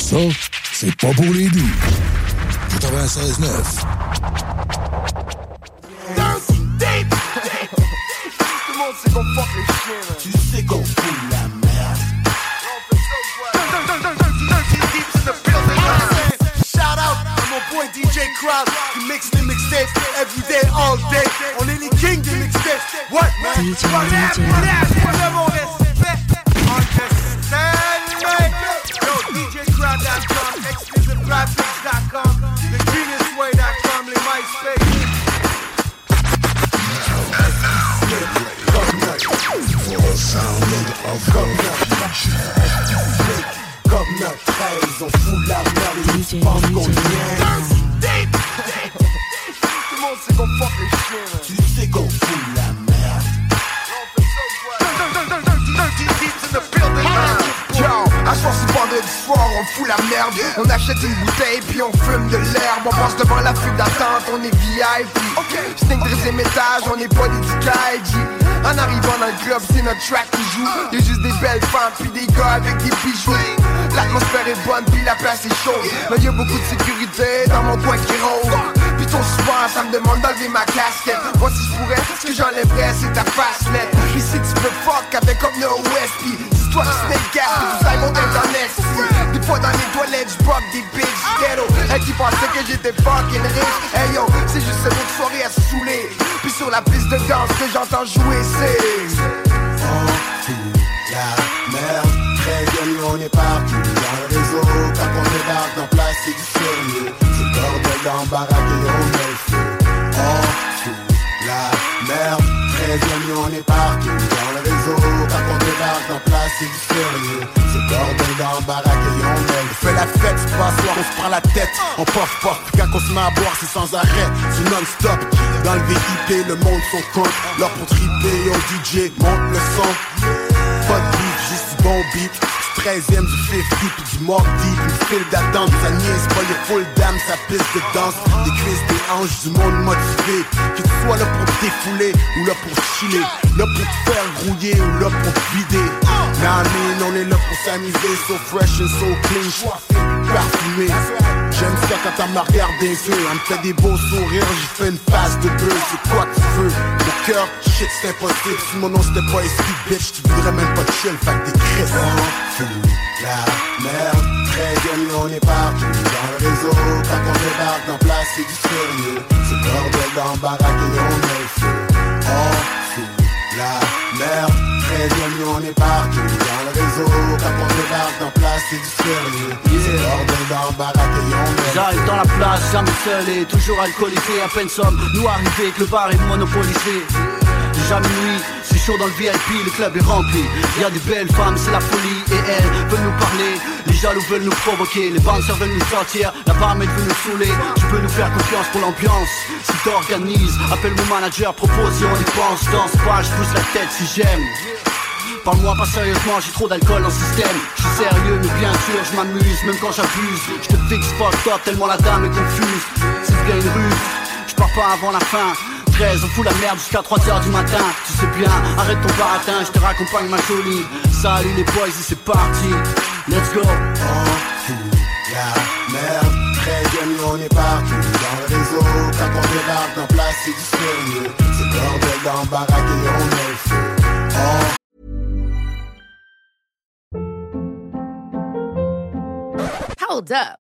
Ça, c'est pas pour les doux. 96.9.
full dames, sa piste de danse. Des cuisses, des hanches, du monde motivé Que tu là pour défouler ou là pour chiller. Là pour te faire grouiller ou là pour te vider. Nah, man, on est là pour s'amuser. So fresh and so clean, parfumé. J'aime ça quand me regarde des yeux. Elle me fait des beaux sourires, j'ai fait une face de bœuf C'est quoi que tu veux? Mon cœur, shit c'est impossible. Si mon nom c'était pas ici, bitch Tu voudrais même pas chill, fait que t'es
la merde Très bien, on est partout dans le réseau. Quand on débarque dans place, c'est du sérieux. C'est bordel dans le baraque et on met le feu On fout. La merde Très bien, on est partout dans le réseau. Quand on débarque dans place, c'est du sérieux. C'est bordel dans le baraque et on met
J'arrive dans la place, jamais seul et toujours alcoolisé. À peine somme, nous arrivé que le bar est monopolisé. Jamais nuit, c'est chaud dans le VIP, le club est rempli. Y a des belles femmes, c'est la folie Et elles nous parler Les jaloux veulent nous provoquer Les bouncers veulent nous sortir La barmaid veut nous saouler Tu peux nous faire confiance pour l'ambiance Si t'organises, appelle mon manager Propose si on y pense Danse pas, je pousse la tête si j'aime Parle-moi pas sérieusement, j'ai trop d'alcool le système Je suis sérieux, n'oublie sûr, je m'amuse, même quand j'abuse. Je te fixe pas top tellement la dame est confuse. C'est bien une ruse, je pars pas avant la fin. 13, on fout la merde jusqu'à 3h du matin. Tu sais bien, arrête ton baratin, je te raccompagne ma jolie. Salut les boys, c'est parti. Let's go.
Fout la merde. Très bien, nous on est partout dans le réseau. Quand on débarque en place, c'est du sérieux. C'est bordel dans le baraque et on met le feu. On
Hold up.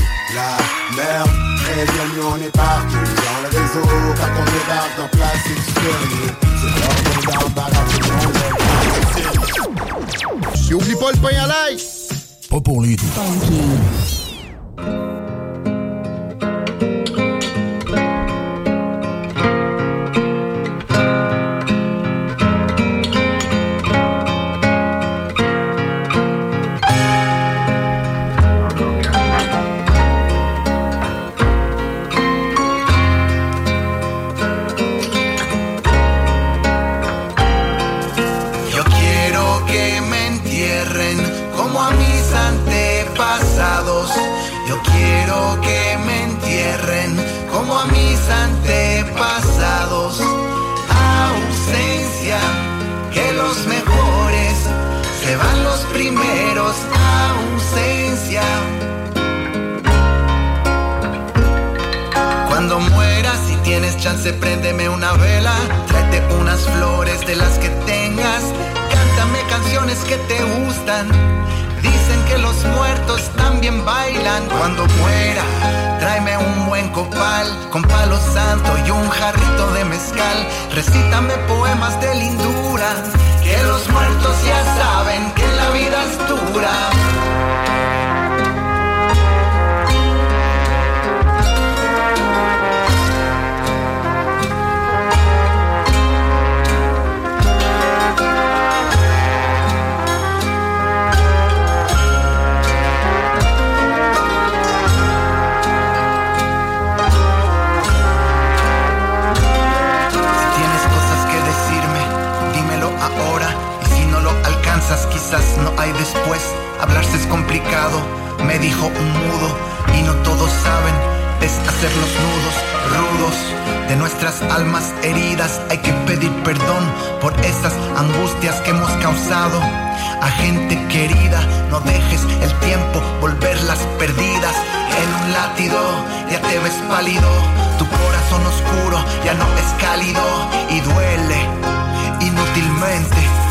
la merde. Très bien, nous on est partout dans le réseau. Quand on débarque en place, sérieux. C'est dans met le feu.
J'oublie pas le pain à l'ail.
Pas pour lui tout.
Cuando mueras, si tienes chance, préndeme una vela. Tráete unas flores de las que tengas. Cántame canciones que te gustan. Que los muertos también bailan. Cuando muera, tráeme un buen copal con palo santo y un jarrito de mezcal. Recítame poemas de lindura. Que los muertos ya saben que la vida es dura. Quizás no hay después. Hablarse es complicado, me dijo un mudo. Y no todos saben deshacer los nudos rudos de nuestras almas heridas. Hay que pedir perdón por esas angustias que hemos causado. A gente querida, no dejes el tiempo volverlas perdidas. En un látido ya te ves pálido. Tu corazón oscuro ya no es cálido y duele inútilmente.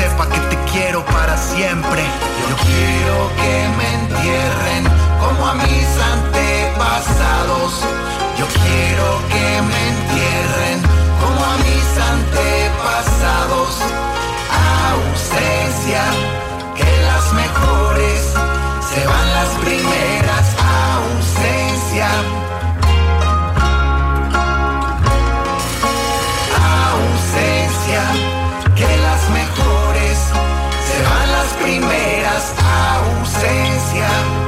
Sepa que te quiero para siempre. Yo quiero que me entierren como a mis antepasados. Yo quiero que me entierren como a mis antepasados. Ausencia, que las mejores se van las primeras. Ausencia, ausencia.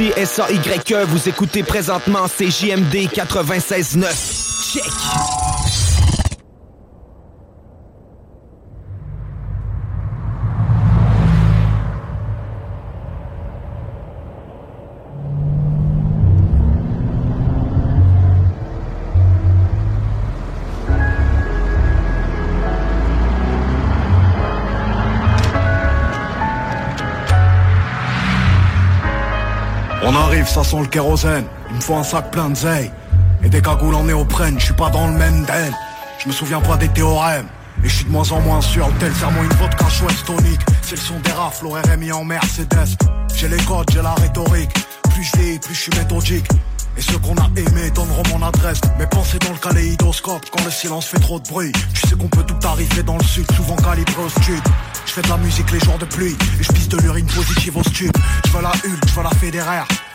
Ici S-A-Y-E, vous écoutez présentement CJMD 96.9. Check!
Ça sent le kérosène. Il me faut un sac plein de zeille. Et des cagoules en néoprène, je suis pas dans le même den. Je me souviens pas des théorèmes. Et je suis de moins en moins sûr, tel serment une vodka chouette tonique. C'est le son des rafles, au RMI en Mercedes. J'ai les codes, j'ai la rhétorique. Plus je vieillis, plus je suis méthodique. Et ceux qu'on a aimés donneront mon adresse. Mes pensées dans le kaléidoscope quand le silence fait trop de bruit. Tu sais qu'on peut tout arriver dans le sud, souvent calibré au stud. Je fais de la musique les jours de pluie et je pisse de l'urine positive au stud. Je veux la Hulk, je veux la fédéraire.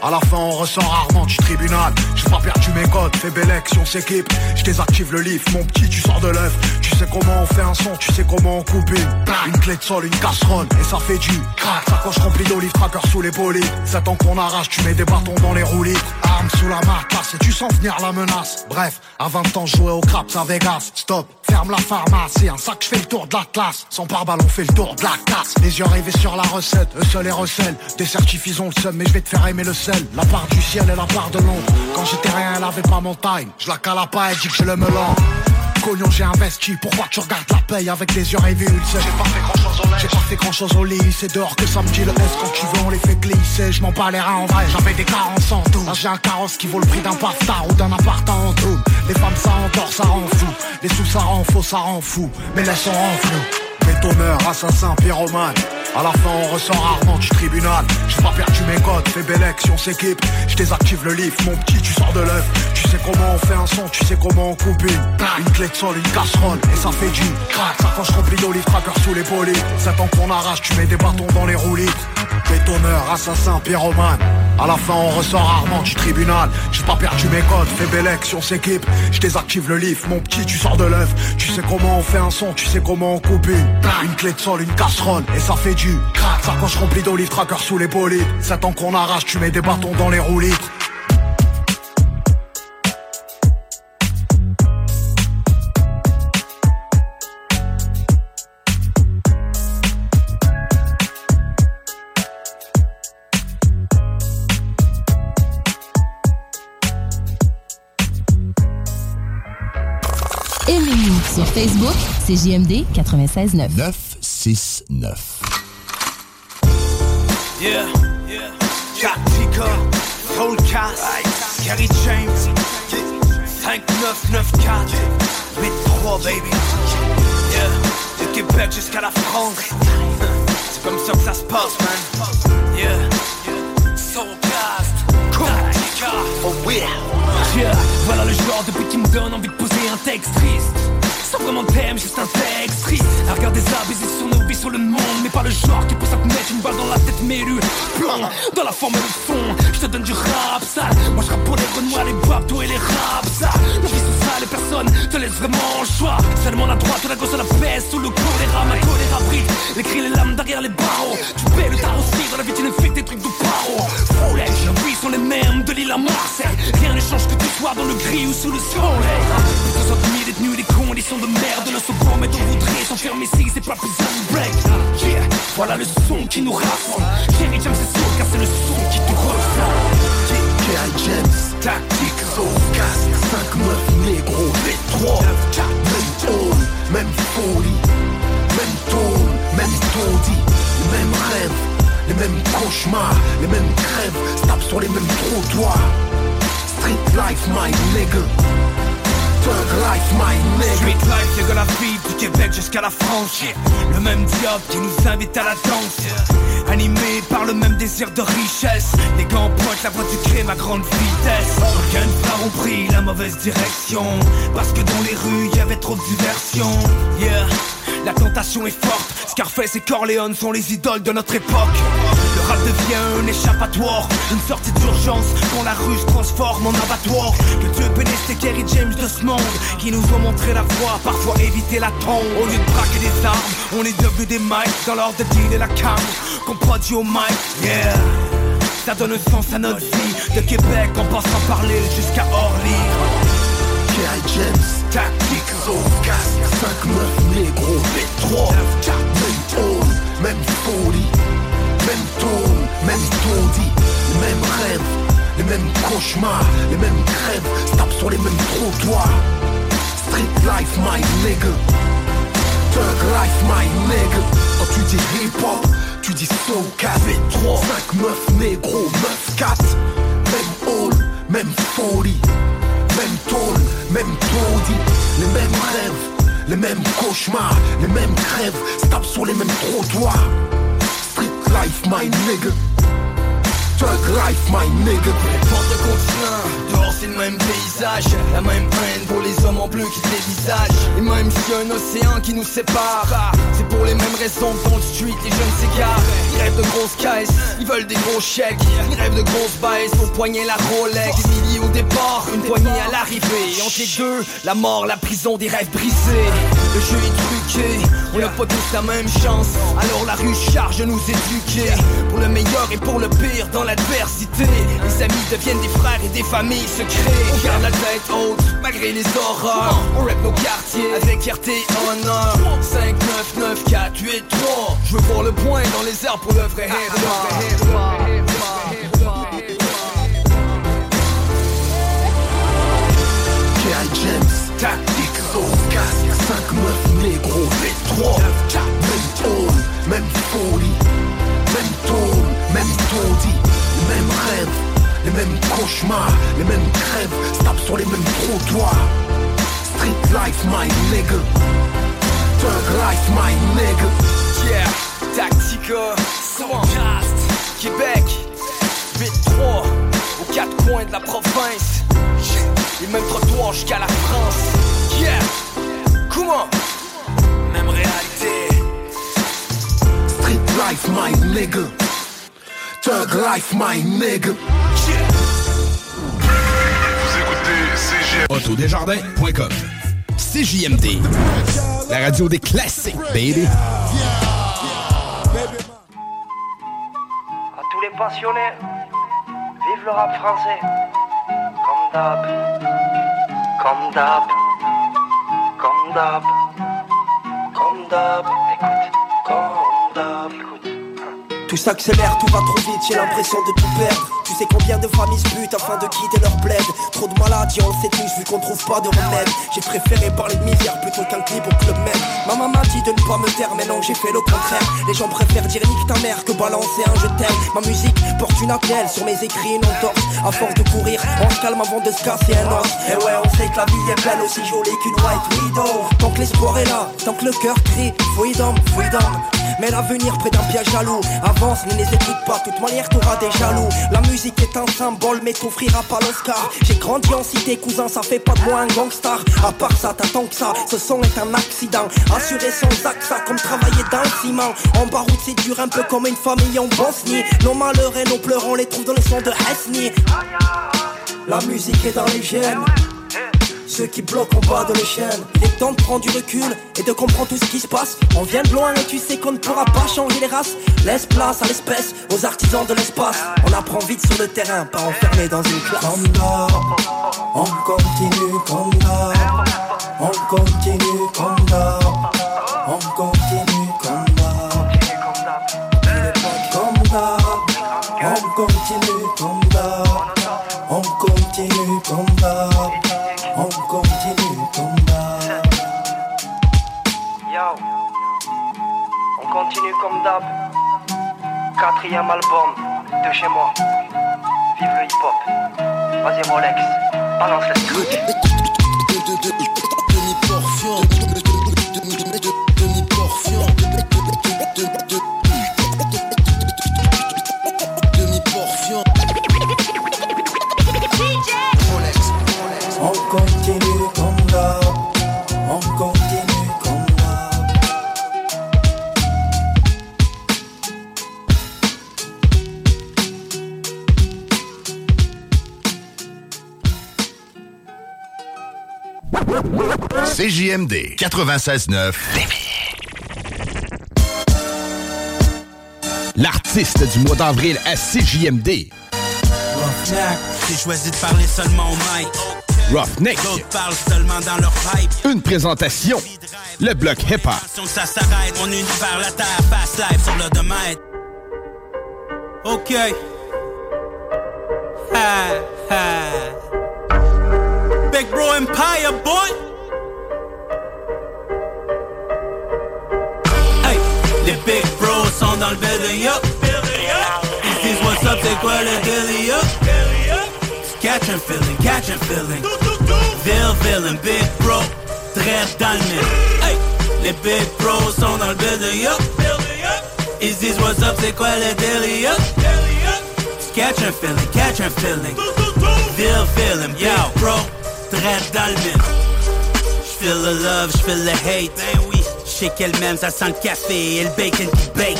À la fin, on ressort rarement du tribunal. J'ai pas perdu mes codes, fais belle action, s'équipe. Je désactive le livre, mon petit, tu sors de l'œuf. Tu sais comment on fait un son, tu sais comment on coupe une. Une clé de sol, une casserole, et ça fait du crack. Sacoche remplie d'olives, tracker sous les bolides. Ça ans qu'on arrache, tu mets des bâtons dans les roulis. Sous la marcasse, et tu sens venir la menace. Bref, à 20 ans, jouais au craps à Vegas. Stop, ferme la pharmacie, un sac, je fais le tour de la classe. Sans pare-balles, on fait le tour de la casse. Les yeux rivés sur la recette, eux seuls et recèlent. Des ont le seum, mais je vais te faire aimer le sel. La part du ciel et la part de l'ombre. Quand j'étais rien, elle avait pas mon. Je la cala pas, elle dit que je le melon. Cognon, j'ai investi, pourquoi tu regardes la paye avec des yeux rivés J'ai pas fait grand chose au J'ai pas fait grand chose au lit, c'est dehors que ça me dit le S. Quand tu veux on les fait glisser, je m'en bats les reins en vrai, j'avais des carences en tout Là j'ai un carrosse qui vaut le prix d'un pastard ou d'un appart en tout Les femmes ça encore ça rend fou, les sous ça rend faux, ça rend fou, mais laisse on rend flou Bétonneur, assassin, pyromane. À la fin on ressort rarement du tribunal. J'ai pas perdu mes codes, fais belle action, s'équipe. Je désactive le livre, mon petit tu sors de l'œuf Tu sais comment on fait un son, tu sais comment on coupe une. Clé de sol, une casserole, et ça fait du crack. Sacoche remplie d'olive, tracker sous les polies Sept ans qu'on arrache, tu mets des bâtons dans les roulis. Bétonneur, assassin, pyromane. À la fin on ressort rarement du tribunal. J'ai pas perdu mes codes, fais belle action, s'équipe. Je désactive le livre, mon petit tu sors de l'œuf Tu sais comment on fait un son, tu sais comment on coupe Une clé de sol, une casserole, et ça fait du crack. Sacoche remplie d'olive, tracker sous les bolides. Sept ans qu'on arrache, tu mets des bâtons dans les
Aimez-nous sur Facebook, c'est JMD 96.9.
969.
Yeah, yeah. Tactica, Soulcast, Gary James, 5994, 8-3 baby. Yeah, de Québec jusqu'à la France. C'est comme ça que ça se passe, man. Yeah, Soulcast, Tactica, oh yeah. Yeah, voilà le genre de beat qui me donne envie de poser un texte triste. Sans vraiment thème, juste un texte triste. À regarder ça, baiser sur nos vies sur le monde. Mais pas le genre qui pousse à te mettre une balle dans la tête, le plan dans la forme et le fond. Je te donne du rap sale. Moi je rappe pour les renois, les babdos et les rap ça. Nos vies sont sales et personne te laisse vraiment le choix. Seulement la droite la gauche la peste. Sous le choléra, ma choléra brille. Les cris, les lames derrière les barreaux. Tu paies le tarot dans la vie, tu ne fais que des trucs de paro. Foulège, nos vies sont les mêmes de l'île à Marseille. Rien ne change que tu sois dans le gris ou sous le soleil. Ce soit nuit, conditions de merde. Le second, mais on voudrait s'enfermer ici, c'est pas plus un break. Yeah, voilà le son qui nous rassemble. Jerry James, c'est sûr, car c'est le son qui te ressemble.
Jerry James, tactique, sauvegas 5-9 négro, V3 Même tone, même folie Même tone, même taudis Les mêmes rêves, les mêmes cauchemars Les mêmes crèves, tape sur les mêmes trottoirs Street life, my nigga Thug life, my nigga
Street la vie du Québec jusqu'à la France. Le même diable qui nous invite à la danse. Animé par le même désir de richesse. Les gants pointent la voie du crime à grande vitesse. Aucun frères ont pris la mauvaise direction. Parce que dans les rues, y avait trop de diversion. Yeah. La tentation est forte, Scarface et Corleone sont les idoles de notre époque. Le rap devient un échappatoire, une sortie d'urgence quand la rue se transforme en abattoir. Que Dieu bénisse les Kerry James de ce monde qui nous ont montré la voie, parfois éviter la tombe. Au lieu de braquer des armes, on est devenu des mics dans l'ordre de deal et la cam qu'on produit au mic. Yeah! Ça donne sens à notre vie, de Québec en passant par l'île jusqu'à Orly.
Kerry James, tactique, 5-9 3, 9, 4, même tôle, même folie, même tôle, même taudis, les mêmes rêves, les mêmes cauchemars, les mêmes crèves, se tape sur les mêmes trottoirs. Street life, my nigga. Thug life, my nigga. Quand tu dis hip hop, tu dis slow cat. 3, 5, 9, négro, 9, 4. Même hall, même folie, même tôle, même taudis, les mêmes rêves les mêmes cauchemars, les mêmes crèves, tape sur les mêmes trottoirs. Street life, my nigga. Life, my nigga.
Porte de dehors c'est le même paysage. La même haine pour les hommes en bleu qui se dévisagent. Et même si un océan qui nous sépare. C'est pour les mêmes raisons que dans le street les jeunes s'égarent. Ils rêvent de grosses caisses, ils veulent des gros chèques. Ils rêvent de grosses baisses, au poignet la Rolex. Des milliers au départ, une poignée à l'arrivée. Et entre les deux, la mort, la prison, des rêves brisés. Le jeu est truqué, on n'a pas tous la même chance. Alors la rue charge de nous éduquer. Pour le meilleur et pour le pire dans l'adversité Les amis deviennent des frères et des familles se créent On garde la tête haute malgré les horreurs On rap nos quartiers avec fierté et honneur 5, 9, 9, 4, 8, 3 Je veux voir le point dans les airs pour le vrai
K.I. James, tactique, casque, 5 meufs négro, les 3 Même hall, même folie, mêmes cauchemars, les mêmes crèves, tape sur les mêmes trottoirs. Street life, my nigga. Thug life, my nigga.
Yeah, Tactica, Soundcast, Québec, 8-3, aux quatre coins de la province. Les mêmes trottoirs jusqu'à la France. Yeah, comment? Même réalité.
Street life, my nigga. Thug life, my nigga.
Autodesjardins.com CJMD La radio des classiques, baby.
À tous les passionnés, vive le rap français. Comme d'hab, comme d'hab, comme d'hab, comme d'hab.
Tout s'accélère, tout va trop vite, j'ai l'impression de tout perdre. Tu sais combien de familles se butent afin de quitter leur bled. Trop de maladies, on le sait tous, vu qu'on trouve pas de remède. J'ai préféré parler de misère plutôt qu'un clip au club même. Ma maman m'a dit de ne pas me taire, mais non, j'ai fait le contraire. Les gens préfèrent dire nique ta mère que balancer un je t'aime. Ma musique porte une appel sur mes écrits, une entorse. À force de courir, on se calme avant de se casser un os. Et ouais, on sait que la vie est belle, aussi jolie qu'une white widow. Tant que l'espoir est là, tant que le cœur crie Freedom, freedom mais l'avenir près d'un piège jaloux. Avance mais les écoute pas, toute manière t'auras des jaloux. La musique est un symbole mais t'offrira pas l'Oscar. J'ai grandi en cité cousin, ça fait pas de moi un gangstar. À part ça, t'attends que ça, ce son est un accident. Assuré sans ça comme travailler dans le ciment. En baroute c'est dur, un peu comme une famille en Bosnie. Nos malheurs et nos pleurs on les trouve dans les sons de Hesni. La musique est dans les gènes ceux qui bloquent en bas de l'échelle. Il est temps de prendre du recul et de comprendre tout ce qui se passe. On vient de loin et tu sais qu'on ne pourra pas changer les races. Laisse place à l'espèce, aux artisans de l'espace. On apprend vite sur le terrain, pas enfermé dans une classe. Comme d'hab, on continue comme d'hab. On continue comme d'hab. On continue comme d'hab. Comme d'hab, on continue
Quatrième album de chez moi. Vive le hip-hop. Vas-y Rolex, balance le truc.
Demi-portion. Demi-portion.
CJMD 96.9 L'artiste du mois d'avril à CJMD.
Roughneck, j'ai choisi de parler seulement au mic.
Roughneck.
D'autres parlent seulement dans leur pipe.
Une présentation. Le bloc hip-hop.
Ça s'arrête, mon univers, la terre, fast life sur le domaine. Ok. Ha, ha. Big Bro Empire, boy. Bros sont dans le building, yup. Ils disent what's up, c'est quoi le deal, yup. Catch and feeling, catch and feeling. Ville, villain, Big Bro, très dans. Hey, les Big Bros sont dans le building, yup. Ils disent what's up, c'est quoi le deal, yup. Catch and feeling, catch and feeling. Ville, villain, Big Bro, très dans le mille. J'feel the love, j'feel the hate. Qu'elle m'aime, ça sent le café et le bacon qui bake.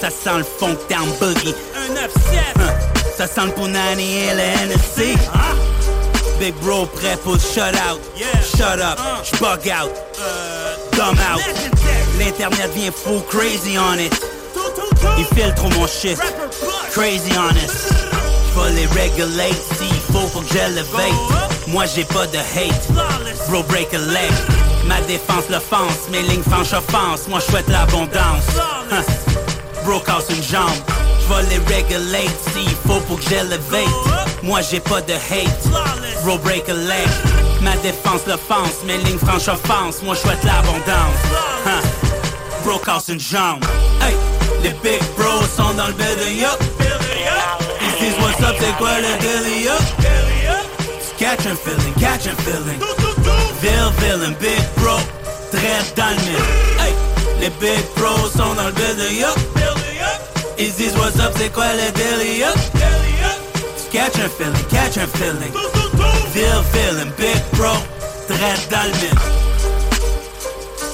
Ça sent le funk down boogie. Un 9 Ça sent le punani et le NSC. Big bro prêt pour shut out. Shut up, j'bug out. Dumb out. L'internet vient fou, crazy on it. Il filtre mon shit. Crazy honest. J'vais les regulate s'il faut, faut que j'élevate. Moi j'ai pas de hate. Bro break a leg. Ma défense l'offense, mes lignes franches offense. Moi j'souhaite l'abondance. Huh. Bro une jambe. J'vais les regulate s'il faut pour que j'élevate. Moi j'ai pas de hate. Bro break a leg. Ma défense l'offense, mes lignes franches offense. Moi j'souhaite l'abondance. Huh. Bro une jambe. Hey, les big bros sont dans le building, yup. Ils disent what's up, c'est quoi le yup? Catch and feeling, catch and feeling. Ville, villain, big bro, très dans. Hey, les big bros sont dans le building, yup. Ils disent what's up, c'est quoi le deal, yup? Catch and feeling, catch and feeling. Ville, villain, big bro, très dans.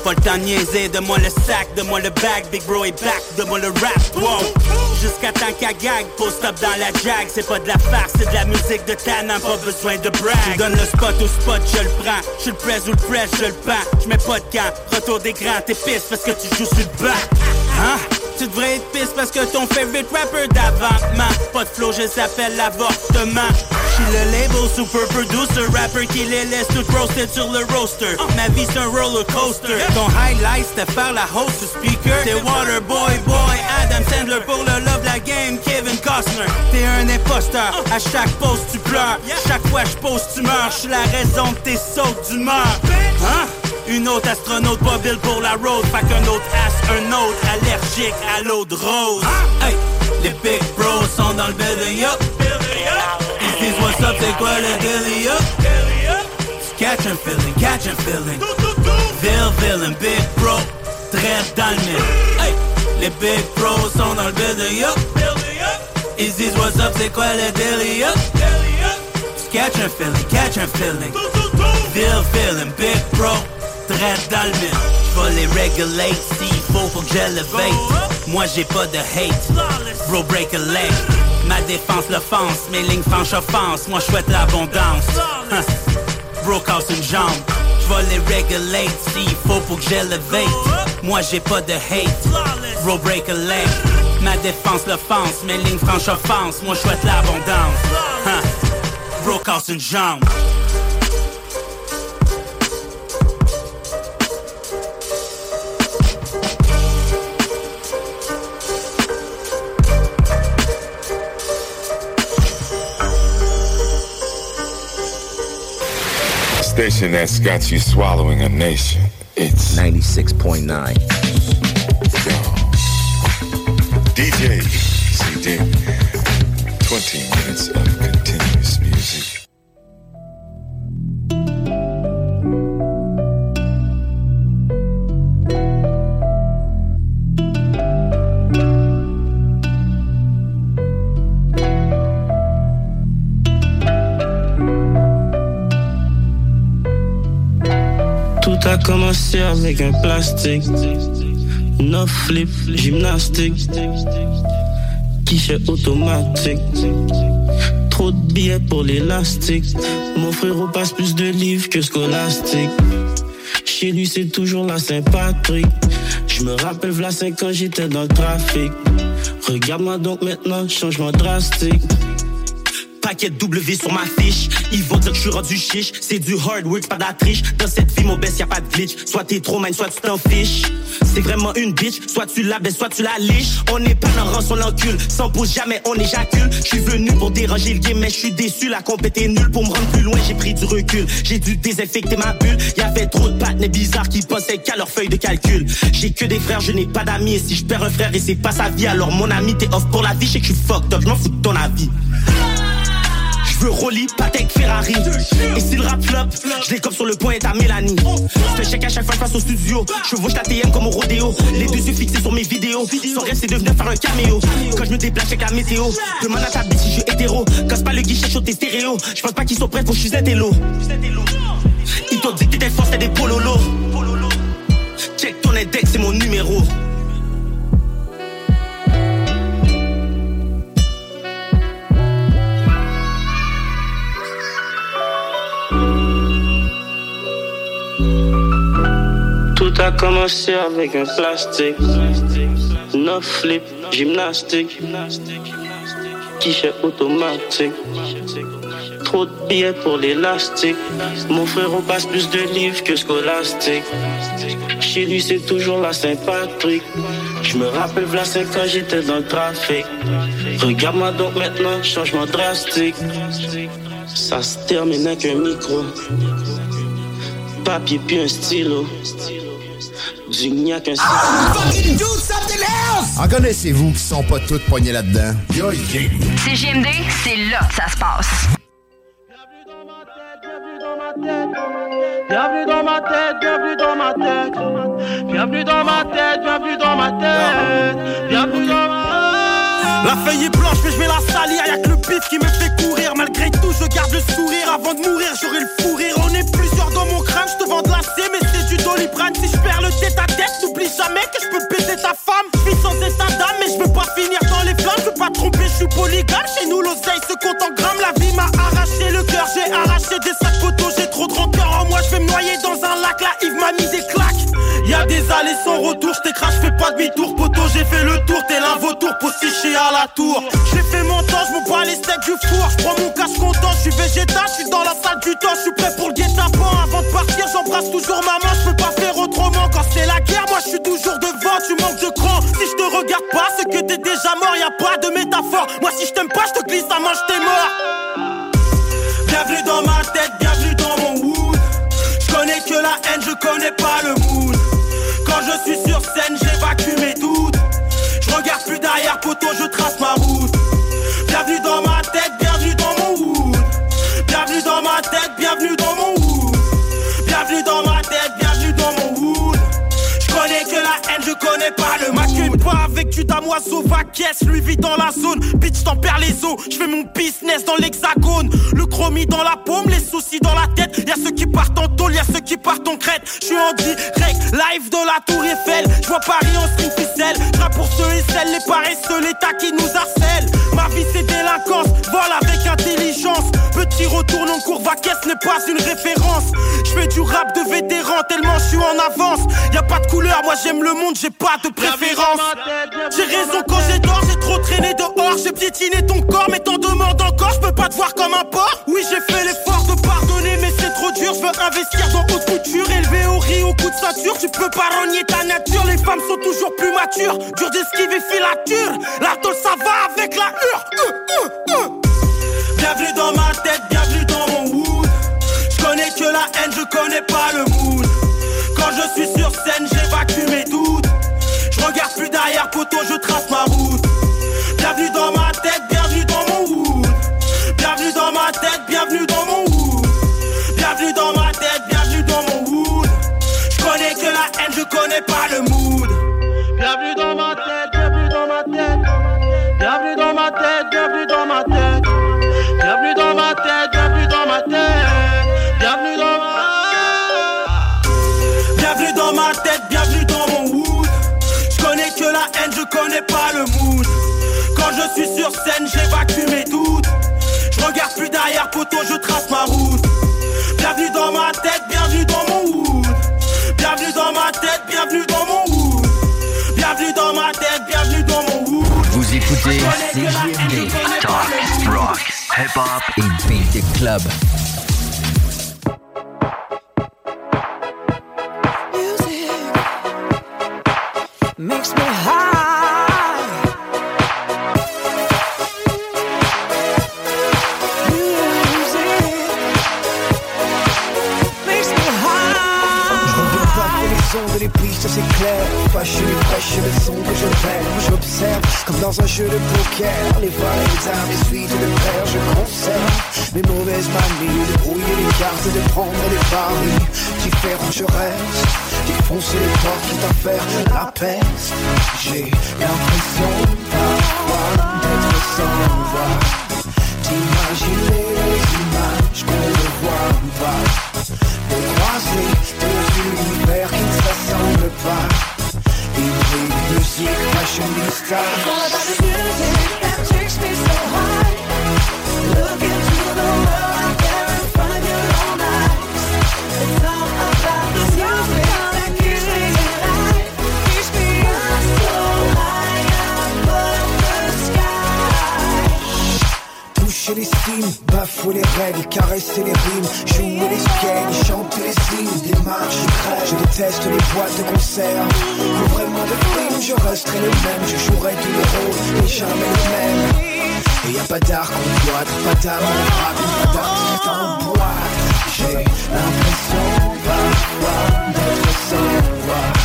Le temps de niaiser, de moi le sac, de moi le bag, Big Bro est back, de moi le rap, wow. Jusqu'à temps qu'à gag, post up dans la jag, c'est pas de la farce, c'est de la musique de Tannant, pas besoin de brag. Tu donnes le spot au spot, je le prends, je suis le press ou le press, je le pends, je mets pas de camp, retour d'écran, t'es pisse parce que tu joues sur le bac. Hein? Tu devrais être pisse parce que ton favorite rapper d'avant, man, pas de flow, je s'appelle l'avortement. J'suis le label super producer, rapper qui les laisse tout roasted sur le roaster. Ma vie c'est un roller coaster. Ton highlight c'était faire la host sur speaker. T'es Waterboy Boy, Adam Sandler pour le love la game, Kevin Costner. T'es un imposteur, à chaque pause tu pleures. Chaque fois j'pose tu meurs, j'suis la raison de tes sautes d'humeur. Hein? Une autre astronaute pas build pour la road, fait qu'un autre ass, un autre allergique à l'eau de rose. Hey, les big bros sont dans le building, yup. Ils disent what's up, c'est quoi le deal, yup? Catch and feeling, catch and feeling. Ville, villain, big bro, très dans le. Hey, les big bros sont dans le building, yup. Ils disent what's up, c'est quoi le deal, yup? Catch and feeling, catch and feeling. Ville, villain, big bro, très dans les regulate s'il faut, faut que j'élevate. Moi j'ai pas de hate, bro break a leg. Ma défense l'offense, mes lignes franches offense. Moi j'souhaite l'abondance. Huh. Bro casse une jambe. J'vais les regulate s'il faut pour que j'élevate. Moi j'ai pas de hate, bro break a leg. Ma défense l'offense, mes lignes franches offense. Moi j'souhaite l'abondance. Huh. Bro casse une jambe.
Station that's got you swallowing a nation. It's 96.9. DJ CD. 20 minutes of
a commencé avec un plastique. Neuf flip, gymnastique. Guichet automatique. Trop de billets pour l'élastique. Mon frérot passe plus de livres que scolastique. Chez lui, c'est toujours la Saint-Patrick. Je me rappelle, v'là 5 ans, j'étais dans le trafic. Regarde-moi donc maintenant, changement drastique.
Paquet W sur ma fiche. Ils vont dire que je suis rendu chiche. C'est du hard work, pas d'attriche. Dans cette vie, mon best, y a pas de glitch. Soit t'es trop man, soit tu t'en fiches. C'est vraiment une bitch. Soit tu la baisses, soit tu la liches. On n'est pas dans on l'encule. Sans pause, jamais on éjacule. Je suis venu pour déranger le game, mais je suis déçu. La compète est nulle. Pour me rendre plus loin, j'ai pris du recul. J'ai dû désinfecter ma bulle. Y avait trop de pattes bizarres qui pensaient qu'à leur feuille de calcul. J'ai que des frères, je n'ai pas d'amis. Et si je perds un frère et c'est pas sa vie, alors mon ami t'es off pour la vie. Je sais que je suis fucked up, je m'en fous de ton avis. Je veux Rolly, Patek, Ferrari. Et si le rap flop, je les sur le point et ta Mélanie. Je check à chaque fois que je passe au studio. Je vauche ta TM comme au rodéo. Les deux yeux fixés sur mes vidéos. Son rêve c'est de venir faire un caméo. Quand je me déplace avec la météo, demande à ta bitch si je suis hétéro. Casse pas le guichet sur tes stéréos. Je pense pas qu'ils sont prêts pour suis intello. Ils t'ont dit que t'étais force, t'es des pololos. Check ton index, c'est mon numéro.
Tout a commencé avec un plastique. Neuf flip, gymnastique. Guichet automatique. Trop de billets pour l'élastique. Mon frère on passe plus de livres que scolastique. Chez lui c'est toujours la Saint-Patrick. Je me rappelle v'là 5 ans j'étais dans le trafic. Regarde-moi donc maintenant, changement drastique. Ça se termine avec un micro. Papier puis un stylo. Du gnac, un stylo.
En connaissez-vous qui sont pas toutes poignées là-dedans?
CGMD, c'est là que ça se passe.
Bienvenue dans ma tête, bienvenue dans ma tête. Bienvenue dans ma tête, bienvenue dans ma tête. Bienvenue dans ma
La feuille est blanche, mais je vais la salir. Y'a que le pif qui me fait courir. Malgré tout, je garde le sourire. Avant de mourir, j'aurai le fou rire. On est plusieurs dans mon crâne, je te vends Perds le tête n'oublie jamais que je peux baiser ta femme. Fille sans état d'âme, mais je veux pas finir dans les flammes. Je veux pas tromper, je suis polygame. Chez nous, l'oseille se compte en grammes. La vie m'a arraché le cœur, j'ai arraché des sacs photos. J'ai trop de rancœur en moi, je vais me noyer dans un lac. La Yves m'a mis des claques. Y'a des allées sans retour, je t'écrase, fais pas demi-tour, poteau, j'ai fait le tour, t'es l'un vautour pour sécher à la tour. J'ai fait mon temps, je me bats les steaks du four, je prends mon cache content, je suis végétal, je suis dans la salle du temps, je suis prêt pour le guet-apens. Avant de partir, j'embrasse toujours maman, je peux pas faire autrement. Quand c'est la guerre, moi je suis toujours devant, tu manques de cran. Si je te regarde pas, c'est que t'es déjà mort, y a pas de métaphore. Moi si je t'aime pas, je te glisse la main, je t'ai mort. Bienvenue dans ma tête, bienvenue dans mon wood. Je connais que la haine, je connais pas le mood. Damoiseau, va caisse, lui vit dans la zone. Bitch, t'en perds les os, je fais mon business dans l'hexagone. Le chromie dans la paume, les soucis dans la tête. Y'a ceux qui partent en tôle, y'a ceux qui partent en crête. Je suis en direct, live de la tour Eiffel. Je vois Paris en string ficelle. Je pour ceux et celles, les paresseux, l'état qui nous harcèle. Ma vie c'est délinquance, vol avec intelligence. Petit retourne en cours, va caisse n'est pas une référence. Je fais du rap de vétéran tellement je suis en avance. Y a pas de couleur, moi j'aime le monde, j'ai pas de préférence. J'ai raison quand j'ai tort, j'ai trop traîné dehors. J'ai piétiné ton corps, mais t'en demandes encore. Je peux pas te voir comme un porc. Oui, j'ai fait l'effort de pardonner, mais c'est trop dur. Je veux investir dans haute couture, élevé au riz, au coup de ceinture. Tu peux pas renier ta nature, les femmes sont toujours plus matures. Dur d'esquiver filature, la tôle ça va avec la hure. Euh, euh, euh. Bienvenue dans ma tête, bienvenue dans mon wood. Je connais que la haine, je connais pas le mood. Quand je suis
écoutez CJMD, Talk, Rock, Hip Hop et Beat the Club.
makes me high. Music makes me high.
Je reviens pas pour dans un jeu de poker Les voix, les armes, les suites de paires Je conserve mes mauvaises manies De brouiller les cartes, de prendre les paris Différent je reste Défoncer les portes, quitte à faire la peste. J'ai l'impression parfois d'être sans voix. D'imaginer les images qu'on ne voit pas. De croiser deux univers qui ne se ressemblent fashionista
It's all about the music that takes me so high. Look into the world
bafouer les règles, caresser les rimes, jouer les scales, chanter les hymnes, des marches, je déteste les boîtes de concert. Pour vraiment de films, je resterai le même, je jouerai tous les rôles, et jamais le même. Et y a pas d'art qu'on boite, pas en rap, pas d'artiste en boîte. J'ai l'impression parfois d'être sans.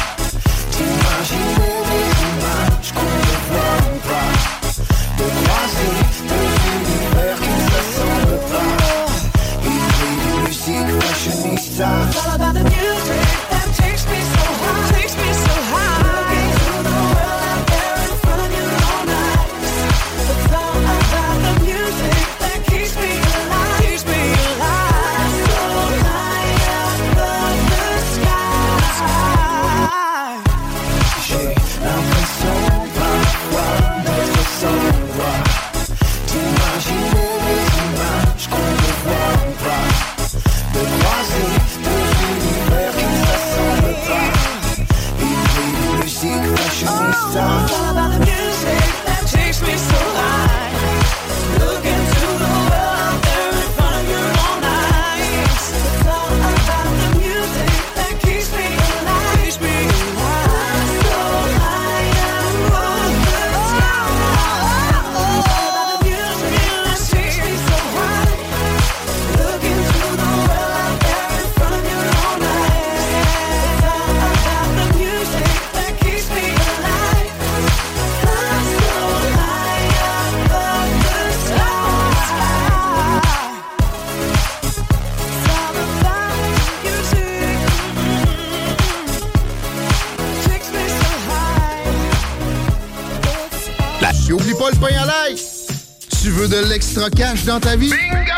Cash dans ta vie? Bingo!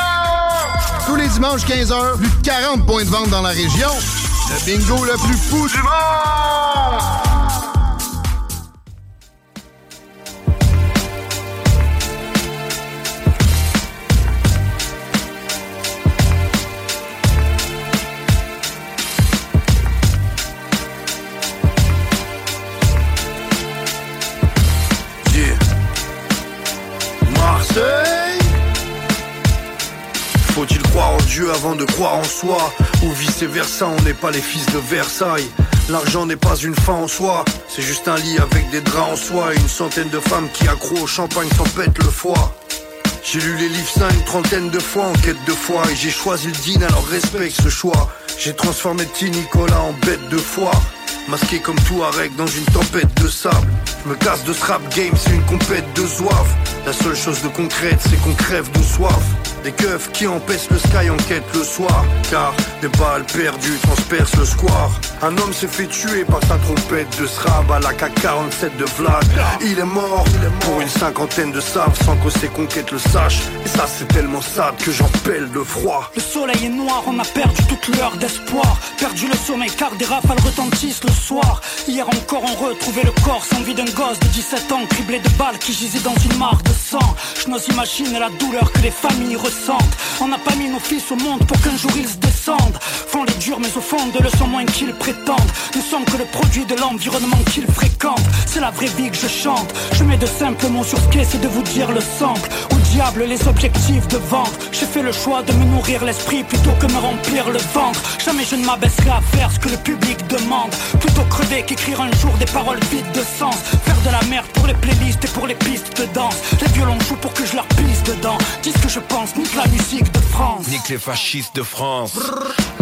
Tous les dimanches 15h, plus de 40 points de vente dans la région. Le bingo le plus fou du monde!
En soi Ou vice versa, on n'est pas les fils de Versailles. L'argent n'est pas une fin en soi C'est juste un lit avec des draps en soie Et une centaine de femmes qui accro au champagne s'en pètent le foie. J'ai lu les livres saints une trentaine de fois en quête de foi Et j'ai choisi le din alors respecte ce choix. J'ai transformé petit Nicolas en bête de foi Masqué comme tout Arec dans une tempête de sable. Je me casse de ce rap game, c'est une compète de soif La seule chose de concrète, c'est qu'on crève de soif
Des keufs qui empêchent le sky en quête le soir. Car des balles perdues transpercent le square Un homme s'est fait tuer par sa trompette de srab à la K47 de Vlad. Il est mort pour une cinquantaine de saves sans que ses conquêtes le sachent. Et ça c'est tellement sad que j'en pèle de froid.
Le soleil est noir, on a perdu toute l'heure d'espoir. Perdu le sommeil car des rafales retentissent le soir. Hier encore on retrouvait le corps sans vie d'un gosse de 17 ans Criblé de balles qui gisait dans une mare de sang. Je n'ose imaginer la douleur que les familles ressentent. On n'a pas mis nos fils au monde pour qu'un jour ils se descendent. Font les durs mais au fond de le sont moins qu'ils prétendent. Nous sommes que le produit de l'environnement qu'ils fréquentent. C'est la vraie vie que je chante. Je mets de simples mots sur ce qu'est c'est de vous dire le sample les objectifs de vente. J'ai fait le choix de me nourrir l'esprit plutôt que me remplir le ventre. Jamais je ne m'abaisserai à faire ce que le public demande. Plutôt crever qu'écrire un jour des paroles vides de sens. Faire de la merde pour les playlists et pour les pistes de danse. Les violons jouent pour que je leur pisse dedans. Dis ce que je pense, nique la musique de France.
Nique les fascistes de France.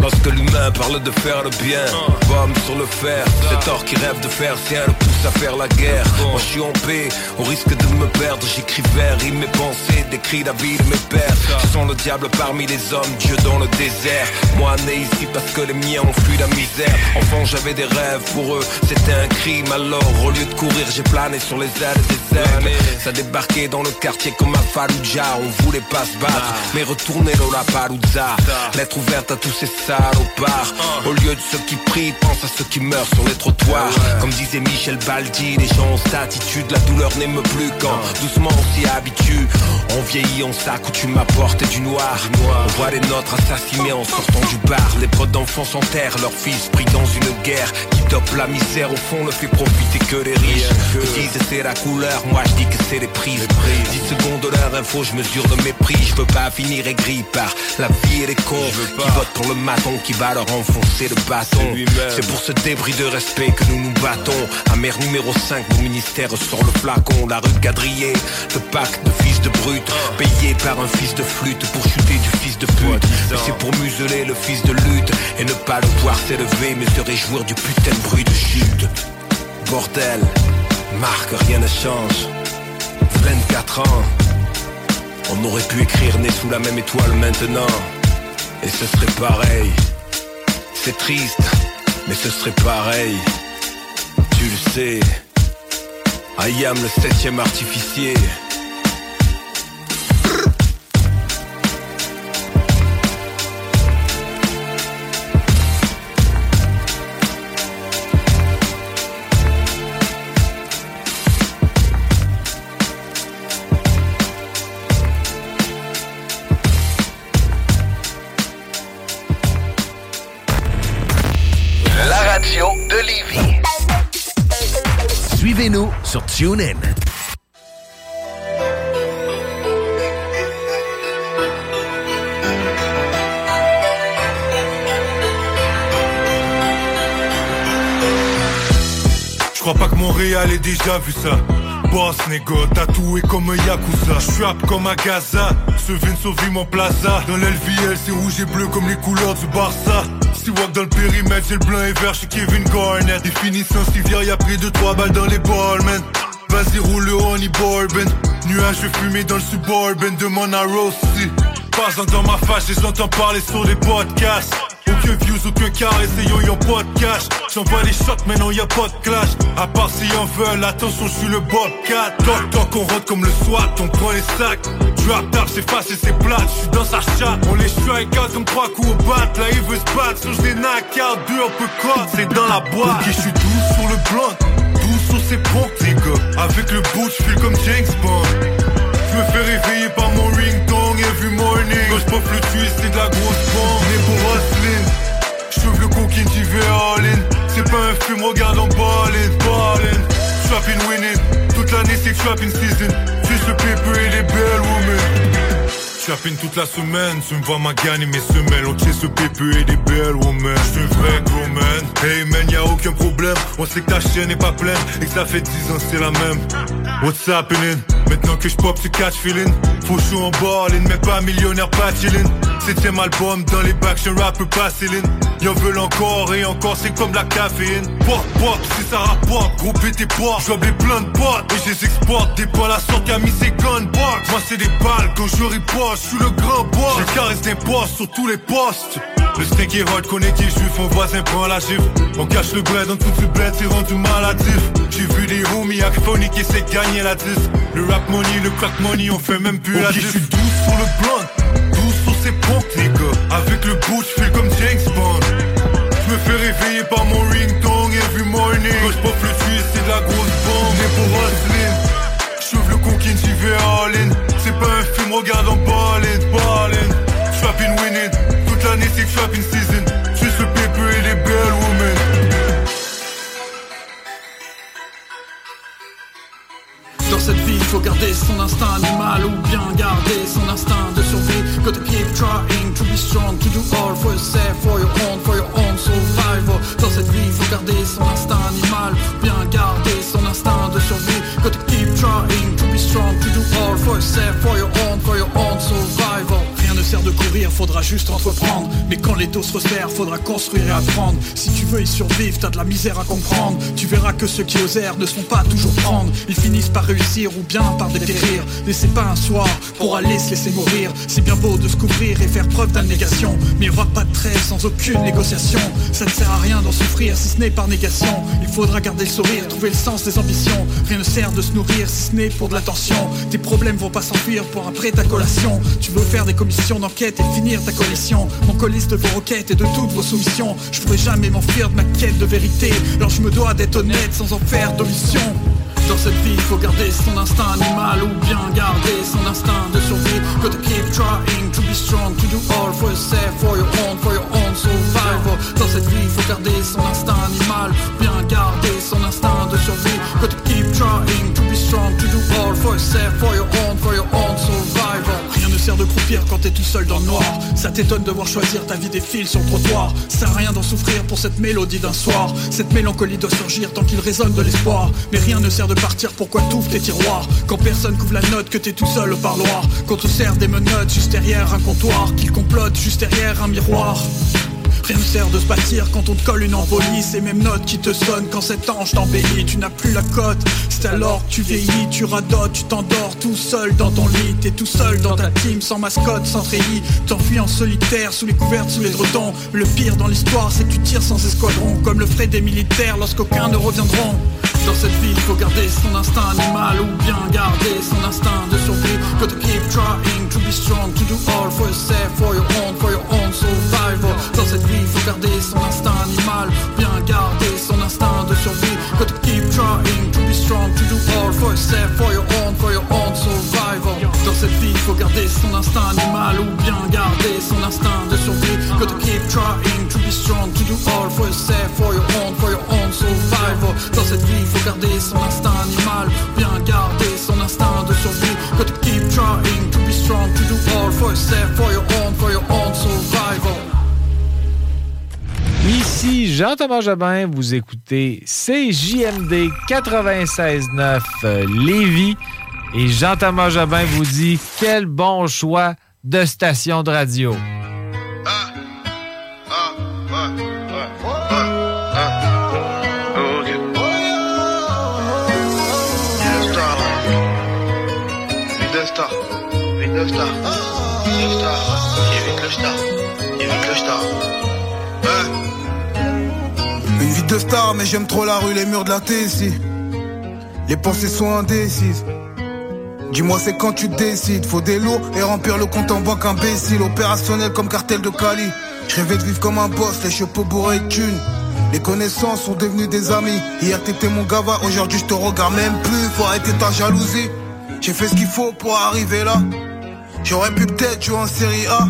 Lorsque l'humain parle de faire le bien Bombe sur le fer. Cet or qui rêve de faire sien le pousse à faire la guerre. Moi je suis en paix, au risque de me perdre. J'écris vers rimes mes pensées, vie de mes pères. Je sens le diable parmi les hommes, Dieu dans le désert. Moi né ici parce que les miens ont fui la misère. Enfant j'avais des rêves, pour eux c'était un crime. Alors au lieu de courir j'ai plané sur les ailes des ailes Ça débarquait dans le quartier comme un Fallujah. On voulait pas se battre, mais retourner dans la Palouza. Lettre ouverte à tous ces salopards. Au lieu de ceux qui prient, pense à ceux qui meurent sur les trottoirs. Comme disait Michel Baldi, les gens ont cette attitude La douleur n'aime plus quand doucement on s'y habitue On vieillit, on s'accoutume à porter du noir. On voit les nôtres assassinés en sortant du bar. Les potes d'enfants s'enterrent, leurs fils pris dans une guerre Qui dope la misère, au fond ne fait profiter que les riches Ils disent c'est la couleur, moi je dis que c'est les prix 10 secondes de leur info, je mesure le mépris. Je veux pas finir aigri par la vie et les cons Qui votent pour le maton qui va leur enfoncer le bâton. C'est pour ce débris de respect que nous nous battons. Amère numéro 5, mon ministère sort le flacon. La rue quadrillée, le pacte de fils de Payé par un fils de flûte pour chuter du fils de pute. Mais c'est pour museler le fils de lutte Et ne pas le voir s'élever mais se réjouir du putain de bruit de chute. Bordel, marque rien ne change. 24 ans. On aurait pu écrire né sous la même étoile maintenant. Et ce serait pareil. C'est triste Mais ce serait pareil. Tu le sais. I am le septième artificier
Je crois pas que Montréal ait déjà vu ça. Boss négo, tatoué comme un Yakuza. Je suis apte comme à Gaza. Ce vin sauve mon plaza. Dans l'LVL, c'est rouge et bleu comme les couleurs du Barça. Si walk dans le périmètre, c'est le blanc et vert chez Kevin Garnett. Définition civière, y'a pris deux trois balles dans les balles, man. Vas-y, roule le honey bourbon. Nuages fumés dans le suburban, demande à Rossi. Pas dans ma face, j'entends parler sur les podcasts. Aucun views, aucun car, essayons, y'a pas de cash. J'envoie les shots, mais non, y'a pas de clash. À part si en veulent, attention, je suis le Bobcat. Toc toc, on rentre comme le SWAT, on prend les sacs. Drop tard, c'est facile, c'est plat, je suis dans sa chatte. On les strike out comme trois coups au bat. Là, il veut se battre, sur les knock out, deux un peu cut, c'est dans la boîte. Ok, je suis doux sur le blunt, doux sur ses pontes, les. Avec le boot, je file comme James Bond. Je me fais réveiller par mon ringtone every morning. Quand je le tuer, c'est de la grosse bombe. Né pour hustling, j'ouvre le coquine, vais all in. C'est pas un film, regarde en ballin', ballin'. Trapping winning, toute l'année c'est trapping season. Le paper et les belles women. Trapping toute la semaine, tu me vois ma gagner mes semelles. On le PPE et des belles women. J'suis un vrai gros man. Hey man, y'a aucun problème. On sait que ta chaîne est pas pleine et que ça fait 10 ans c'est la même. What's happening? Maintenant que j'pop, tu catch feeling. Faut chaud en ballin', mais pas millionnaire, pas chillin'. Septième album dans les bacs, un rapper pas ceiling. Y'en veulent encore et encore, c'est comme la caféine. Pop, pop, si ça rapporte, gros tes poids. J'obais plein de potes et je les exporte. Des balles à sorte, a mis ses gunbox. Moi, c'est des balles quand je riposte, je suis le grand boss. Je caresse des postes sur tous les postes. Le est hot, est juif, mon voisin prend la gifle. On cache le bled, on tout le bled, c'est rendu maladif. J'ai vu des homies acphoniques qui essaient gagner la 10. Le rap money, le crack money, on fait même plus la diff. Je suis douce sur le blunt, douce sur ces pompes, les gars. Avec le bout, je fais comme James Bond. Je me fais réveiller par mon ringtone every morning. Quand je pop le twist, c'est de la grosse bombe. Né pour hustling. J'ouvre le conquin, j'y vais all in. C'est pas un film, regarde en ballin', ballin'. Trapping winning.
Dans cette vie, faut garder son instinct animal ou bien garder son instinct de survie. Gotta keep trying to be strong, to do all for yourself, for your own, for your own survival. Dans cette vie, faut garder son instinct animal, ou bien garder son instinct de survie. Gotta keep trying to be strong, to do all for yourself, for your own, for your own de courir, faudra juste entreprendre. Mais quand les dos se resserrent, faudra construire et apprendre. Si tu veux y survivre, t'as de la misère à comprendre. Tu verras que ceux qui osèrent ne sont pas toujours prendre. Ils finissent par réussir ou bien par dépérir. Laissez pas un soir pour aller se laisser mourir. C'est bien beau de se couvrir et faire preuve d'abnégation. Mais il y aura pas de trêve sans aucune négociation. Ça ne sert à rien d'en souffrir si ce n'est par négation. Il faudra garder le sourire, trouver le sens des ambitions. Rien ne sert de se nourrir si ce n'est pour de l'attention. Tes problèmes vont pas s'enfuir pour après ta collation. Tu veux faire des commissions d'enquête et finir ta coalition. Mon colis de vos requêtes et de toutes vos soumissions. Je pourrais jamais m'enfuir de ma quête de vérité. Alors je me dois d'être honnête sans en faire d'omission. Dans cette vie, faut garder son instinct animal ou bien garder son instinct de survie. Gotta keep trying to be strong, to do all for yourself, for your own, for your own survival. Dans cette vie, faut garder son instinct animal, bien garder son instinct de survie. Gotta keep trying to be strong, to do all for yourself, for your own, for your own survival. Sert de croupir quand t'es tout seul dans le noir. Ça t'étonne de voir choisir ta vie des fils sur le trottoir. Ça rien d'en souffrir pour cette mélodie d'un soir. Cette mélancolie doit surgir tant qu'il résonne de l'espoir. Mais rien ne sert de partir, pourquoi t'ouvres tes tiroirs Quand personne couvre la note, que t'es tout seul au parloir? Qu'on te sert des menottes juste derrière un comptoir. Qu'il complote juste derrière un miroir. Rien ne sert de se bâtir quand on te colle une envolie Ces mêmes notes qui te sonnent quand cet ange t'embellit. Tu n'as plus la cote, c'est alors que tu vieillis. Tu radotes, tu t'endors tout seul dans ton lit. T'es tout seul dans ta team, sans mascotte, sans treillis. T'enfuis en solitaire, sous les couvertes, sous les dredons. Le pire dans l'histoire, c'est que tu tires sans escadron. Comme le feraient des militaires lorsqu'aucun ne reviendront. Dans cette il faut garder son instinct animal ou bien garder son instinct de survie. Gotta keep trying to be strong, to do all for yourself, for your own, for your own Dans cette vie, faut garder son instinct animal, bien garder son instinct de survie. Gotta keep trying to be strong, to do all for yourself, for your own, for your own survival. Dans cette vie, faut garder son instinct animal ou bien garder son instinct de survie. Gotta keep trying to be strong, to do all for yourself, for your own, for your own survival. Dans cette vie, faut garder son instinct animal, bien garder son instinct de survie. Gotta keep trying to be strong, to do all for yourself, for your own, for your own survival.
Ici Jean-Thomas Jobin, vous écoutez CJMD 96.9 euh, Lévis et Jean-Thomas Jobin vous dit quel bon choix de station de radio.
Star,
mais j'aime trop la rue, les murs de la ici. Les pensées sont indécises. Dis-moi, c'est quand tu décides. Faut des lots et remplir le compte en banque imbécile. Opérationnel comme cartel de Cali. Je rêvais de vivre comme un boss, les chapeaux bourrés de thunes. Les connaissances sont devenues des amis. Hier t'étais mon gava, aujourd'hui je te regarde même plus. Faut arrêter ta jalousie. J'ai fait ce qu'il faut pour arriver là. J'aurais pu peut-être jouer en série A.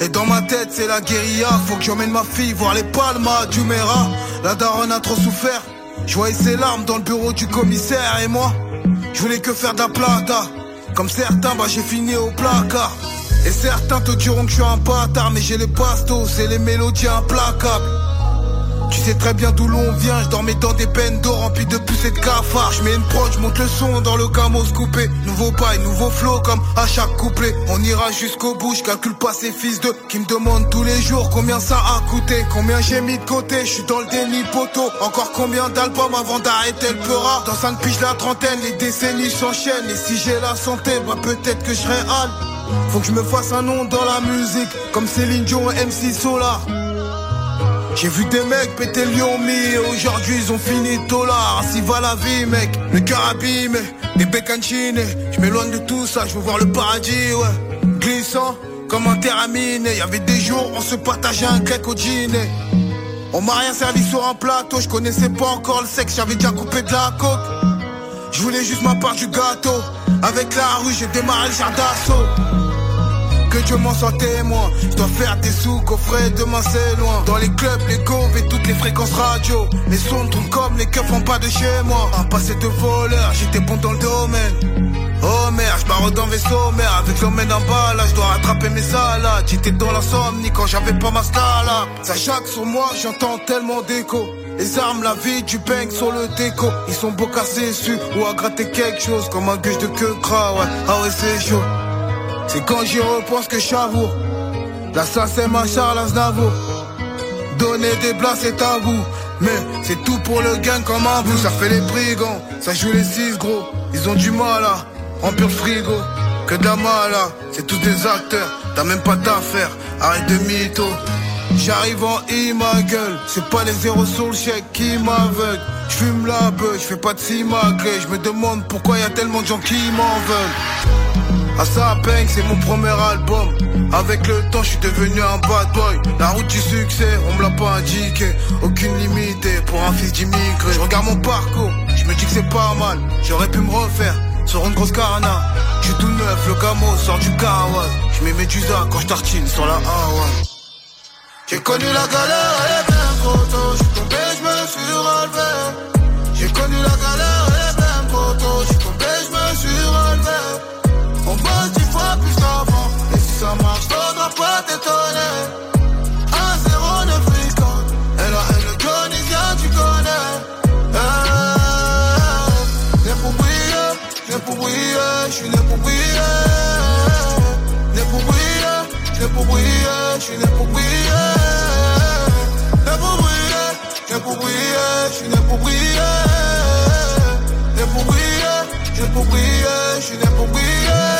Et dans ma tête c'est la guérilla Faut que j'emmène ma fille voir les palmas du Mera La daronne a trop souffert. Je voyais ses larmes dans le bureau du commissaire Et moi, je voulais que faire de la plata. Comme certains, bah j'ai fini au placard. Et certains te diront que je suis un bâtard Mais j'ai les bastos et les mélodies implacables Tu sais très bien d'où l'on vient, je dormais dans des peines d'eau remplies de puces et de cafards. Je mets une prod, je monte le son dans le camos coupé. Nouveau paille, nouveau flow comme à chaque couplet. On ira jusqu'au bout, je calcule pas ces fils de qui me demandent tous les jours combien ça a coûté, combien j'ai mis de côté. Je suis dans le déni poteau. Encore combien d'albums avant d'arrêter le pleura. Dans 5 piges la trentaine, les décennies s'enchaînent. Et si j'ai la santé, bah peut-être que je serai. Faut que je me fasse un nom dans la musique, comme Céline Dion MC Solar. J'ai vu des mecs péter le lion mi et aujourd'hui ils ont fini dollar. Ainsi va la vie mec, le cœur abîmé, des bécancines. Je m'éloigne de tout ça, je veux voir le paradis ouais. Glissant comme un terramine. Y avait des jours on se partageait un cake au dîner. On m'a rien servi sur un plateau, je connaissais pas encore le sexe, j'avais déjà coupé de la coke. Je voulais juste ma part du gâteau. Avec la rue, j'ai démarré le jardin d'assaut. Que Dieu m'en soit témoin. Je dois faire des sous, coffret, demain c'est loin. Dans les clubs, les goves et toutes les fréquences radio. Les sons tournent comme les keufs font pas de chez moi. Un passé de voleur, j'étais bon dans le domaine. Oh merde, je barre dans vaisseau mère Avec l'homme en bas là, je dois rattraper mes salades J'étais dans l'insomnie quand j'avais pas ma stala Ça chaque sur moi, j'entends tellement d'écho les armes, la vie, du bang sur le déco Ils sont beaux cassés dessus ou à gratter quelque chose Comme un gueule de queue gras, ouais, ah ouais c'est chaud C'est quand j'y repense que j'avoue. Là ça c'est ma Charles Aznavour Donner des blagues c'est tabou. Mais c'est tout pour le gain comme un bout. Ça fait les brigands, ça joue les six gros. Ils ont du mal à remplir le frigo. Que de la mala, c'est tous des acteurs T'as même pas d'affaires, arrête de mytho. J'arrive en I ma gueule. C'est pas les zéros sur le chèque qui m'aveuglent. J'fume la beuh, j'fais pas de simagré Je me demande pourquoi y a tellement de gens qui m'en veulent ça peine, c'est mon premier album. Avec le temps, je suis devenu un bad boy. La route du succès, on me l'a pas indiqué. Aucune limite pour un fils d'immigré. Je regarde mon parcours, je me dis que c'est pas mal. J'aurais pu me refaire sur une grosse carana. Je suis tout neuf, le camo sort du kawas. Je mets Medusa quand je tartine sur la Hawaii. J'ai connu la galère, elle est bien trop tôt. J'suis tombé, j'me suis relevé. J'ai connu la galère, briller. J'suis né pour briller. Né pour briller, né pour briller. J'suis né pour briller. Né pour briller, briller. J'suis né pour briller.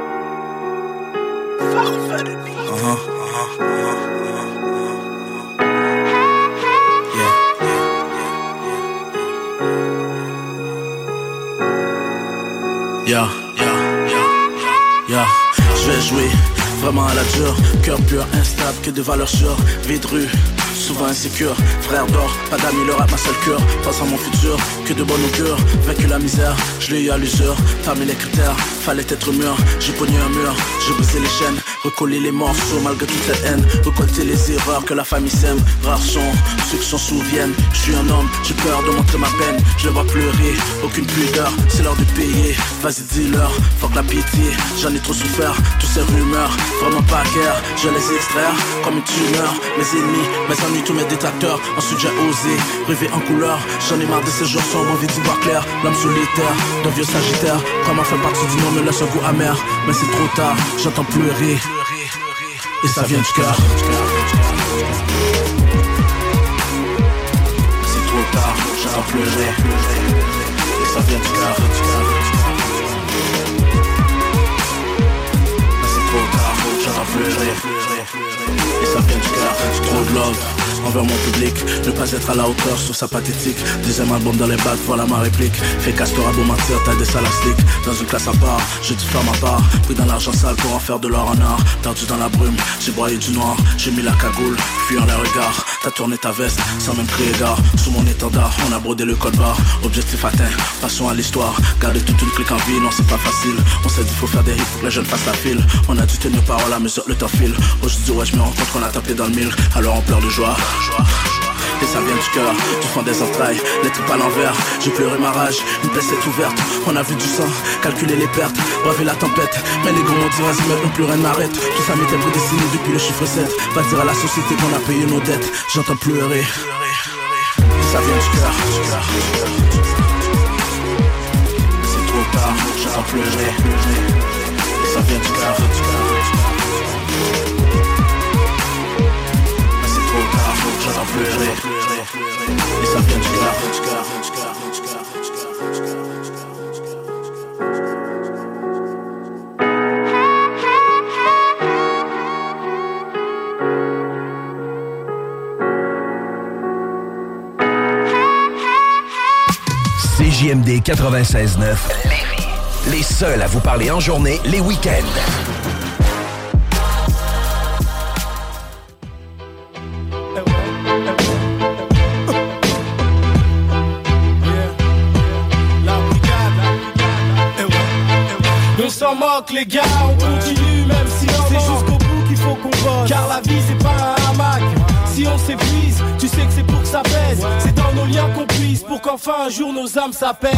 Je vais jouer vraiment à la dure. Cœur pur, instable, que de valeurs sûres. Vie de rue, souvent insécure. Frère d'or, pas d'amis, le rap ma seule cure. Pensant mon futur, que de bon augure. Vaincu la misère, je l'ai eu à l'usure. Parmi les critères, fallait être mûr. J'ai pogné un mur, j'ai les chaînes. recoller les morceaux malgré toute cette haine, récolter les erreurs que la famille sème. Rares sont ceux qui s'en souviennent. Je suis un homme, j'ai peur de montrer ma peine. Je vois pleurer, aucune pudeur, c'est l'heure de payer. Vas-y, dis-leur, fuck la pitié. J'en ai trop souffert, toutes ces rumeurs, vraiment pas guère. Je les extraire comme une tumeur. Mes ennemis, mes ennuis, tous mes détracteurs. Ensuite, j'ai osé rêver en couleur. J'en ai marre de ces jours sombres, envie d'y voir clair. L'homme solitaire, d'un vieux sagittaire. Comment faire partie du nom me laisse un goût amer. Mais c'est trop tard, j'entends pleurer. Et ça vient du cœur. C'est trop tard, j'entends pleurer. Et ça vient du cœur. Et ça vient du cœur. Trop de love envers mon public. Ne pas être à la hauteur, sur sa pathétique. Deuxième album dans les bacs, voilà ma réplique. Fais castor à beau mentir, t'as des salles à. Dans une classe à part, je dis faire ma part. Pris dans l'argent sale pour en faire de l'or en or. Perdu dans la brume, j'ai broyé du noir. J'ai mis la cagoule, fuyant les regards. T'as tourné ta veste, sans même crier gare. Sous mon étendard, on a brodé le code barre. Objectif atteint, passons à l'histoire. Garder toute une clique en vie, non c'est pas facile. On s'est dit faut faire des hits pour que les jeunes fassent la file. On a dû tenir parole à mesure le temps file. Aujourd'hui, ouais, je me rends compte qu'on a tapé dans le mille. Alors on pleure de joie. Et ça vient du cœur, du fond des entrailles, les tripes à l'envers. J'ai pleuré ma rage, une plaie s'est ouverte. On a vu du sang, calculer les pertes, braver la tempête. Mais les gros m'ont dit vas-y maintenant plus rien n'arrête. Tout ça m'était prédestiné depuis le chiffre 7. Va dire à la société qu'on a payé nos dettes. J'entends pleurer. Ça vient du cœur. C'est trop tard, j'entends pleurer. Et ça vient du cœur. C'est trop tard, j'entends pleurer. Et ça vient du cœur.
CJMD 96.9. Les seuls à vous parler en journée, les week-ends.
Les gars, on continue même si c'est jusqu'au bout qu'il faut qu'on bosse. Car la vie c'est pas un hamac. Si on s'épuise, tu sais que c'est pour que ça pèse. C'est dans nos liens qu'on pour qu'enfin un jour nos âmes s'apaisent.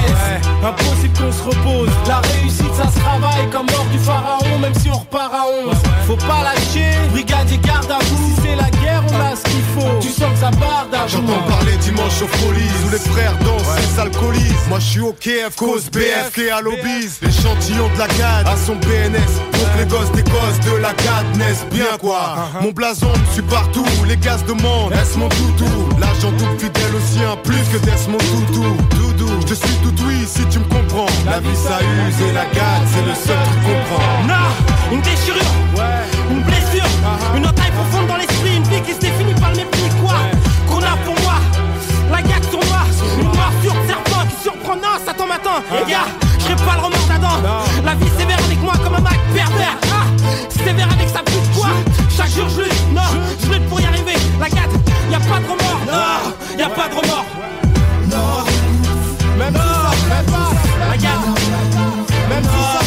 Impossible qu'on se repose. La réussite ça se travaille comme mort du pharaon Même si on repart à 11 Faut pas lâcher, brigadier garde à vous. Si c'est la guerre on a ce qu'il faut. Tu sens que ça barde à
J'entends parler dimanche aux folies Où les frères dansent, ils s'alcoolisent. Moi je suis au KF, cause BF et à l'obise. L'échantillon de la CAD à son PNS Donc les gosses des gosses de la CAD naissent bien quoi. Mon blason me suit partout, les gaz demandent. Est-ce mon toutou L'agent double fidèle au sien, plus que d'être mon toutou Doudou, je suis tout oui si tu me comprends. La vie ça use et la CAD c'est le seul truc qu'on prend.
Non, une déchirure, une blessure, une entaille profonde dans l'esprit, une vie qui se définit par le mépris, quoi Qu'on a pour moi, la gague sur moi, une morsure serpent qui surprend, non, ça tombe matin, les gars, je pas le remords d'Adam, la vie sévère avec moi comme un Mac pervers, ah, sévère avec sa pute, quoi Chaque jour je lutte, non, je lutte pour y arriver, la gâte, y a pas de remords, non, y a pas de remords, même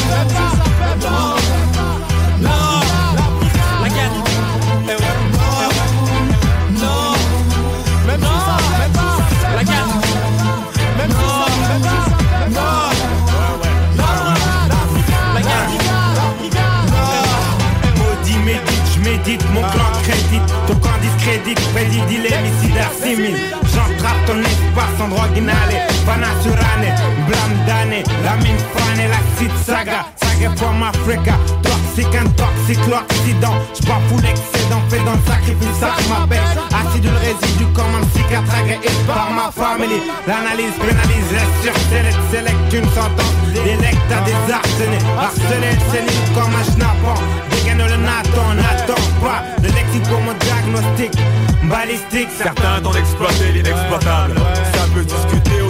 camp discrédite, prédit il est missile simile J'entrape ton espace en drogue inhalée Pana sur année, blâme d'année. La mine frane, la cite saga. Saga from Africa Toxique, intoxique, l'Occident. J'bafoue l'excédent, fait dans le sacrifice. Ça m'appelle Acide le résidu comme un psychiatre agréé par ma famille. L'analyse pénalise, reste sur select, select une sentence. Délecte à des arsenés Harcelé sénile comme un schnappant Dégaine le Nathan, n'attends pas Le lexique comme un diagnostic. Balistique
Certains tentent d'exploiter l'inexploitable. Ça peut discuter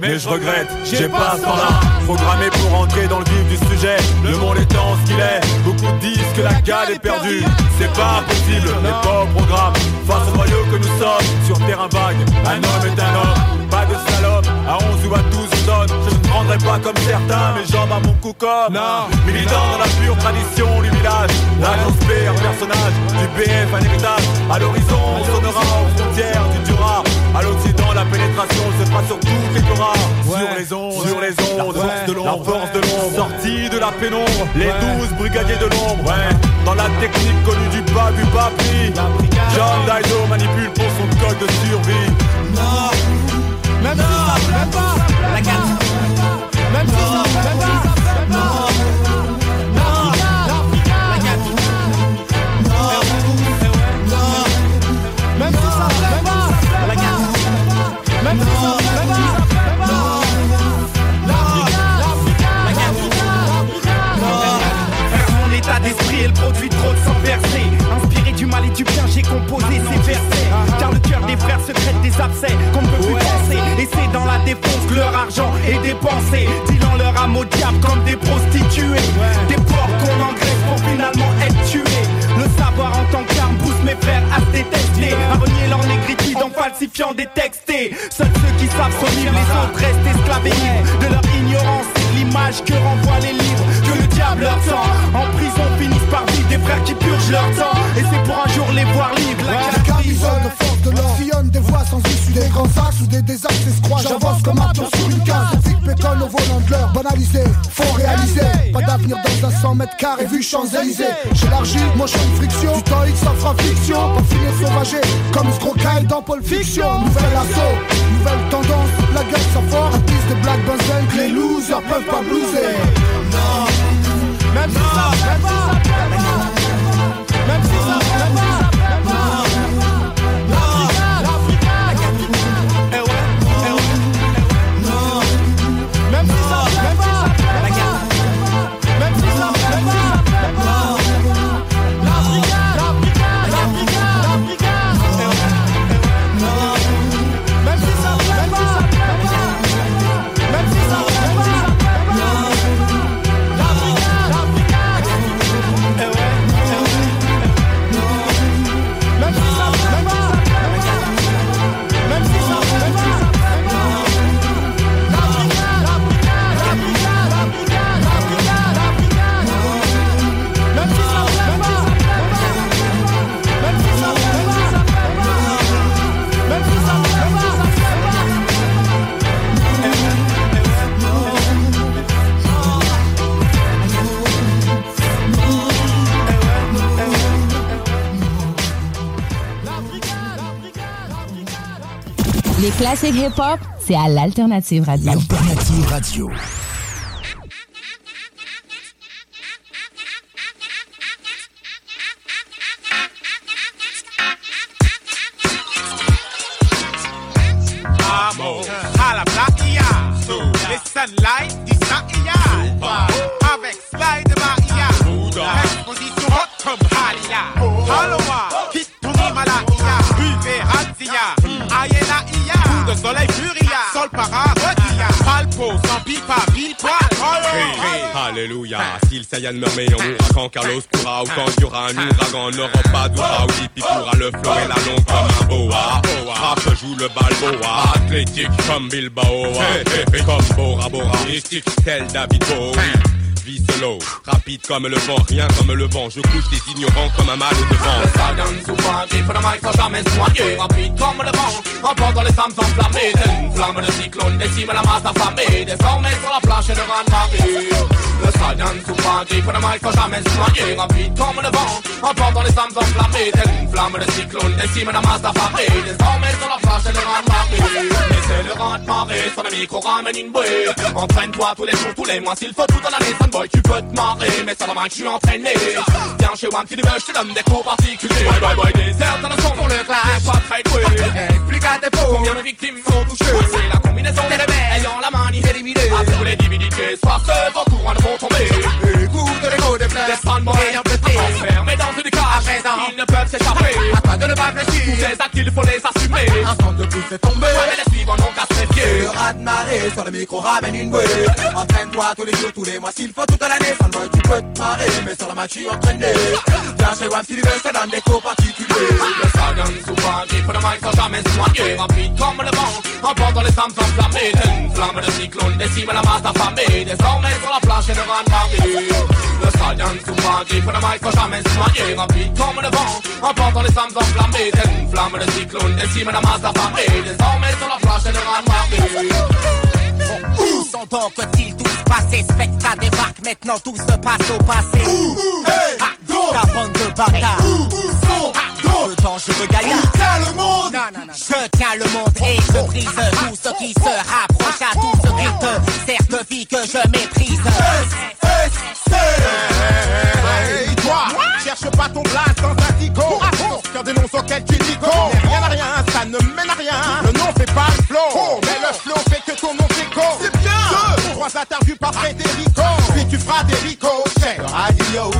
Mais je regrette, j'ai pas ce temps-là. Programmé pour entrer dans le vif du sujet. Le monde étant ce qu'il est Beaucoup disent que la gale est perdue. C'est pas possible, n'est pas au programme. Face au noyau que nous sommes Sur terrain vague, un homme est un homme. Pas de salope, à 11 ou à 12 on donne. Je ne prendrai
pas comme certains, mes jambes à mon cou comme. Militant dans la pure tradition du village. La grosse paix, un personnage du BF, un héritage. À l'horizon, on sonnera aux frontières du Dura À l'Occident, la pénétration se fera sur toutes les Torahs Sur les ondes, sur les ondes, la force de l'ombre, force de l'ombre. Sortie de la pénombre, les douze brigadiers de l'ombre. Ouais, dans la technique connue du bas, du prix John Dido manipule pour son code de survie.
Non, même si ça plaît pas, la carte. Même si ça plaît pas,
j'ai composé ces versets. Car le cœur des frères secrète des abcès qu'on ne peut plus penser. Et c'est dans la défonce que leur argent est dépensé. Dilant leur âme au diable comme des prostituées. Des porcs qu'on engraisse pour finalement être tués. Le savoir en tant qu'arme pousse mes frères à se détester. À renier leur négritude en falsifiant des textés Seuls ceux qui savent libres, les autres restent libres De leur ignorance l'image que renvoient les livres Que le diable leur tend. En prison finissent par vivre des frères qui purgent leur temps. Et c'est pour un jour les voir libres La
La camisole de force de l'or. Sillonne des voies sans issue Des grands axes ou des désastres escroix J'avance comme un tour sur une case. Tic pécole au volant de l'heure. Banalisé, faut réaliser. Pas d'avenir dans un 100 mètres carrés vu Champs-Élysées. J'élargis mon champ de friction. Du temps X ça fera fiction Pas finir sauvagé comme Scrocaille dans Pulp Fiction. Nouvel assaut, nouvelle tendance. La gueule ça fort Artiste de Black Benzen Que les losers peuvent pas blouser. Non.
Même si ça
Les classiques hip-hop, c'est à l'Alternative Radio.
Alternative Radio.
Meurt mais on quand Carlos pourra Ou quand il y aura un ouragan, n'aura pas d'aura Ou Hippie pourra le flow et la longue comme un boa. Rap joue le balboa, athlétique comme Bilbao. Comme Bora Bora, mystique tel David Bowie Vie solo, rapide comme le vent, rien comme le vent. Je couche des ignorants comme un mal de vent.
Saiyan souvent qui pour le mic sans jamais soigner Rapide comme le vent, emportant les âmes enflammées. Telle une flamme de cyclone décime la masse affamée. Désormais sur la planche de grande marée Le Saiyan souvent qui pour le mic sans jamais soigner Rapide comme le vent, emportant les âmes enflammées. Telle une flamme de cyclone décime la masse affamée. Désormais sur la planche de grande marée Laissez le rente marée, sur le micro ramène une bouée. Entraîne-toi tous les jours, tous les mois S'il faut tout dans l'année, boy, tu peux te marrer, mais ça va que je suis entraîné. Viens chez One, veux, je te donne des cours particuliers. Bye bye bye, des airs dans le son pour le clash, pas très doué. Explique à tes faux combien de victimes sont touchées. C'est la combinaison des rebelles ayant la manie éliminée. Tous les divinités, soir que vos courants vont tomber. Écoute l'écho des fleurs, moi et un peu Enfermés dans une cage, à présent, ils ne peuvent s'échapper. Toi de ne pas réfléchir, tous ces actes, il faut les assumer. l'instant de pousser tomber Ouais mais les suivants n'ont qu'à de marée sur le micro ramène une bouée. Entraîne-toi tous les jours, tous les mois, s'il faut toute l'année. Seulement tu peux te marrer, mais sur la match tu entraîné. Viens chez WAM te donne des cours particuliers. Le stallion souvent pour le mic sans jamais noyer Rapide comme le vent, emportant les femmes enflammées. Une flamme de cyclone décime la masse affamée Désormais sur la planche et le rang marée. Le stallion souvent pour le mic sans jamais noyer Rapide comme le vent, emportant les femmes enflammées. Une flamme de cyclone décime la masse affamée Désormais sur la planche et le rang de
Où sont donc ils tous passés? Spectre débarque, maintenant tout se passe au passé. Ah, Ta bande de bâtards Le dangereux gaillard
le monde?
Je tiens le monde et je brise tout ce qui se rapproche à tout ce qui te sert de vie que je méprise.
Hey, toi, cherche pas ton place dans un tico. Car des noms dis go. Rien à rien, ça ne mène à rien. Le nom fait pas le flow, mais le flow fait trois interviews par Federico. Puis tu feras des ricochets. Adios,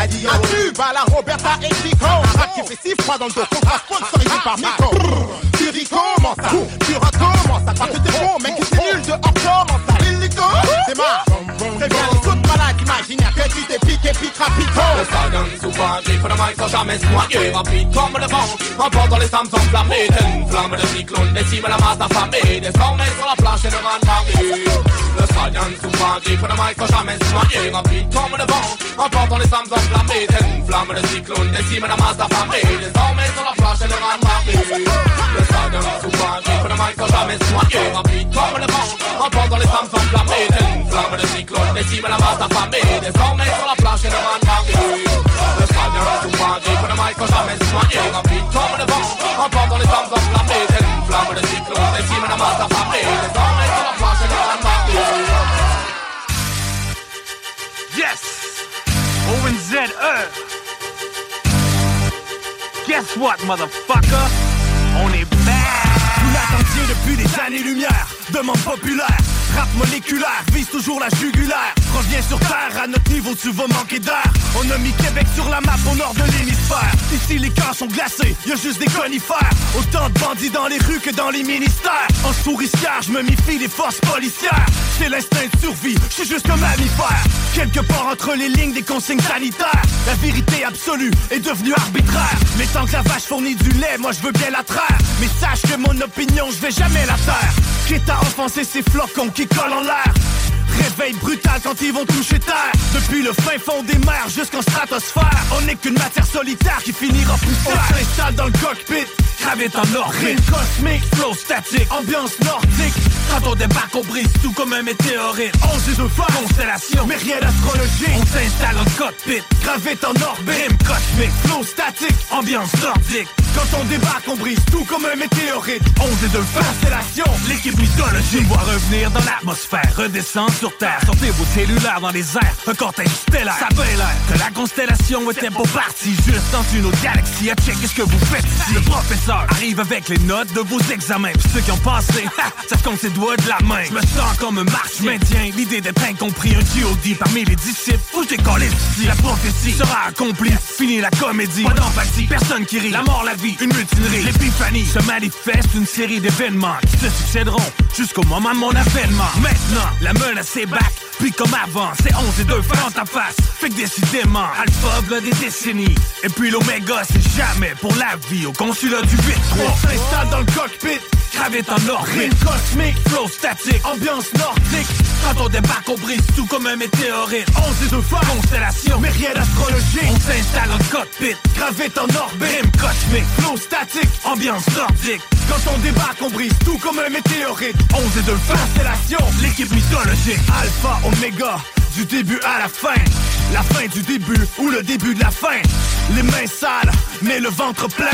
adios. Un tube à la Roberta et Chico. Un rap qui fait si froid dans le dos. Contrat sponsorisé par Miko. Tu recommences ça, tu recommences ça. Parce que t'es bon, mec, c'est nul dehors, comment ça? Illico, c'est marre. Préviens les autres malades imaginaires que tu t'es rapido.
Le stallion souvent qui pour le mic sans jamais se noyer Rapide comme le vent, emportant les femmes enflammées Une flamme de cyclone décime la masse affamée Désormais sur la planche et le rang de marée Le stallion souvent qui pour le mic sans jamais se noyer Rapide comme le vent, emportant les femmes enflammées Une flamme de cyclone décime la masse affamée Désormais sur la planche et le rang de Le stallion souvent qui pour le mic sans jamais se Rapide comme le vent, emportant les femmes enflammées Une flamme de cyclone décime la masse affamée Désormais sur la planche et le rang de marée Le stallion souvent qui pour le mic sans jamais se noyer Rapide comme le vent, emportant les femmes enflammées Une flamme de cyclone décime la masse affamée Désormais sur la planche et le rang de marée
Yes! ONZE! Guess what, motherfucker? On est back!
Depuis des années-lumière, demande populaire, rap moléculaire, vise toujours la jugulaire. Reviens sur terre, à notre niveau tu vas manquer d'air. On a mis Québec sur la map au nord de l'hémisphère. Ici les camps sont glacés, y a juste des conifères. Autant de bandits dans les rues que dans les ministères. En souricière, je me méfie des forces policières. C'est l'instinct de survie, je suis juste un mammifère. Quelque part entre les lignes des consignes sanitaires, la vérité absolue est devenue arbitraire. Mais tant que la vache fournit du lait, moi je veux bien la traire. Mais sache que mon opinion, je vais jamais la taire. Quitte à offenser ces flocons qui collent en l'air. Réveil brutal quand ils vont toucher terre. Depuis le fin fond des mers jusqu'en stratosphère. On n'est qu'une matière solitaire qui finira poussière On s'installe dans le cockpit, gravite en orbite. Cosmique, flow statique, ambiance nordique. Quand on débarque on brise tout comme un météorite. 11 et 2 phares, constellation, mais rien d'astrologique. On s'installe dans le cockpit, gravite en orbite. Rime cosmique, flow statique, ambiance nordique. Quand on débarque, on brise tout comme un météorite. 11 et 2 constellation, l'équipe mythologique. Voit revenir dans l'atmosphère, redescendre sur Terre. Sortez vos cellulaires dans les airs, un cortège stellaire. Ça avait l'air. Que la constellation était pas partie Juste dans une autre galaxie, à check qu'est-ce que vous faites ici? Le professeur arrive avec les notes de vos examens. Puis ceux qui ont passé, ça se compte ses doigts de la main. Je me sens comme un marche. Maintien L'idée d'être incompris, un G.O.D. parmi les disciples. J'ai collé ici, la prophétie sera accomplie. Fini la comédie, pas d'empathie, personne qui rit. La mort, la vie, une mutinerie. L'épiphanie se manifeste. Une série d'événements Qui se succéderont jusqu'au moment de mon avènement. Maintenant, la menace est back Puis comme avant, c'est 11 et 2 face à face. Fait que décidément, Alpha des décennies Et puis l'Oméga, c'est jamais pour la vie Au consulat du 8-3 On s'installe dans le cockpit Gravite en orbite. Cosmique, flow statique, ambiance nordique. Quand on débarque, on brise tout comme un météorite. 11 et 2 phares, constellation, mais rien d'astrologique. On s'installe le cockpit, gravite en orbite. Rime cosmique, flow statique, ambiance nordique. Quand on débarque, on brise tout comme un météorite. 11 et 2 phares, constellation, l'équipe mythologique. Alpha, Oméga, du début à la fin La fin du début ou le début de la fin Les mains sales, mais le ventre plein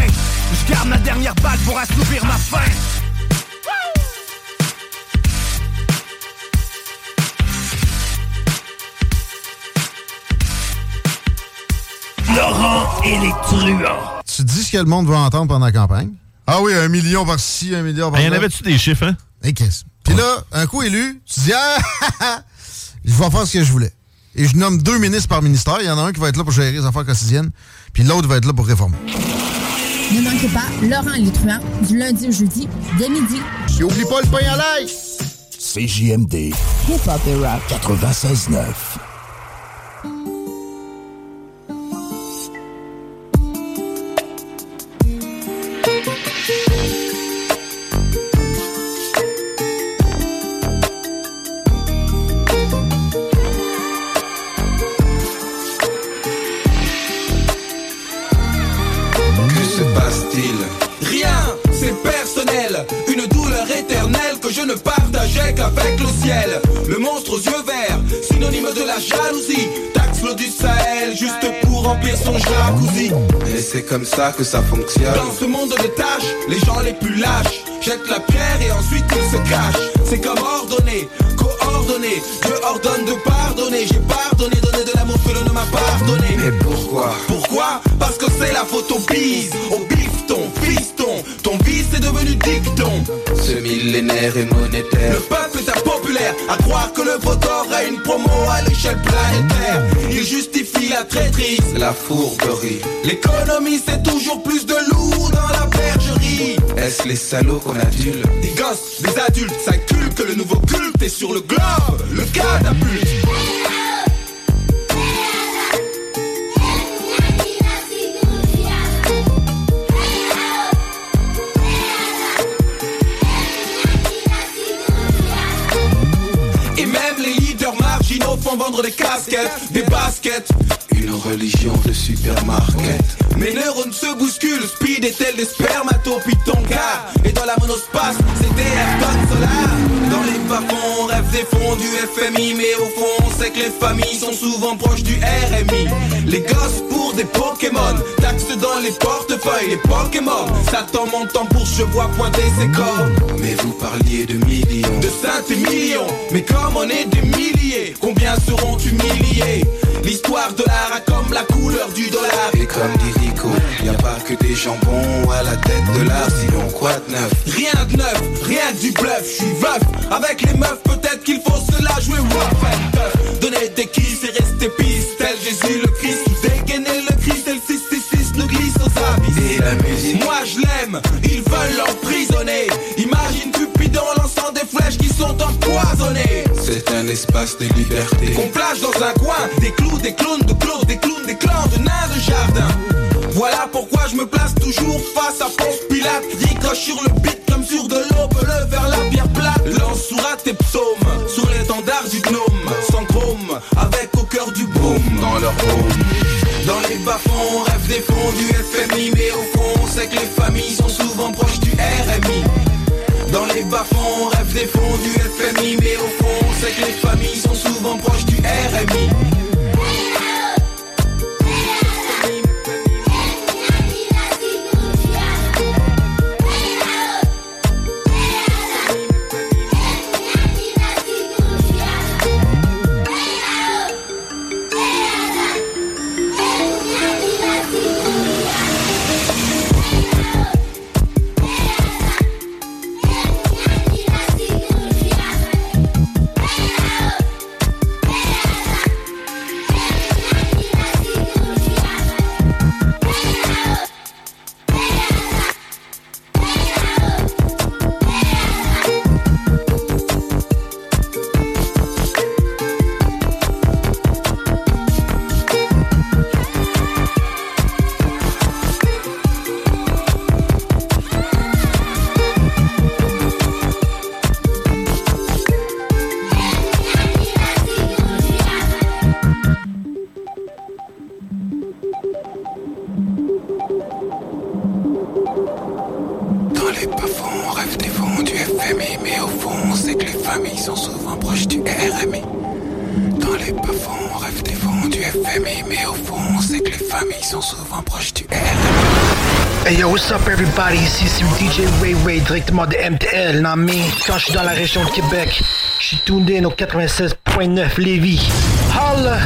Je garde ma dernière balle pour assouvir ma faim
Laurent et les truands.
Tu dis ce que le monde veut entendre pendant la campagne? Ah oui, un million par-ci, un million par-là.
Il y en avait-tu des chiffres, hein?
Et qu'est-ce? Puis là, un coup élu, tu dis, ah, je vais faire ce que je voulais. Et je nomme deux ministres par ministère. Il y en a un qui va être là pour gérer les affaires quotidiennes, puis l'autre va être là pour réformer.
Ne manquez pas Laurent et les truands du lundi au jeudi dès midi.
Et oublie pas le pain à l'ail!
CJMD.
Hip-hop et rock.
96.9.
je ne partageais qu'avec le ciel. Le monstre aux yeux verts, synonyme de la jalousie. Taxe l'eau du Sahel, juste pour remplir son jacuzzi.
Et c'est comme ça que ça fonctionne.
Dans ce monde de tâches, les gens les plus lâches jettent la pierre et ensuite ils se cachent. C'est comme ordonné, coordonné. Dieu ordonne de pardonner. J'ai pardonné, donné de l'amour que l'on ne m'a pardonné.
Mais pourquoi?
Pourquoi? Parce que c'est la faute au bise, au bifton, fiston. Ton vice est devenu dicton.
Ce millénaire est monétaire.
Le peuple est impopulaire à croire que le vote aurait une promo à l'échelle planétaire. Il justifie la traîtrise,
La fourberie.
l'économie c'est toujours plus de loups dans la bergerie.
Est-ce les salauds qu'on adule?
Des gosses, des adultes s'inculquent que le nouveau culte est sur le globe, le catapulte. Font vendre des casquettes, des baskets.
Une religion de supermarket.
Mes neurones se bousculent, speed est tel des spermatopitons car Et dans la monospace, c'est des Ayrton Solar Dans les on rêve fonds du FMI Mais au fond, on sait que les familles sont souvent proches du RMI Les gosses pour des Pokémon Taxes dans les portefeuilles, les Pokémon. Satan montant pour je vois pointer ses cornes.
Mais vous parliez de millions.
de centaines et millions. Mais comme on est des milliers Combien seront humiliés? L'histoire de l'art a comme la couleur du dollar.
Et comme dit Rico, y a pas que des jambons à la tête de l'art, sinon quoi de neuf?
Rien de neuf, rien du bluff, je suis veuf Avec les meufs peut-être qu'il faut se la jouer. Rough Donner des kisses et rester piste Tel Jésus le Christ dégainer le Christ le 666 nous glisse aux abysses.
Et la musique?
Moi je l'aime, ils veulent l'emprisonner des flèches qui sont empoisonnées.
C'est un espace de liberté.
qu'on plage dans un coin. Des clous, des clowns de clos, des clowns, des clans de nains de jardin. Voilà pourquoi je me place toujours face à Ponce Pilate. Ricoche sur le beat comme sur de l'eau Bleu vers la pierre plate. Lance sourate tes psaumes Sur l'étendard du gnome. Sans chrome, avec au cœur du boom.
Dans leur home.
Dans les bas-fonds, on rêve des fonds du FMI Mais au fond, on sait que les familles sont souvent proches du RMI dans les bas-fonds, fonds du FMI Mais au fond, on sait que les familles sont souvent proches du RMI
Ici c'est DJ Ray Ray directement de MTL, non mais quand je suis dans la région de Québec, je suis in au 96.9 Lévis. Holla!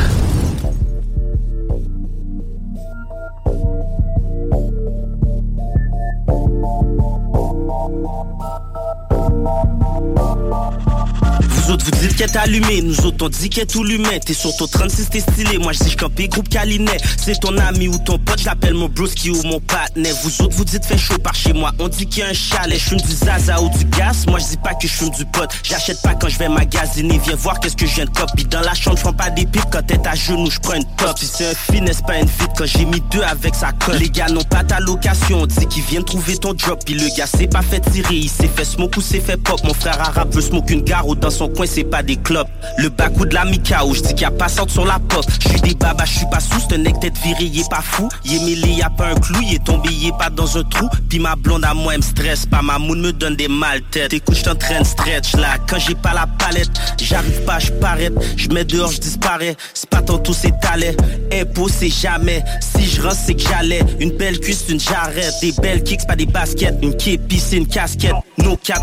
Vous
dites qu'elle est allumée, nous autres on dit qu'elle est tout l'humain. T'es sur ton 36 t'es stylé, moi je dis campé groupe Calinet. C'est ton ami ou ton pote, j'appelle mon broski ou mon partenaire. Vous autres vous dites fait chaud par chez moi, on dit qu'il y a un chalet. Je du zaza ou du gaz, moi je dis pas que je fume du pot. J'achète pas quand je vais magasiner, viens voir qu'est-ce que je viens de copie. Dans la chambre, je prends pas des pipes quand t'es à genoux, je prends une pop. Si c'est un finesse, pas une fit quand j'ai mis deux avec sa colle. Les gars n'ont pas ta location, on dit qu'ils viennent trouver ton drop. Puis le gars s'est pas fait tirer, il s'est fait smoke ou s'est fait pop. Mon frère arabe veut smoke une gare ou dans son coin, c'est pas des clubs. Le bac ou de la Mikao, je dis qu'il y a pas sorte sur la pop. Je suis des babas, je suis pas sous, c'est un nec tête viré, il est pas fou. Il est mêlé, y a pas un clou, il est tombé, il est pas dans un trou. Puis ma blonde à moi, elle me stresse pas, ma moune me donne des mal têtes. Écoute, je de stretch là, quand j'ai pas la palette, j'arrive pas, je paraît. Je mets dehors, je disparais. C'est pas tantôt, c'est talent. Impôt, c'est jamais. Si je rentre, c'est que j'allais. Une belle cuisse, une jarrette. Des belles kicks, pas des baskets. Une képi, c'est une casquette.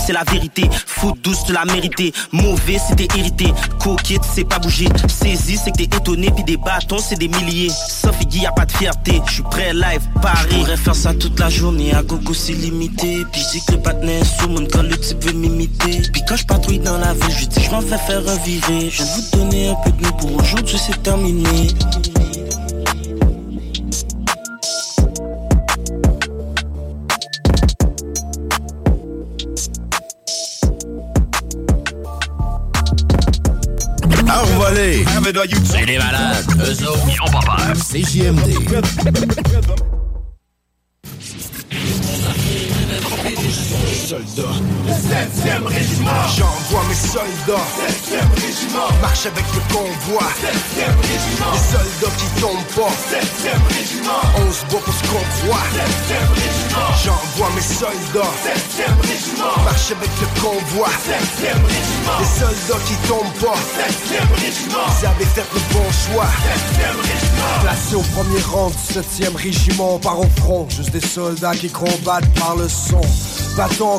C'est la vérité. Foot douce, tu l'as mérité. Mauvais, t'es irrité. Coquette, c'est pas bouger. Saisi, c'est que t'es étonné. Puis des bâtons, c'est des milliers. Sauf Iggy, y a pas de fierté. Je suis prêt, live, Paris. Pourrais faire ça toute la journée. À gogo, c'est limité. Puis je dis que le est sous mon quand le type veut m'imiter. Puis quand je patrouille dans la ville, je dis je m'en fais faire un viré. Je de vous donner un peu de nous pour aujourd'hui, c'est terminé.
Envolé!
C'est des malades, eux autres, ils ont pas peur.
C'est JMD.
soldats. Le 7e régiment. J'envoie mes soldats. 7e régiment. Marche avec le convoi. 7e régiment. Les soldats qui tombent pas. 7e régiment. On se bat pour ce qu'on voit. 7e régiment. J'envoie mes soldats. 7e régiment. Marche avec le convoi. 7e régiment. Les soldats qui tombent pas. 7e régiment. Fait le bon choix. 7e régiment. Placé au premier rang du 7e régiment, on part au front. Juste des soldats qui combattent par le son.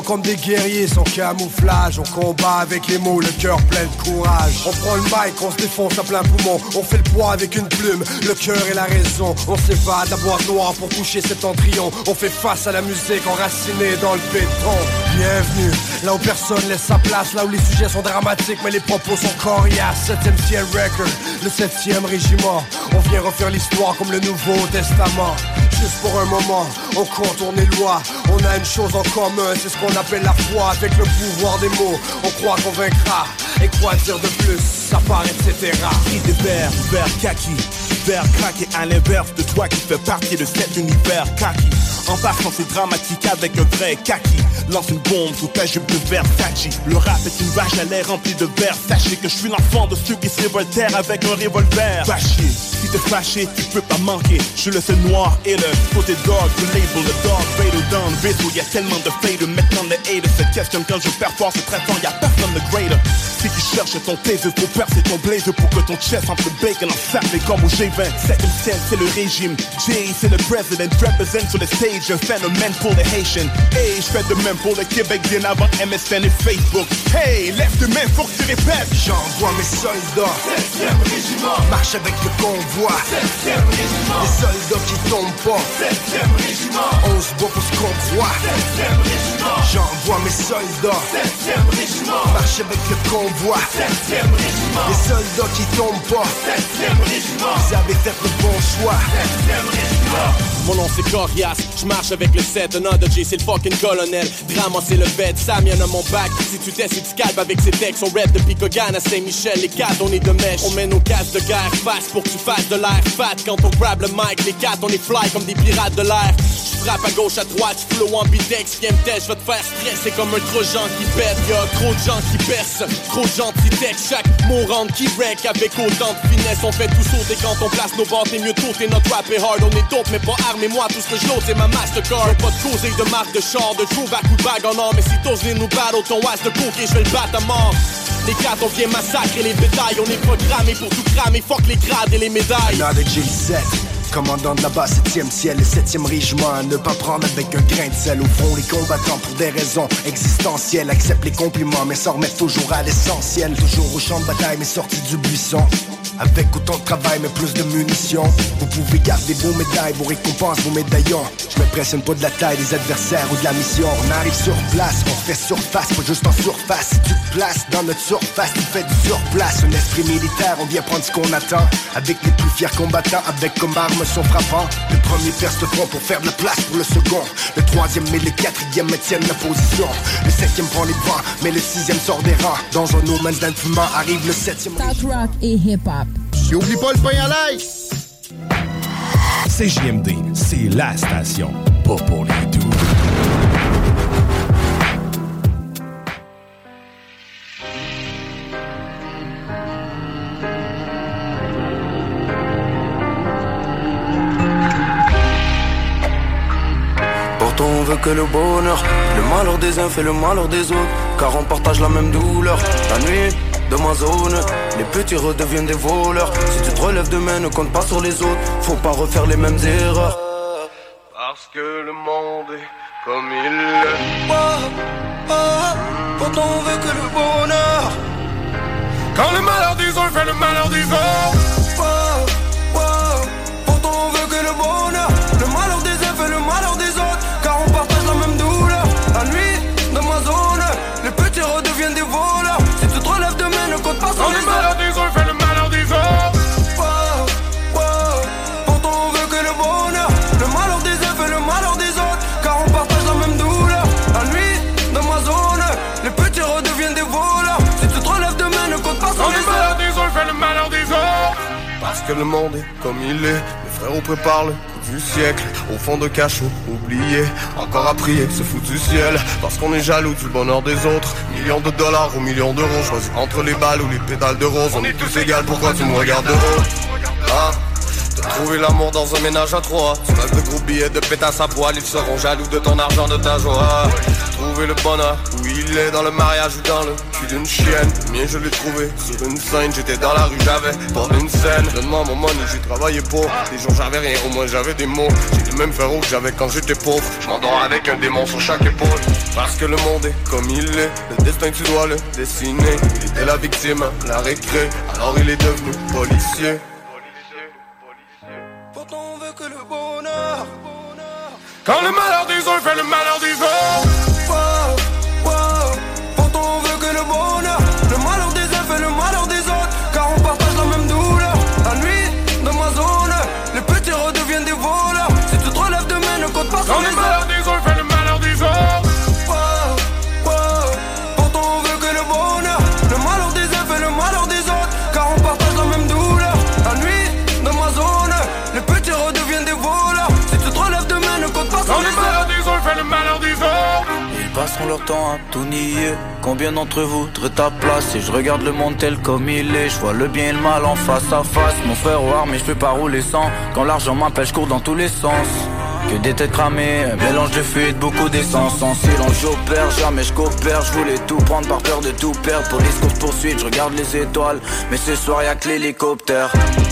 Comme des guerriers sans camouflage On combat avec les mots, le cœur plein de courage. On prend le mic, on se défonce à plein poumon On fait le poids avec une plume, le cœur et la raison. On s'évade à boîte noire pour toucher septentrion On fait face à la musique enracinée dans le béton. Bienvenue, là où personne laisse sa place Là où les sujets sont dramatiques mais les propos sont coriaces. 7ème ciel record, le 7ème régiment. On vient refaire l'histoire comme le Nouveau Testament. Juste pour un moment, on contourne les lois. On a une chose en commun, c'est ce qu'on appelle la foi Avec le pouvoir des mots, on croit qu'on vaincra Et quoi dire de plus, ça part, etc
des verts, vert kaki Vert craqué à l'inverse de toi qui fais partie de cet univers kaki En passant c'est dramatique avec un vrai kaki. Lance une bombe sous ta jupe de Versace. Le rap est une vache à l'air remplie de verre. Sachez que je suis l'enfant de ceux qui se révoltèrent avec un revolver. Chier, si t'es fâché, tu peux pas manquer. Je suis le seul noir et le côté dog. Du label Le dog. Fatal down. Vaisseau Y'a tellement de fade. Maintenant les haters se questionnent quand je perds fort C'est très fort, y'a personne de greater. Si tu cherches ton taser, faut percer ton blazer Pour que ton chest entre le bacon en comme au G20 Second scène, c'est le régime. Jay, c'est le president. Represent sur le stage, Haitians Hey, je fais de même pour le Québec bien avant MSN et Facebook. Hey, lève tes mains, faut que tu répètes.
J'envoie mes soldats. 7ème régiment. Marche avec le convoi. 7ème régiment. Les soldats qui tombent pas. 7ème régiment. On se bat pour ce qu'on voit 7ème régiment. J'envoie mes soldats. 7ème régiment. Marche avec le convoi. 7ème régiment. Les soldats qui tombent pas. 7ème régiment. Vous avez fait le bon choix. 7ème régiment.
Mon nom c'est Corias, je marche avec le 7 Un de J c'est le fucking colonel. Drama c'est le bed, Sam y'en a mon bac. Si tu testes si tu calmes avec ses textes On rap depuis Kogan à Saint-Michel. Les quatre on est de mèche. On met nos casques de guerre face pour que tu fasses de l'air fat. Quand on grab le mic Les quatre on est fly comme des pirates de l'air. Je frappe à gauche à droite, flow ambidex Viens me je vais te faire stresser. Comme un trop gens qui pète Y'a trop de gens qui percent, trop de gens qui Chaque mot qui wreck avec autant de finesse. On fait tout sauter quand on place nos bords T'es mieux tôt, t'es notre rap est hard. On est dope mais pas armé, moi tout ce que je c'est ma Mastercard Pas de causer de marque de char, de trouve à coup de bague en or. Mais si t'oses venir nous battre, ton as de poker, je vais le battre à mort. Les quatre, on vient massacrer les bétails, on est programmé pour tout cramer, fuck les grades et les médailles.
Another G7, Commandant de là-bas, septième ciel et septième régiment. À ne pas prendre avec un grain de sel. Au fond, les combattants pour des raisons existentielles Acceptent les compliments mais s'en remettent toujours à l'essentiel. Toujours au champ de bataille mais sortis du buisson. Avec autant de travail mais plus de munitions. Vous pouvez garder vos médailles, vos récompenses, vos médaillons. Je m'impressionne pas de la taille des adversaires ou de la mission. On arrive sur place, on fait surface, pas juste en surface. Si tu te places dans notre surface, tu fais du surplace. Un esprit militaire, on vient prendre ce qu'on attend. Avec les plus fiers combattants, avec comme Le premier perce le front pour faire de la place pour le second Le troisième et le quatrième maintiennent la position Le septième prend les devants, mais le sixième sort des rangs Dans un no man's land fumant arrive le septième
Talk rock et hip-hop.
Et oublie pas le pain à l'ail!
CJMD, c'est la station, pas pour les doux.
Veut que le bonheur Le malheur des uns fait le malheur des autres Car on partage la même douleur La nuit de ma zone Les petits redeviennent des voleurs Si tu te relèves demain ne compte pas sur les autres Faut pas refaire les mêmes erreurs
Parce que le monde est comme il est.
Oh, oh, Pourtant on veut que le bonheur
Quand le malheur des uns fait le malheur des autres.
Le
monde est comme il est. Les frérots préparent le coup du siècle. Au fond de cachot, oublié. Encore à prier, se fout du ciel. Parce qu'on est jaloux du bonheur des autres. Millions de dollars ou millions d'euros. Choisis entre les balles ou les pédales de rose. On est tous égaux, pourquoi tu me regardes de haut? Ah Trouvé l'amour dans un ménage à trois. Rêves de gros billets de pétasse à poil Ils seront jaloux de ton argent, de ta joie. Trouver le bonheur où il est Dans le mariage ou dans le cul d'une chienne. Mien je l'ai trouvé sur une scène J'étais dans la rue, j'avais pas une scène. Donne-moi mon money, j'ai travaillé pour. Les jours j'avais rien, au moins j'avais des mots. J'ai les mêmes frérots que j'avais quand j'étais pauvre. Je m'endors avec un démon sur chaque épaule. Parce que le monde est comme il est. Le destin tu dois le dessiner. Il était la victime, la récré. Alors il est devenu policier Quand le malheur des uns fait le malheur des autres
oh. Combien d'entre vous voudraient ta place Et je regarde le monde tel comme il est. Je vois le bien et le mal en face à face. Mon frère au mais je peux pas rouler sans. Quand l'argent m'appelle, je cours dans tous les sens. Que des têtes cramées, mélange de fuite, beaucoup d'essence Sans silence j'opère, jamais je coopère Je voulais tout prendre par peur de tout perdre Police course poursuite, je regarde les étoiles Mais ce soir y'a que l'hélicoptère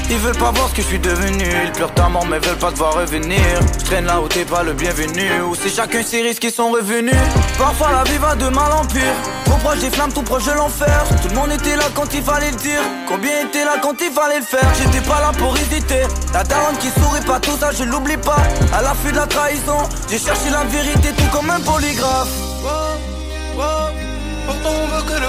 Ils veulent pas voir ce que je suis devenu. Ils pleurent ta mort mais veulent pas te voir revenir. Je traîne là où t'es pas le bienvenu. Où c'est chacun ses risques qui sont revenus. Parfois la vie va de mal en pire. Trop proche des flammes, tout proche de l'enfer. Tout le monde était là quand il fallait le dire. Combien était là quand il fallait le faire? J'étais pas là pour hésiter. La daronne qui sourit pas tout ça je l'oublie pas. À la de la trahison J'ai cherché la vérité tout comme un polygraphe. Pourtant on veut que le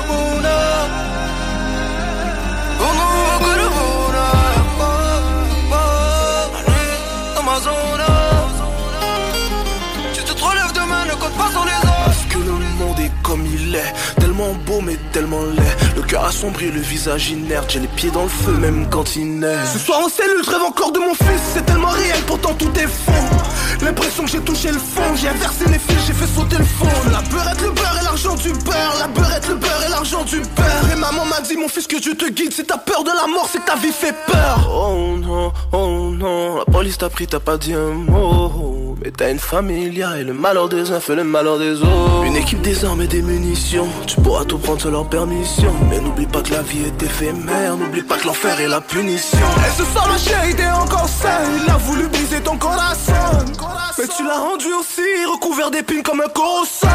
comme il est. Tellement beau mais tellement laid. Le cœur assombri, le visage inerte. J'ai les pieds dans le feu même quand il neige Ce soir en cellule, je rêve encore de mon fils. C'est tellement réel, pourtant tout est faux. L'impression que j'ai touché le fond. J'ai inversé les fils, j'ai fait sauter le fond. La beurette, le beurre et l'argent du beurre. La beurette, le beurre et l'argent du beurre. Et maman m'a dit mon fils que Dieu te guide. Si t'as peur de la mort, c'est ta vie fait peur. Oh non, oh non. La police t'a pris, t'as pas dit un mot
Mais t'as une famille, et le malheur des uns fait le malheur des autres. Une équipe des armes et des munitions, tu pourras tout prendre sur leur permission. Mais n'oublie pas que la vie est éphémère, n'oublie pas que l'enfer est la punition. Et ce soir, ma chérie, t'es encore seule. Il a voulu briser ton corazon. Mais tu l'as rendu aussi, recouvert d'épines comme un colossal.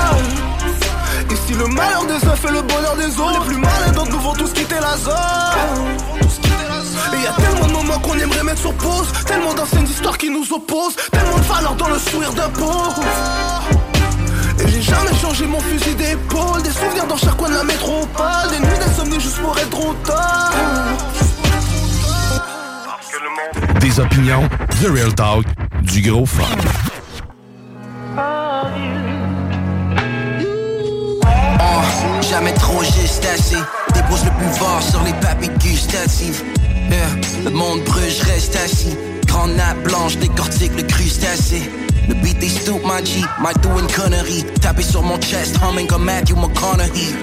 Ici, le malheur des uns fait le bonheur des autres. Les plus malins d'entre nous vont tous quitter la zone. Y a tellement de moments qu'on aimerait mettre sur pause. Tellement d'anciennes histoires qui nous opposent. Tellement de valeurs dans le sourire d'un pauvre Et j'ai jamais changé mon fusil d'épaule. Des souvenirs dans chaque coin de la métropole. Des nuits d'insomnie juste pour être trop tard
Des opinions, The Real Talk, du gros fun.
Oh, jamais trop juste assez Dépose le pouvoir sur les papilles gustatives Le monde brûle, je reste assis. Grande nappe blanche, décortique le crustacé. Le beat est stoop, my G, my do une connerie Taper sur mon chest, humming comme Matthew McConaughey.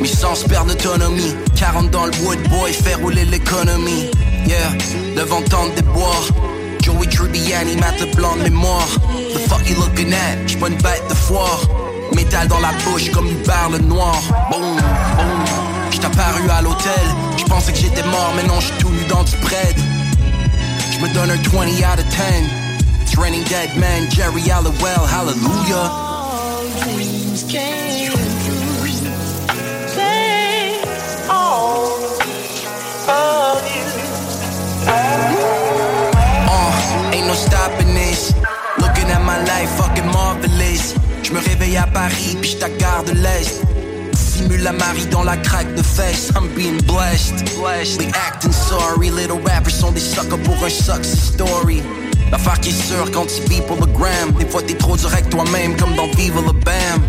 Mes sens perdent autonomie 40 dans le wood, boy, fait rouler l'économie. Yeah, devant tant des bois Joey Tribbiani, Matt Leblanc de mémoire The fuck you looking at, j'bois une bête de foire. Métal dans la bouche comme une perle noire Boom, boom. J't'ai apparu à l'hôtel J'pensais que j'étais mort mais non j'suis tout nu dans du bread. J'me donne un 20 out of 10 It's raining dead man, Jerry Halliwell, hallelujah.
Dreams came true. Say all of you.
Uh, ain't no stopping this. Looking at my life, fucking marvelous. Je me réveille à Paris, puis j't'à gare de l'Est Simule la Marie dans la craque de fesses. I'm being blessed. They acting sorry. Little rappers sont des suckers pour un success story. L'affaire qui est sûre quand tu vis pour le gram. Des fois t'es trop direct toi-même comme dans Vive le Bam.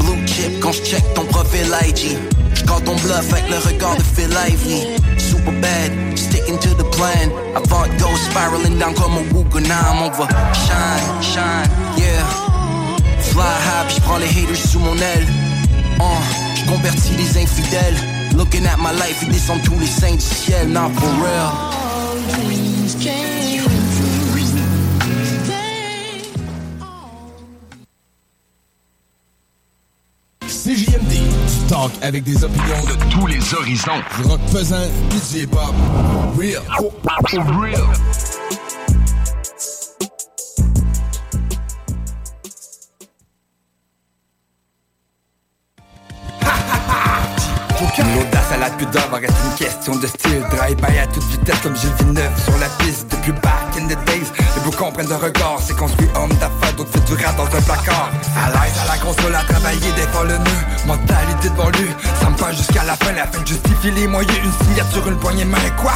Blue chip quand j'check ton profil IG J'call ton bluff avec le regard de Phil Ivey. Super bad, sticking to the plan. Avant go spiraling down comme un Wuganam On va shine, shine, yeah. Fly high, puis j'prends les haters sous mon aile uh, J'convertis les infidèles Looking at my life, ils descendent tous les saints du ciel Not for real.
CJMD, du talk avec des opinions de tous les horizons. Du rock pesant, du hip-hop. Real. Real.
L'audace à la pudeur va rester une question de style. Drive-by à toute vitesse comme Gilles Villeneuve sur la piste Depuis back in the days. Les beaux comprennent de regard C'est construit homme d'affaires, d'autres fait du rap dans un placard. À à la console à travailler fois le nœud Mentalité devant lui Ça me passe jusqu'à la fin, la fin justifie les moyens. Une signature, une poignée main, quoi?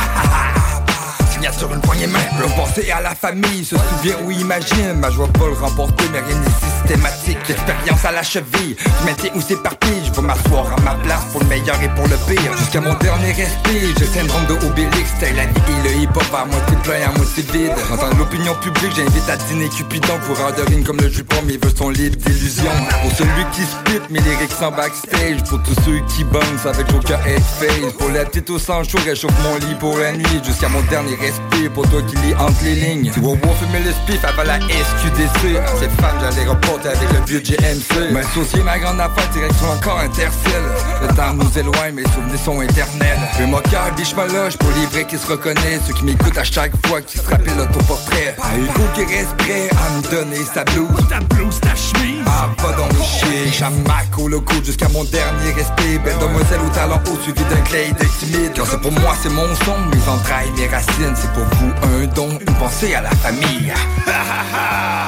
Signature, une poignée main. Le penser à la famille, se souvient ou imagine. Ma joie pas le remporter mais rien n'est systématique Expérience à la cheville, je maintiens où s'éparpille Je vais m'asseoir à ma place pour le meilleur et pour le pire. Jusqu'à mon dernier respire, j'ai le syndrome de Obélix. T'as la vie le hip-hop à moitié plein, à moitié vide. J'entends l'opinion publique, j'invite à dîner Cupidon Coureur de rime comme le jupon, mes vœux sont libres d'illusions Pour celui qui spit, mes lyrics sont backstage. Pour tous ceux qui bounce avec aucun headface Pour la petite au sang chaud, réchauffe mon lit pour la nuit. Jusqu'à mon dernier respire, pour toi qui lis entre les lignes. Tu vois voir fumer le spiff avant la SQDC Ces femmes, j'allais reporter avec le vieux GMC M'associer ma grande affaire, direction encore intercelle Le temps nous éloigne, mes souvenirs sont éternels. Fais mon cœur, biche ma loge pour les vrais qui se reconnaissent. Ceux qui m'écoutent à chaque fois, qui se rappellent l'autoportrait Hugo qui reste prêt à me donner sa blouse. Ta blouse, ta chemise. Ah, pas dans le chier. Jamac au loco jusqu'à mon dernier respect Belle demoiselle au talent haut suivi d'un clay de timide. Car c'est pour moi, c'est mon son, mes entrailles, mes racines. C'est pour vous un don, une pensée à la famille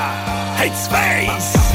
Hate Space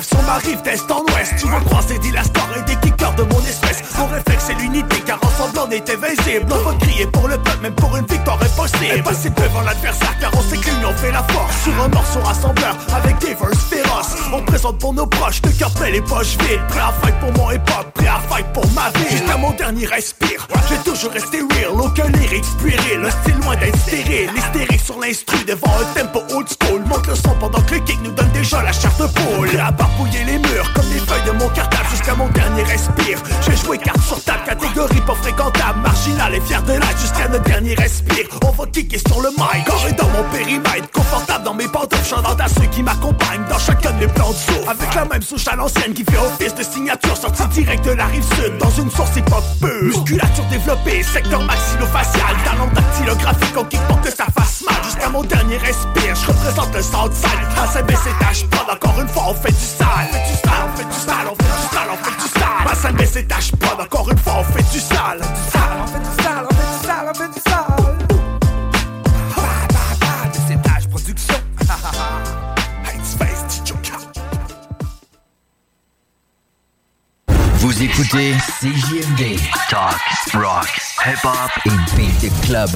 le chemin du fleuve sur ma rive d'est en ouest Tu vas croiser des lastors et des kickers de mon espèce. Mon réflexe c'est l'unité car ensemble on est invincible On va crier pour le peuple même pour une victoire impossible Impossible devant l'adversaire car on sait que l'union fait la force. Sur un morceau rassembleur avec des verses féroces. On présente pour nos proches de cœur les poches vides. Prêt à fight pour mon hip-hop, prêt à fight pour ma vie. Jusqu'à mon dernier respire, j'ai toujours resté real. Aucun lyrique puéril, le style loin d'être stérile. L'hystérique sur l'instru devant un tempo old school. Monte le son pendant que le kick nous donne déjà la chair de poule barbouiller les murs comme les feuilles de mon cartable Jusqu'à mon dernier respire. J'ai joué carte sur table, catégorie pas fréquentable Marginal original et fier de l'être jusqu'à notre dernier respire. On va kicker sur le mic, corps dans mon périmètre Confortable dans mes pantoufles, chantant à ceux qui m'accompagnent Dans chacun de mes plans de Avec la même souche à l'ancienne qui fait office de signature Sortie direct de la rive sud dans une source hip-hop pure. Musculature développée, secteur maxillofacial Talent dactylographique, on kick pour que ça fasse mal Jusqu'à mon dernier respire, je représente le Southside ACB c'est tâche pas encore une fois on fait du sale. On fait du sale, on fait du sale, on fait du sale, on fait du sale. Ma scène c'est tâche pas encore une fois on fait du sale. Du sale, on fait du sale, on fait du sale, on fait du sale. Ba, ba, ba, de cette tâche production Hate Space, Joker
Vous écoutez CJMD. Talk, rock, hip-hop et beat the club.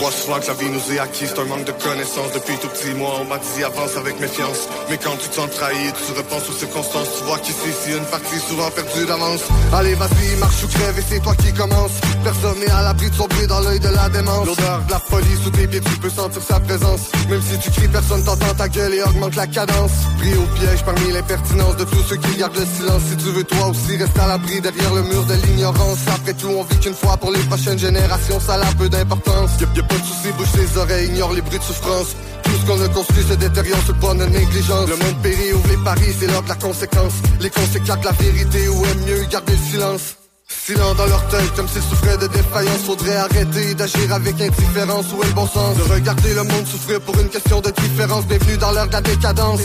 On croit souvent que la vie nous est acquise, c'est un manque de connaissances. Depuis tout petit, moi, on m'a dit avance avec méfiance. Mais quand tu te sens trahi, tu repenses aux circonstances. Tu vois qu'ici, c'est une partie souvent perdue d'avance. Allez, vas-y, marche ou crève et c'est toi qui commence. Personne n'est à l'abri de sombrer dans l'œil de la démence. L'odeur de la folie sous tes pieds, tu peux sentir sa présence. Même si tu cries, personne t'entend ta gueule et augmente la cadence. Pris au piège parmi l'impertinence de tous ceux qui gardent le silence. Si tu veux toi aussi rester à l'abri derrière le mur de l'ignorance. Après tout, on vit qu'une fois pour les prochaines générations, ça a peu d'importance. Pas de soucis, bouge tes oreilles, ignore les bruits de souffrance. Tout ce qu'on a construit se détériore sous le poids de négligence. Le monde périt, ouvre les paris, c'est l'heure de la conséquence. Les conséquences la vérité ou aime mieux garder le silence? Silent dans leur tête, comme s'ils souffraient de défaillance. Faudrait arrêter d'agir avec indifférence. Est le bon sens De regarder le monde souffrir pour une question de différence? Bienvenue dans l'heure de la décadence.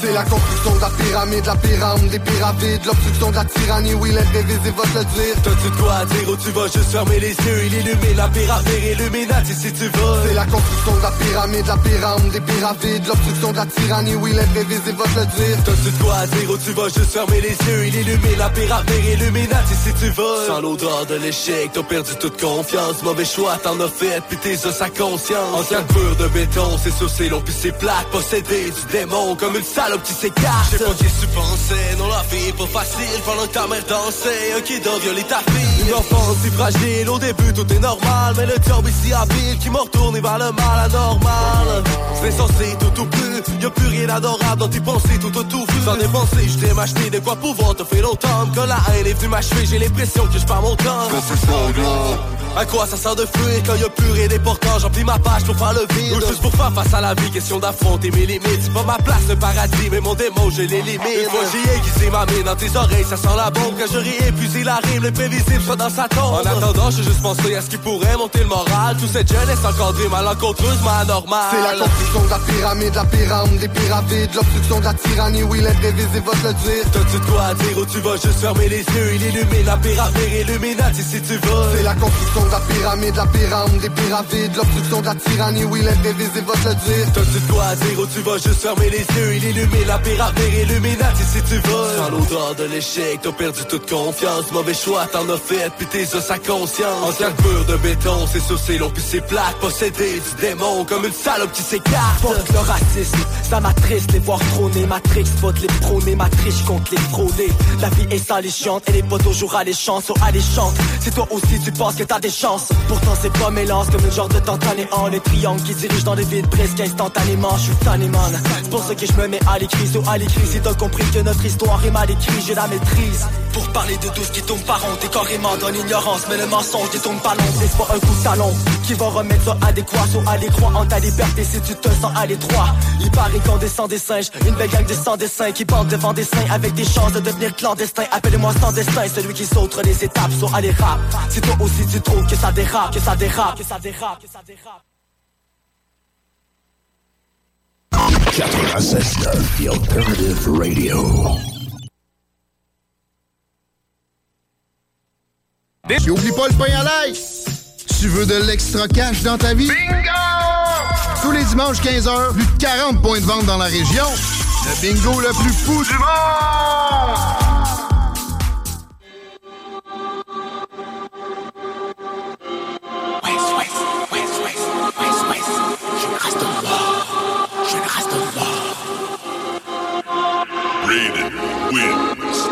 C'est la construction de la pyramide, la pyramide des pyramides L'obstruction de la tyrannie, oui révisés va te le dire.
T'as-tu de quoi à dire ou tu vas juste fermer les yeux Il illumine la pyramide, illuminati si tu veux.
C'est la construction de la pyramide, la pyramide des pyramides L'obstruction de la tyrannie, oui révisés va te le dire.
T'as-tu de quoi à dire ou tu vas juste fermer les yeux Il illumine la pyramide, illuminati si tu veux. Sans l'odeur de l'échec, t'as perdu toute confiance. Mauvais choix, t'en as fait, puis tes à conscience. Ancien mur de béton, c'est sur c'est long puis c'est plate. Possédé du démon comme une salope qui s'écarte. Je sais pas qui tu pensais, non la vie est pas facile. Pendant que ta mère dansait, un kid a violé ta fille. Une enfance si fragile, au début tout est normal. Mais le job est si habile qui m'a retourné vers le mal anormal. C'est censé tout ou plus, y'a plus rien d'adorable dans tes pensées tout autour Sans dépenser, je t'ai m'acheter de quoi pouvoir te faire longtemps Quand la haine est venue m'achever, j'ai l'impression que je pars mon temps à quoi ça sert de fuir quand y'a plus rien d'important? J'emplis ma page pour faire le vide. Ou juste pour faire face à la vie, question d'affronter mes limites. C'est pas ma place le paradis, mais mon démon je les limite Une fois j'y ai glissé ma main dans tes oreilles, ça sent la bombe. Quand j'aurai épuisé la rime, le prévisible soit dans sa tombe. En attendant, j'ai juste pensé à ce qui pourrait monter le moral. Toute cette jeunesse encadrée, malencontreuse, mais anormale
C'est la construction de la pyramide, la pyramide des pyramides. L'obstruction de la tyrannie, oui l'imprévisible va te le dire.
T'as-tu de quoi à dire ou tu vas juste fermer les yeux Il illumine la pyramide, illuminati si tu veux.
C'est la construction de la pyramide, la pyramide des pyramides L'obstruction de la tyrannie, oui l'imprévisible va te le dire.
T'as-tu de quoi à dire ou tu vas juste fermer les yeux Il illumine la pyramide, illuminati si tu veux. Sans l'odeur de l'échec, t'as perdu toute confiance. Mauvais choix, t'en as fait, puis tes à conscience. Ancien mur de béton, c'est sur c'est long puis c'est plate. Possédé du démon comme une salope qui s'écarte.
Fuck le racisme, ça m'attriste. Les voir trôner Matrix, vote les prôner, ma triche contre les frôler La vie est alléchante, elle est pas toujours alléchante Sur alléchante, si toi aussi tu penses que t'as des chances. Pourtant c'est pas mélange comme une genre de tantanéant Les triangles qui dirigent dans les vides presque instantanément. Je suis tanné man, c'est pour ça que je me mets à l'écrit Sur à l'écrit, si t'as compris que notre histoire est mal écrite J'ai la maîtrise. Pour parler de tout ce qui tombe par an T'es carrément dans l'ignorance, mais le mensonge ne tombe pas long C'est pas un coup de talon qui va remettre ça adéquat Sur à l'écran en ta liberté si tu te sens à l'étroit Il paraît qu'on descend des singes, une belle gang de sans dessin Qui bande devant des seins avec des chances de devenir clandestin. Appelle-moi sans destin, celui qui saute les étapes sur à les rap Si toi aussi tu trouves que ça dérape, que ça dérape, que ça dérape, que ça dérape
96.9 The Alternative Radio.
Et oublie pas le pain à l'ail! Tu veux de l'extra cash dans ta vie? Bingo! Tous les dimanches 15h, plus de 40 points de vente dans la région. Le bingo le plus fou du monde!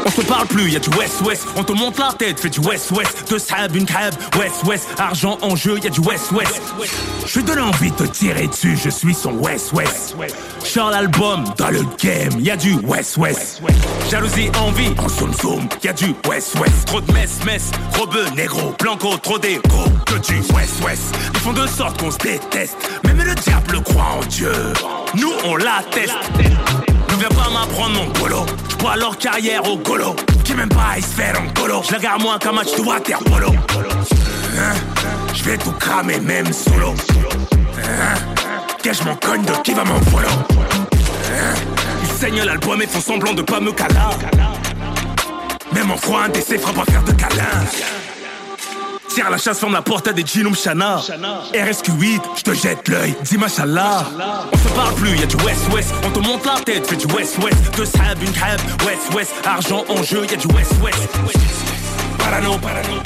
On se parle plus, y a du West-West. On te monte la tête, fais du West-West. Deux sab, une cab, West-West. Argent en jeu, y a du West-West. Je donne envie de te tirer dessus, je suis son West-West. Charles album, dans le game, y a du West-West. Jalousie, envie, en soum soum, y a du West-West. Trop de mess, mess, rebeu, négro, blanco, trop d'égo, que du West-West. Ils font de sorte qu'on se déteste, même le diable croit en Dieu. Nous, on l'atteste. Ne viens pas m'apprendre mon polo. Je vois leur carrière au golo. Qui même pas à se faire en colo. Je la garde moins qu'un match de water polo. Hein? Je vais tout cramer, même solo. Hein? Que je m'en cogne de qui va m'en follow. Hein? Ils saignent l'album et font semblant de pas me caler. Même en froid, un DC fera pas faire de câlin. La chasse, ferme la porte à des jeans Shana RSQ8, je te jette l'œil, dis machallah On se parle plus, y'a du West-West On te monte la tête, fais du West-West Deux sab, une cab, West-West Argent en jeu, y'a du West-West Parano, parano,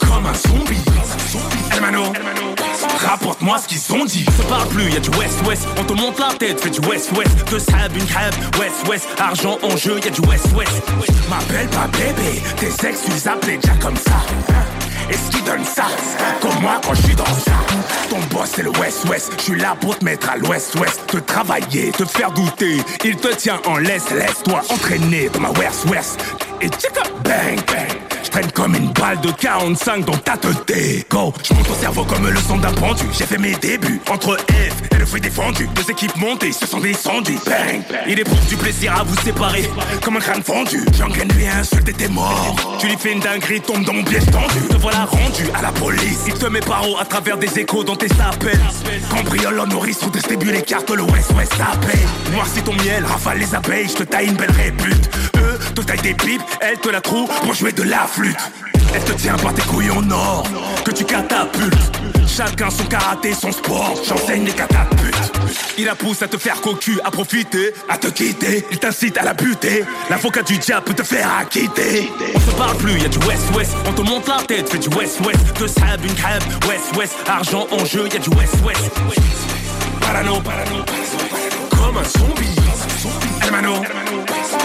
comme un zombie. Hermano, rapporte-moi ce qu'ils ont dit. On se parle plus, y'a du West-West On te monte la tête, fais du West-West Deux sab, une cab, West-West Argent en jeu, y'a du West-West M'appelle pas bébé, tes ex tu les déjà comme ça est-ce qu'il donne ça? Comme moi quand je suis dans ça. Ton boss c'est le West-West Je suis là pour te mettre à l'Ouest-Ouest Te travailler, te faire douter. Il te tient en laisse, laisse-toi entraîner Dans ma West-West Et tchika bang bang traîne comme une balle de 45 dans ta tête. Go, je monte au cerveau comme le son d'un pendu. J'ai fait mes débuts entre F et le fruit défendu. Deux équipes montées se sont descendues. Bang, il éprouve du plaisir à vous séparer Comme un crâne fendu. J'engraine lui insulte t'es mort Tu lui fais une dinguerie, tombe dans mon piège tendu. Te voilà rendu à la police. Il te met paro à travers des échos dans tes sapels Cambriole nourrice, sous distribue les cartes Le West-West s'appelle Noircis ton miel, rafale les abeilles Je te taille une belle répute Des pipes, elle te la trouve. Pour jouer de la flûte. Elle te tient par tes couilles en or Que tu catapultes. Chacun son karaté, son sport. J'enseigne les catapultes. Il la pousse à te faire cocu, à profiter À te quitter, il t'incite à la buter. L'avocat du diable peut te faire acquitter. On se parle plus, y'a du West-West On te monte la tête, fais du West-West Deux sab, une cab, West-West Argent en jeu, y'a du West-West Parano, parano, comme un zombie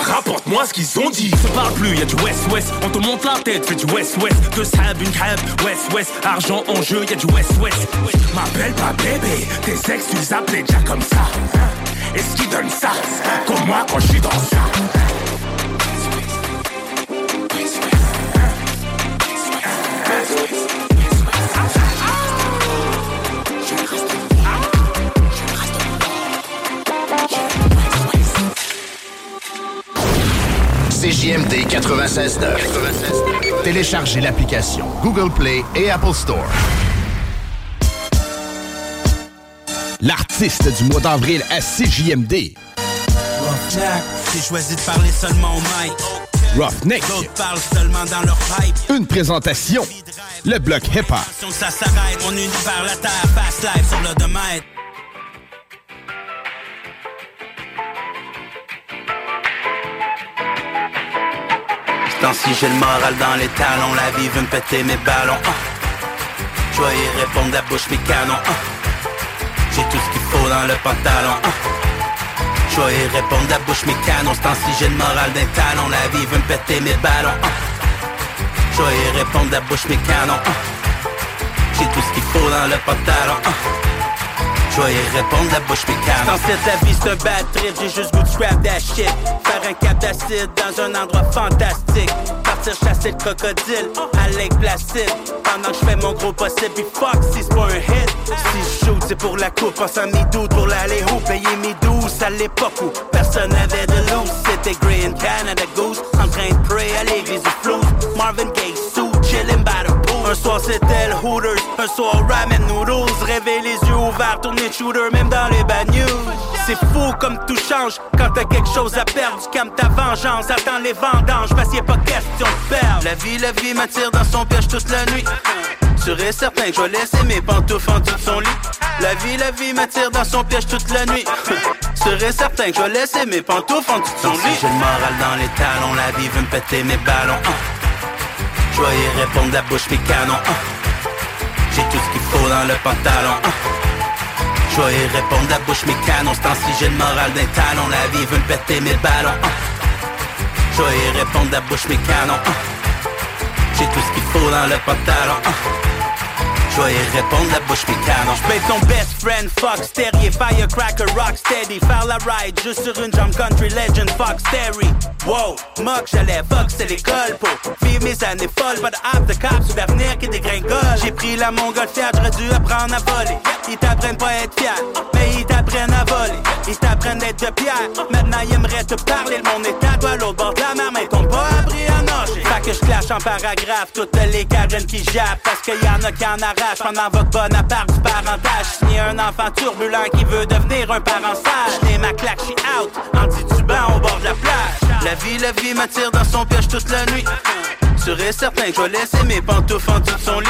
Rapporte-moi ce qu'ils ont dit. Se parle plus, y'a du West-West On te monte la tête, fais du West-West Deux sab, une cab, West-West Argent en jeu, y'a du West-West M'appelle pas bébé. Tes ex, tu les appelais déjà comme ça. Est-ce qu'ils donnent ça Comme moi quand je suis dans ça
CJMD 96.9. Téléchargez l'application Google Play et Apple Store. L'artiste du mois d'avril à CJMD.
Roughneck, j'ai choisi de parler seulement au mic.
Roughneck.
D'autres parlent seulement dans leur pipe.
Une présentation. Le bloc hip-hop.
Ça s'arrête, on unit par la terre, fast life sur le domaine. Si j'ai le moral dans les talons, la vie veut me péter mes ballons. Je vais y répondre la bouche mes canons. Uh. J'ai tout ce qu'il faut dans le pantalon. Je vais y répondre la bouche mes canons. si j'ai le moral d'un talon, la vie veut me péter mes ballons. Je vais y répondre la bouche mes canons. J'ai tout ce qu'il faut dans le pantalon. Je vais y répondre la bouche mécanique Dans cette la vie c'est un bad trip J'ai juste goût de scrap that shit. Faire un cap d'acide dans un endroit fantastique. Partir chasser le crocodile à Lake Pendant que je fais mon gros possible Puis fuck si c'est pas un hit. Si je shoot c'est pour la coupe Pense à mes doutes pour l'aller où? Payer mes douces à l'époque où personne n'avait de loose. C'était Grey and Canada Goose En train de pray à l'église du flou. Marvin Gaye, Sue, un soir c'était le Hooters, un soir ramen noodles. Rêver les yeux ouverts, tourner shooter même dans les bagnoles C'est fou comme tout change quand t'as quelque chose à perdre. Calme ta vengeance, attends les vendanges parce qu'il a pas question de perdre. La vie, la vie m'attire dans son piège toute la nuit. Serais certain que je vais laisser mes pantoufles en dessous de son lit. La vie, la vie m'attire dans son piège toute la nuit. Serais certain que je vais laisser mes pantoufles en dessous de son lit. J'ai le moral dans les talons, la vie veut me péter mes ballons je vais y répondre la bouche mes canons hein. J'ai tout ce qu'il faut dans le pantalon hein. Je vais y répondre la bouche mes canons C'est si j'ai le moral d'un talon La vie veut me péter mes ballons hein. Je vais y répondre la bouche mes canons. J'ai tout ce qu'il faut dans le pantalon. Je vais y répondre la bouche canons. J'paye ton best friend, Fox Terry, Firecracker, Rock Steady. Faire la ride juste sur une jump country legend, Fox Terry. Wow, mock, j'allais c'est l'école pour vivre mes années folles. Pas de hâte de cap sur l'avenir qui dégringole. J'ai pris la montgolfière, j'aurais dû apprendre à voler. Ils t'apprennent pas à être fier, mais ils t'apprennent à voler. Ils t'apprennent d'être de pierre. Maintenant, ils aimeraient te parler. Le monde est à toi, à l'autre bord de la mer, mais t'ont pas appris à nager. Fait que je clash en paragraphe toutes les Karen qui jappent. Parce qu'il y en a qui en pendant votre Bonaparte du parentage. Signé un enfant turbulent qui veut devenir un parent sage. J'n'ai ma claque, j'suis out, en titubant au bord de la plage. La vie, la vie m'attire dans son piège toute la nuit. Serais certain que je vais laisser mes pantoufles en dessous de son lit.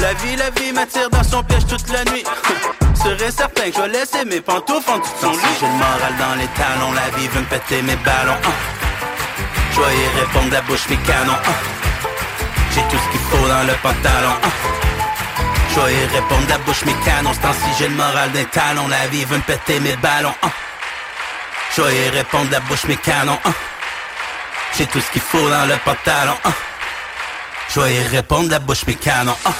La vie, la vie m'attire dans son piège toute la nuit. Serais certain que je vais laisser mes pantoufles en dessous de son lit. J'ai le moral dans les talons, la vie veut me péter mes ballons. hein. Je vais y répondre la bouche mes canons. hein. J'ai tout ce qu'il faut dans le pantalon. hein. Y répondre la bouche mes canons. Si j'ai le moral des talons, la vie veut me péter mes ballons. hein. Répondre la bouche mes canons. hein. J'ai tout ce qu'il faut dans le pantalon. hein. Répondre la bouche mes canons. hein.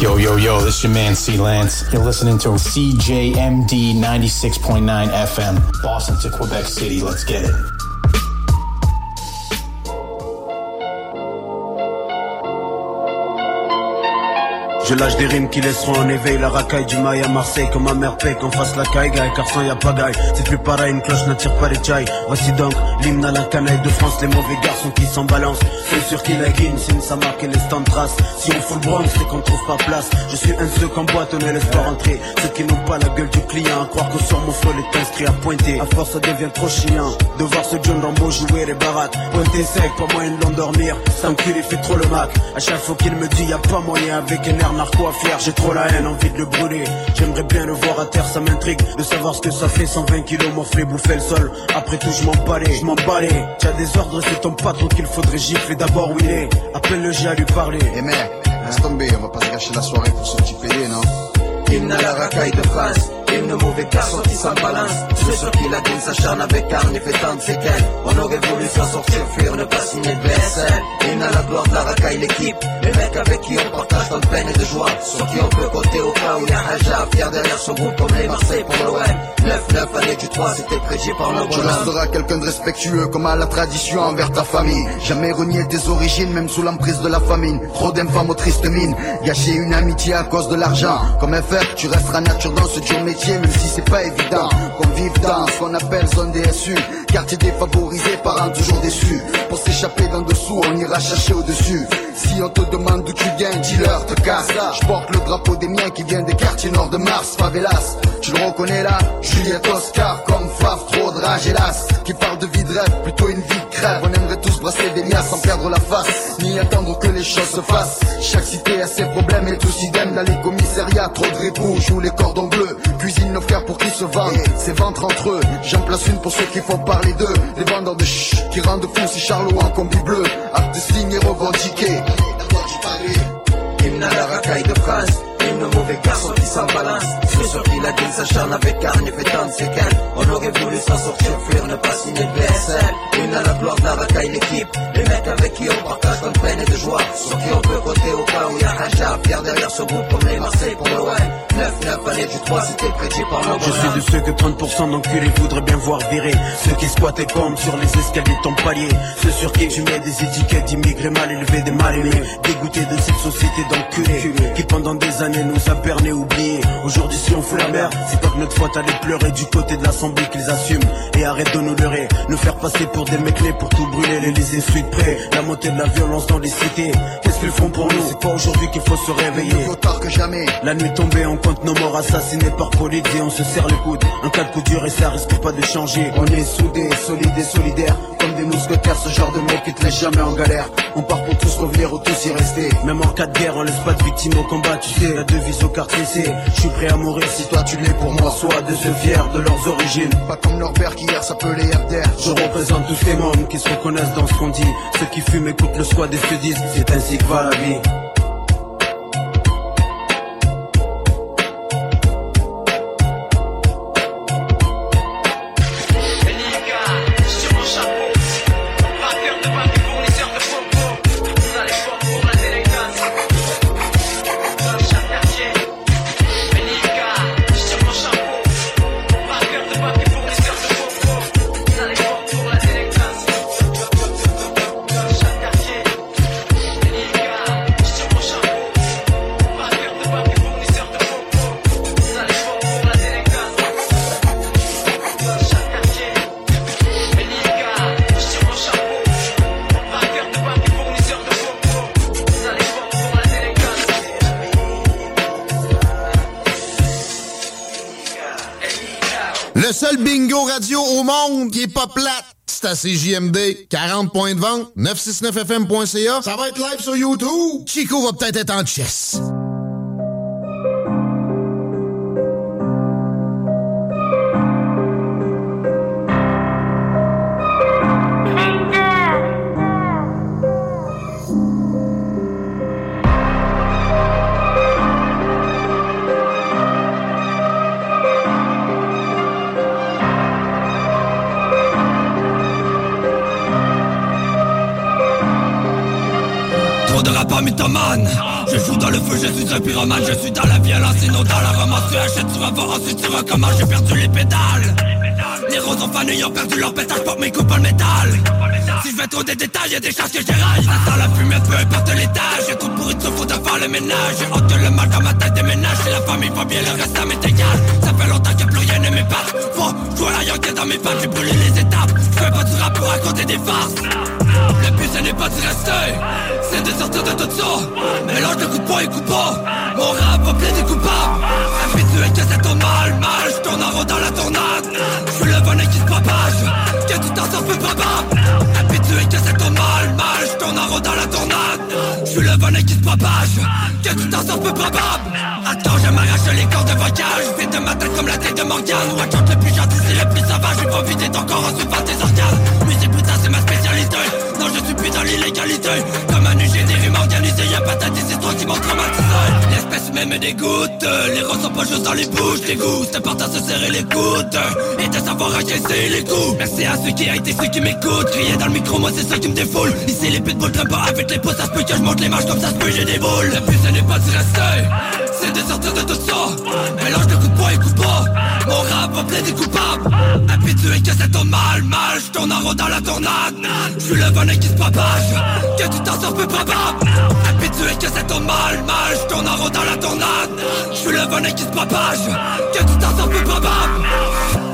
Yo, yo, yo, this is your man C Lance. You're listening to CJMD 96.9 FM, Boston to Quebec City. Let's get it.
Je lâche des rimes qui laisseront en éveil. La racaille du mail à Marseille Comme ma mère paye qu'on fasse la caille car sans y'a pas gaille. C'est plus pareil une cloche n'attire pas les chailles Voici donc l'hymne à la canaille de France Les mauvais garçons qui s'en balancent. C'est sûr qu'il a guine signe sa marque et les stands traces Si on fout le bronze c'est qu'on trouve pas place. Je suis un ceux qu'en boîte on ne laisse pas rentrer Ceux qui n'ont pas la gueule du client À croire que sur mon sol est inscrit à pointer. À force ça devient trop chiant De voir ce John Rambo jouer les barattes Pointer sec pas moyen de l'endormir. Qu'il fait trop le mac. À chaque fois qu'il me dit y a pas moyen avec un air narco à fier J'ai trop la haine, envie de le brûler. J'aimerais bien le voir à terre, ça m'intrigue De savoir ce que ça fait. 120 kilos morflé, bouffer le sol. Après tout je m'en balais, je m'en balais. T'as des ordres, c'est ton patron qu'il faudrait gifler D'abord où il est, appelle le G à lui parler.
Eh mec, laisse tomber, on va pas se gâcher la soirée pour ce petit non?
Hymne à la racaille de France Hymne mauvais garçon qui s'en balance Ceux sur qui la s'acharne avec arme et fait tant de séquelles On aurait voulu s'en sortir, fuir, ne pas signer de BSL Hymne à la gloire de la racaille, l'équipe Les mecs avec qui on partage tant de peine et de joie Sur qui on peut compter au cas où y a Haja Fier derrière son groupe comme les Marseille pour l'OM 9-9 année du 3, c'était prédit par nos
Tu
bonhommes
resteras quelqu'un de respectueux comme à la tradition envers ta famille. Jamais renier tes origines, même sous l'emprise de la famine. Trop d'infâmes aux tristes mines. Gâcher une amitié à cause de l'argent. Comme un fer, tu resteras nature dans ce dur métier, même si c'est pas évident. Qu'on vive dans ce qu'on appelle zone DSU. Quartier défavorisé, parents toujours déçus. Pour s'échapper d'en dessous, on ira chercher au-dessus. Si on te demande d'où tu viens, dis-leur, te casse. Je porte le drapeau des miens qui vient des quartiers nord de Mars, favelas. Tu le reconnais là, Juliette Oscar, comme Faf, trop de rage hélas. Qui parle de vie de rêve, plutôt une vie de crève. On aimerait tous brasser des liasses sans perdre la face, ni attendre que les choses se fassent. Chaque cité a ses problèmes et tous idem dans les commissariats. Trop de ripoux, jouent les cordons bleus. Cuisine nos frères pour qu'ils se vendent, c'est ventre entre eux. J'en place une pour ceux qui font parler d'eux. Les vendeurs de ch qui rendent fou si Charlot en combi bleu. Acte de signe et revendiqué.
Hymne à la racaille de France Hymne mauvais garçon qui s'en balance. Ceux sur qui la gueule s'acharne avec arme et fait tant de séquelles On aurait voulu s'en sortir, fuir, ne pas signer de BSL Hymne à la gloire de la racaille, l'équipe. Les mecs avec qui on partage de peine et de joie. Sur qui on peut compter au cas où y a Haja Fier derrière ce groupe comme les Marseille pour l'OM 9-9 année du 3, c'était prédit par nos Je suis de ceux que 30% d'enculés voudraient bien voir virer. Ceux qui squattent et comptent sur les escaliers de ton palier. Ceux sur qui tu mets des étiquettes d'immigrés mal élevés, des mal aimés Dégoûtés de cette société d'enculés Qui pendant des années nous a berné, oubliés Aujourd'hui si on fout la merde, c'est pas que notre faute allait pleurer Du côté de l'assemblée qu'ils assument Et arrête de nous leurrer, nous faire passer pour des mecs nés pour tout brûler Les laisser suite près, la montée de la violence dans les cités Qu'est-ce qu'ils font pour nous, c'est pas aujourd'hui qu'il faut se réveiller
Mieux tard que jamais
La nuit tombée, on compte nos morts assassinés par police et on se serre les coudes. Un cas de coup dur et ça risque pas de changer. On est soudés, solides et solidaires.
comme des mousquetaires, ce genre de mec qui te laisse jamais en galère. On part pour tous revenir ou tous y rester.
Même en cas de guerre, on laisse pas de victimes au combat, tu sais. La devise au quartier, c'est je suis prêt à mourir si toi tu l'es pour moi. Soit de ceux fiers de leurs origines.
Pas comme leur père qui hier s'appelait MDR.
Je représente tous ces mômes qui se reconnaissent dans ce qu'on dit. Ceux qui fument écoutent le squad et se disent c'est ainsi que va la vie.
Radio au monde qui est pas plate, c'est à CJMD. 40 points de vente, 969fm.ca. Ça va être live sur YouTube. Chico va peut-être être en chess.
Je joue dans le feu, je suis un pyromane Je suis dans la violence et non dans la romance Tu achètes, tu revends, ensuite tu recommences J'ai perdu les pédales. Les roses ont fané, ont perdu leur pétage Pour mes coupes le métal. Si je vais trop des détails, y'a des chances que j'éraille. Sent la fumée, peu importe l'étage J'ai trop pourri de faut de faire le ménage. J'ai honte le mal dans ma tête déménage. Si la famille va bien, le reste ça m'est égal. Ça fait longtemps que plus rien ne m'épate Faut jouer la yoke dans mes pattes J'ai brûlé les étapes. Je fais pas du rap pour raconter des farces. Le but ce n'est pas d'y rester C'est de sortir de tout ça Mélange de poing et coups bas Mon rap va plaider coupable Habitué que c'est ton mal Mal, je tourne en rond dans la tornade. Je suis le venin qui se propage. Que tu t'en sors peu probable. Habitué que c'est ton mal Mal, je tourne en rond dans la tornade. Je suis le venin qui se propage. Que tu t'en sors peu probable. Attends, je m'arrache les cordes de vocage Vite de ma tête comme la tête de Morgane. Watch le plus gentil, c'est le plus sauvage. Je pas vider ton corps en suivant tes organes. Musique putain, c'est ma spécialité Non, je suis plus dans l'illégalité Comme un rimes organisées Y'a pas ta toi qui m'ont traumatisé. L'espèce même me dégoûte Les roses sont pas juste dans les bouches Les goûts, c'est important de se serrer les coudes Et de savoir encaisser les coups. Merci à ceux qui a été ceux qui m'écoutent Crier dans le micro, moi c'est ça qui me défoule. Ici les pitbulls traînent pas avec les pouces Ça se peut que je monte les marches comme ça se peut j'ai des boules. Le but ce n'est pas d'y rester C'est de sortir de tout ça. Mélange de coups de poing et coups de bas Mon rap va plaider coupable Habitué que c'est ton mal, mal Je tourne en dans la tornade. Je suis le venin qui se propage Que tu t'en sors peu probable. Habitué que c'est ton mal, mal Je tourne en rond dans la tornade. Je suis le venin qui se propage Que tu t'en sors peu probable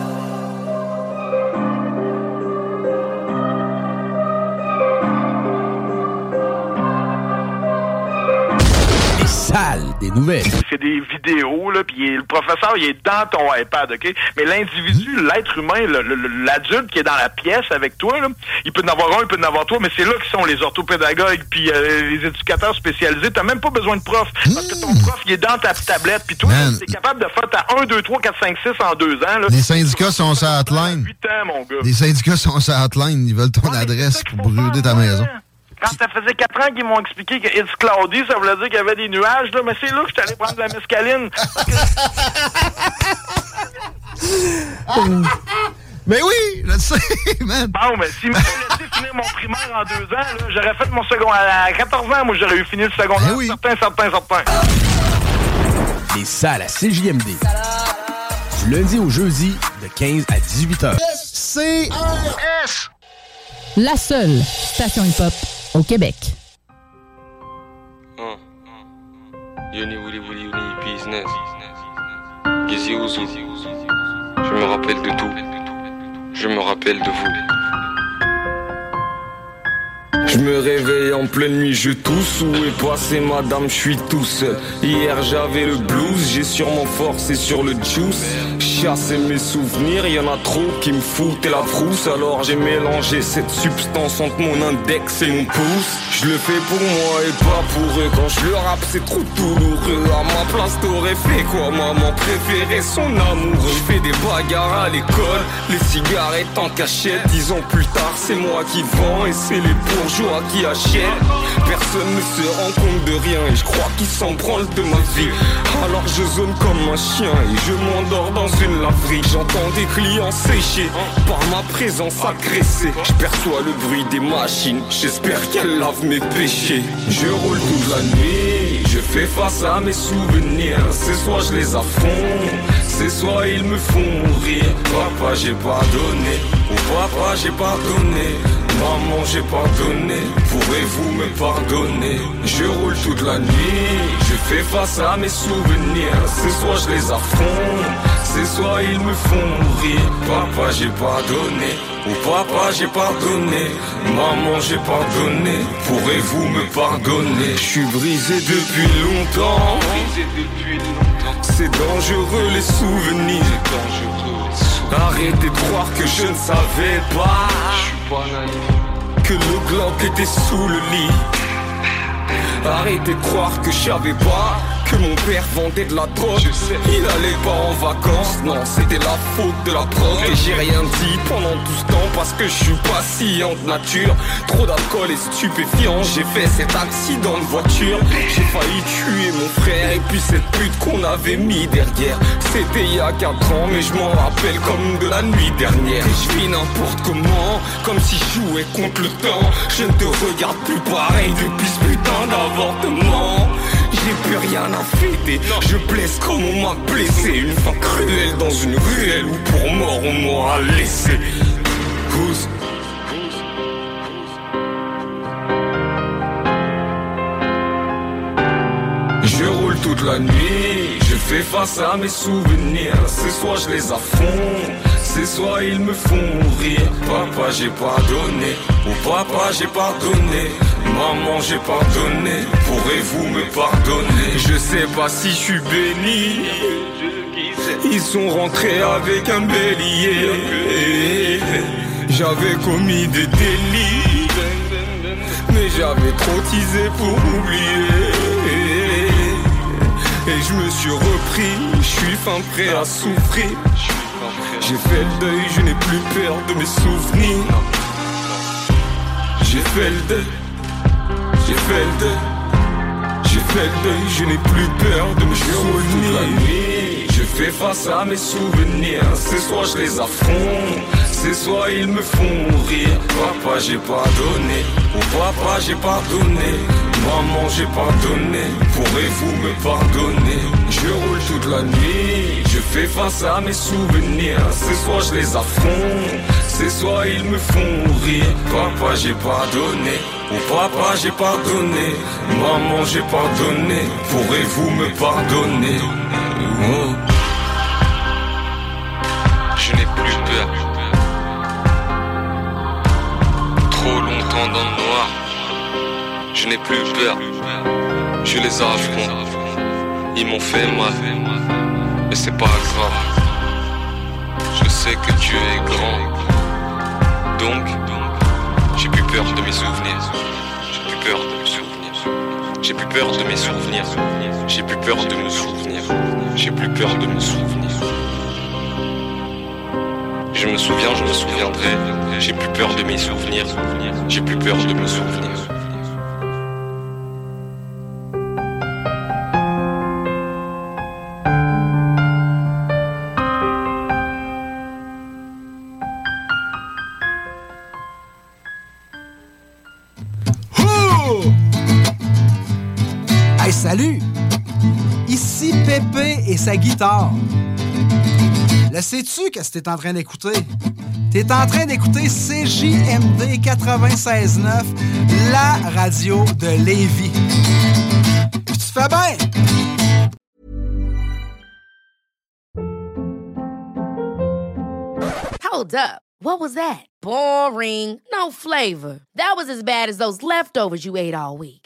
des nouvelles.
C'est des vidéos, là, puis le professeur, il est dans ton iPad, OK? Mais l'individu, l'être humain, l'adulte qui est dans la pièce avec toi, là, il peut en avoir un, il peut en avoir toi, mais c'est là que sont les orthopédagogues puis euh, les éducateurs spécialisés. T'as même pas besoin de prof, parce que ton prof, il est dans ta tablette, puis toi,
Man.
t'es capable de faire ta 1, 2, 3, 4, 5, 6 en deux ans, là.
Les syndicats sont sur hotline.
8 ans, mon gars.
Les syndicats sont sur hotline. Ils veulent ton adresse pour brûler ta maison.
Quand ça faisait 4 ans qu'ils m'ont expliqué que It's cloudy, ça voulait dire qu'il y avait des nuages, là, mais c'est là que je suis allé prendre de la mescaline.
Mais oui, je le sais, man.
Bon, mais s'il m'avait laissé finir mon primaire en deux ans, j'aurais fait mon second à 14 ans, moi j'aurais eu fini le secondaire. Certain, certain, certain.
Les salles à CJMD. Du lundi au jeudi, de 15 à 18 heures.
C'est
La seule station hip-hop au Québec.
Business. Gizi Ouzou. Je me rappelle de tout. Je me rappelle de vous. Je me réveille en pleine nuit, je tousse Où est passé madame, je suis tout seul Hier j'avais le blues, j'ai sûrement forcé sur le juice chasser mes souvenirs, y en a trop qui me foutent la frousse. Alors j'ai mélangé cette substance entre mon index et mon pouce. Je le fais pour moi et pas pour eux. Quand je le rappe, c'est trop douloureux. À ma place, t'aurais fait quoi Maman préférait son amoureux. Je fais des bagarres à l'école, les cigarettes en cachette. Dix ans plus tard, c'est moi qui vends et c'est les bourgeois qui achètent. Personne ne se rend compte de rien et je crois qu'ils s'en branlent de ma vie. Alors je zone comme un chien et je m'endors dans une J'entends des clients séchés par ma présence agressée. Je perçois le bruit des machines, j'espère qu'elles lavent mes péchés. Je roule toute la nuit, je fais face à mes souvenirs. C'est soit je les affronte, c'est soit ils me font mourir. Papa, j'ai pardonné, oh papa, j'ai pardonné. Maman, j'ai pardonné, pourrez-vous me pardonner? Je roule toute la nuit, je fais face à mes souvenirs. C'est soit je les affronte, c'est soit ils me font mourir. Papa, j'ai pardonné, oh papa, j'ai pardonné. Maman, j'ai pardonné, pourrez-vous me pardonner? Je suis brisé depuis longtemps. C'est dangereux les souvenirs. Arrêtez de croire que je ne savais pas. Que le Glock était sous le lit. Arrêtez de croire que je savais pas que mon père vendait de la drogue. Il allait pas en vacances, non, c'était la faute de la prod. Et j'ai rien dit pendant tout ce temps parce que je suis pas si en de nature. Trop d'alcool et stupéfiant, j'ai fait cet accident de voiture. J'ai failli tuer mon frère et puis cette pute qu'on avait mis derrière. C'était il y a 4 ans, mais je m'en rappelle comme de la nuit dernière. Et je vis n'importe comment, comme si je jouais contre le temps. Je ne te regarde plus pareil depuis ce putain d'avortement. J'ai plus rien à je blesse comme on m'a blessé. Une fin cruelle dans une ruelle où pour mort on m'aura laissé. Je roule toute la nuit, je fais face à mes souvenirs. C'est soit je les affronte, c'est soit ils me font mourir. Papa, j'ai pardonné, oh papa, j'ai pardonné. Maman, j'ai pardonné, pourrez-vous me pardonner? Je sais pas si je suis béni. Ils sont rentrés avec un bélier. J'avais commis des délits, mais j'avais trop teasé pour oublier. Et je me suis repris, je suis fin prêt à souffrir. J'ai fait le deuil, je n'ai plus peur de mes souvenirs. J'ai fait le deuil, j'ai fait le deuil. J'ai fait le deuil, je n'ai plus peur de mes souvenirs. Je fais face à mes souvenirs, c'est soit je les affronte, c'est soit ils me font mourir. Papa, j'ai pardonné, oh papa, j'ai pardonné. Maman, j'ai pardonné, pourrez-vous me pardonner? Je roule toute la nuit, je fais face à mes souvenirs. C'est soit je les affronte, c'est soit ils me font mourir. Papa, j'ai pardonné, oh papa, j'ai pardonné. Maman, j'ai pardonné, pourrez-vous me pardonner? Oh.
Je n'ai plus peur. Trop longtemps dans le noir. Je n'ai plus peur. Je les affronte. Ils m'ont fait mal. Mais c'est pas grave. Je sais que Dieu est grand. Donc, j'ai plus peur de mes souvenirs. J'ai plus peur de mes souvenirs. J'ai plus peur de mes souvenirs. J'ai plus peur de me souvenir. J'ai plus peur de me souvenir. Je me souviens, je me souviendrai. J'ai plus peur de mes souvenirs. J'ai plus peur de me souvenir.
Sa guitare. Le sais-tu que t'es en train d'écouter? T'es en train d'écouter CJMD 96.9, la radio de Lévis. Tu fais bien!
Hold up.
What was that? Boring. No flavor. That was as bad as those leftovers you ate all week.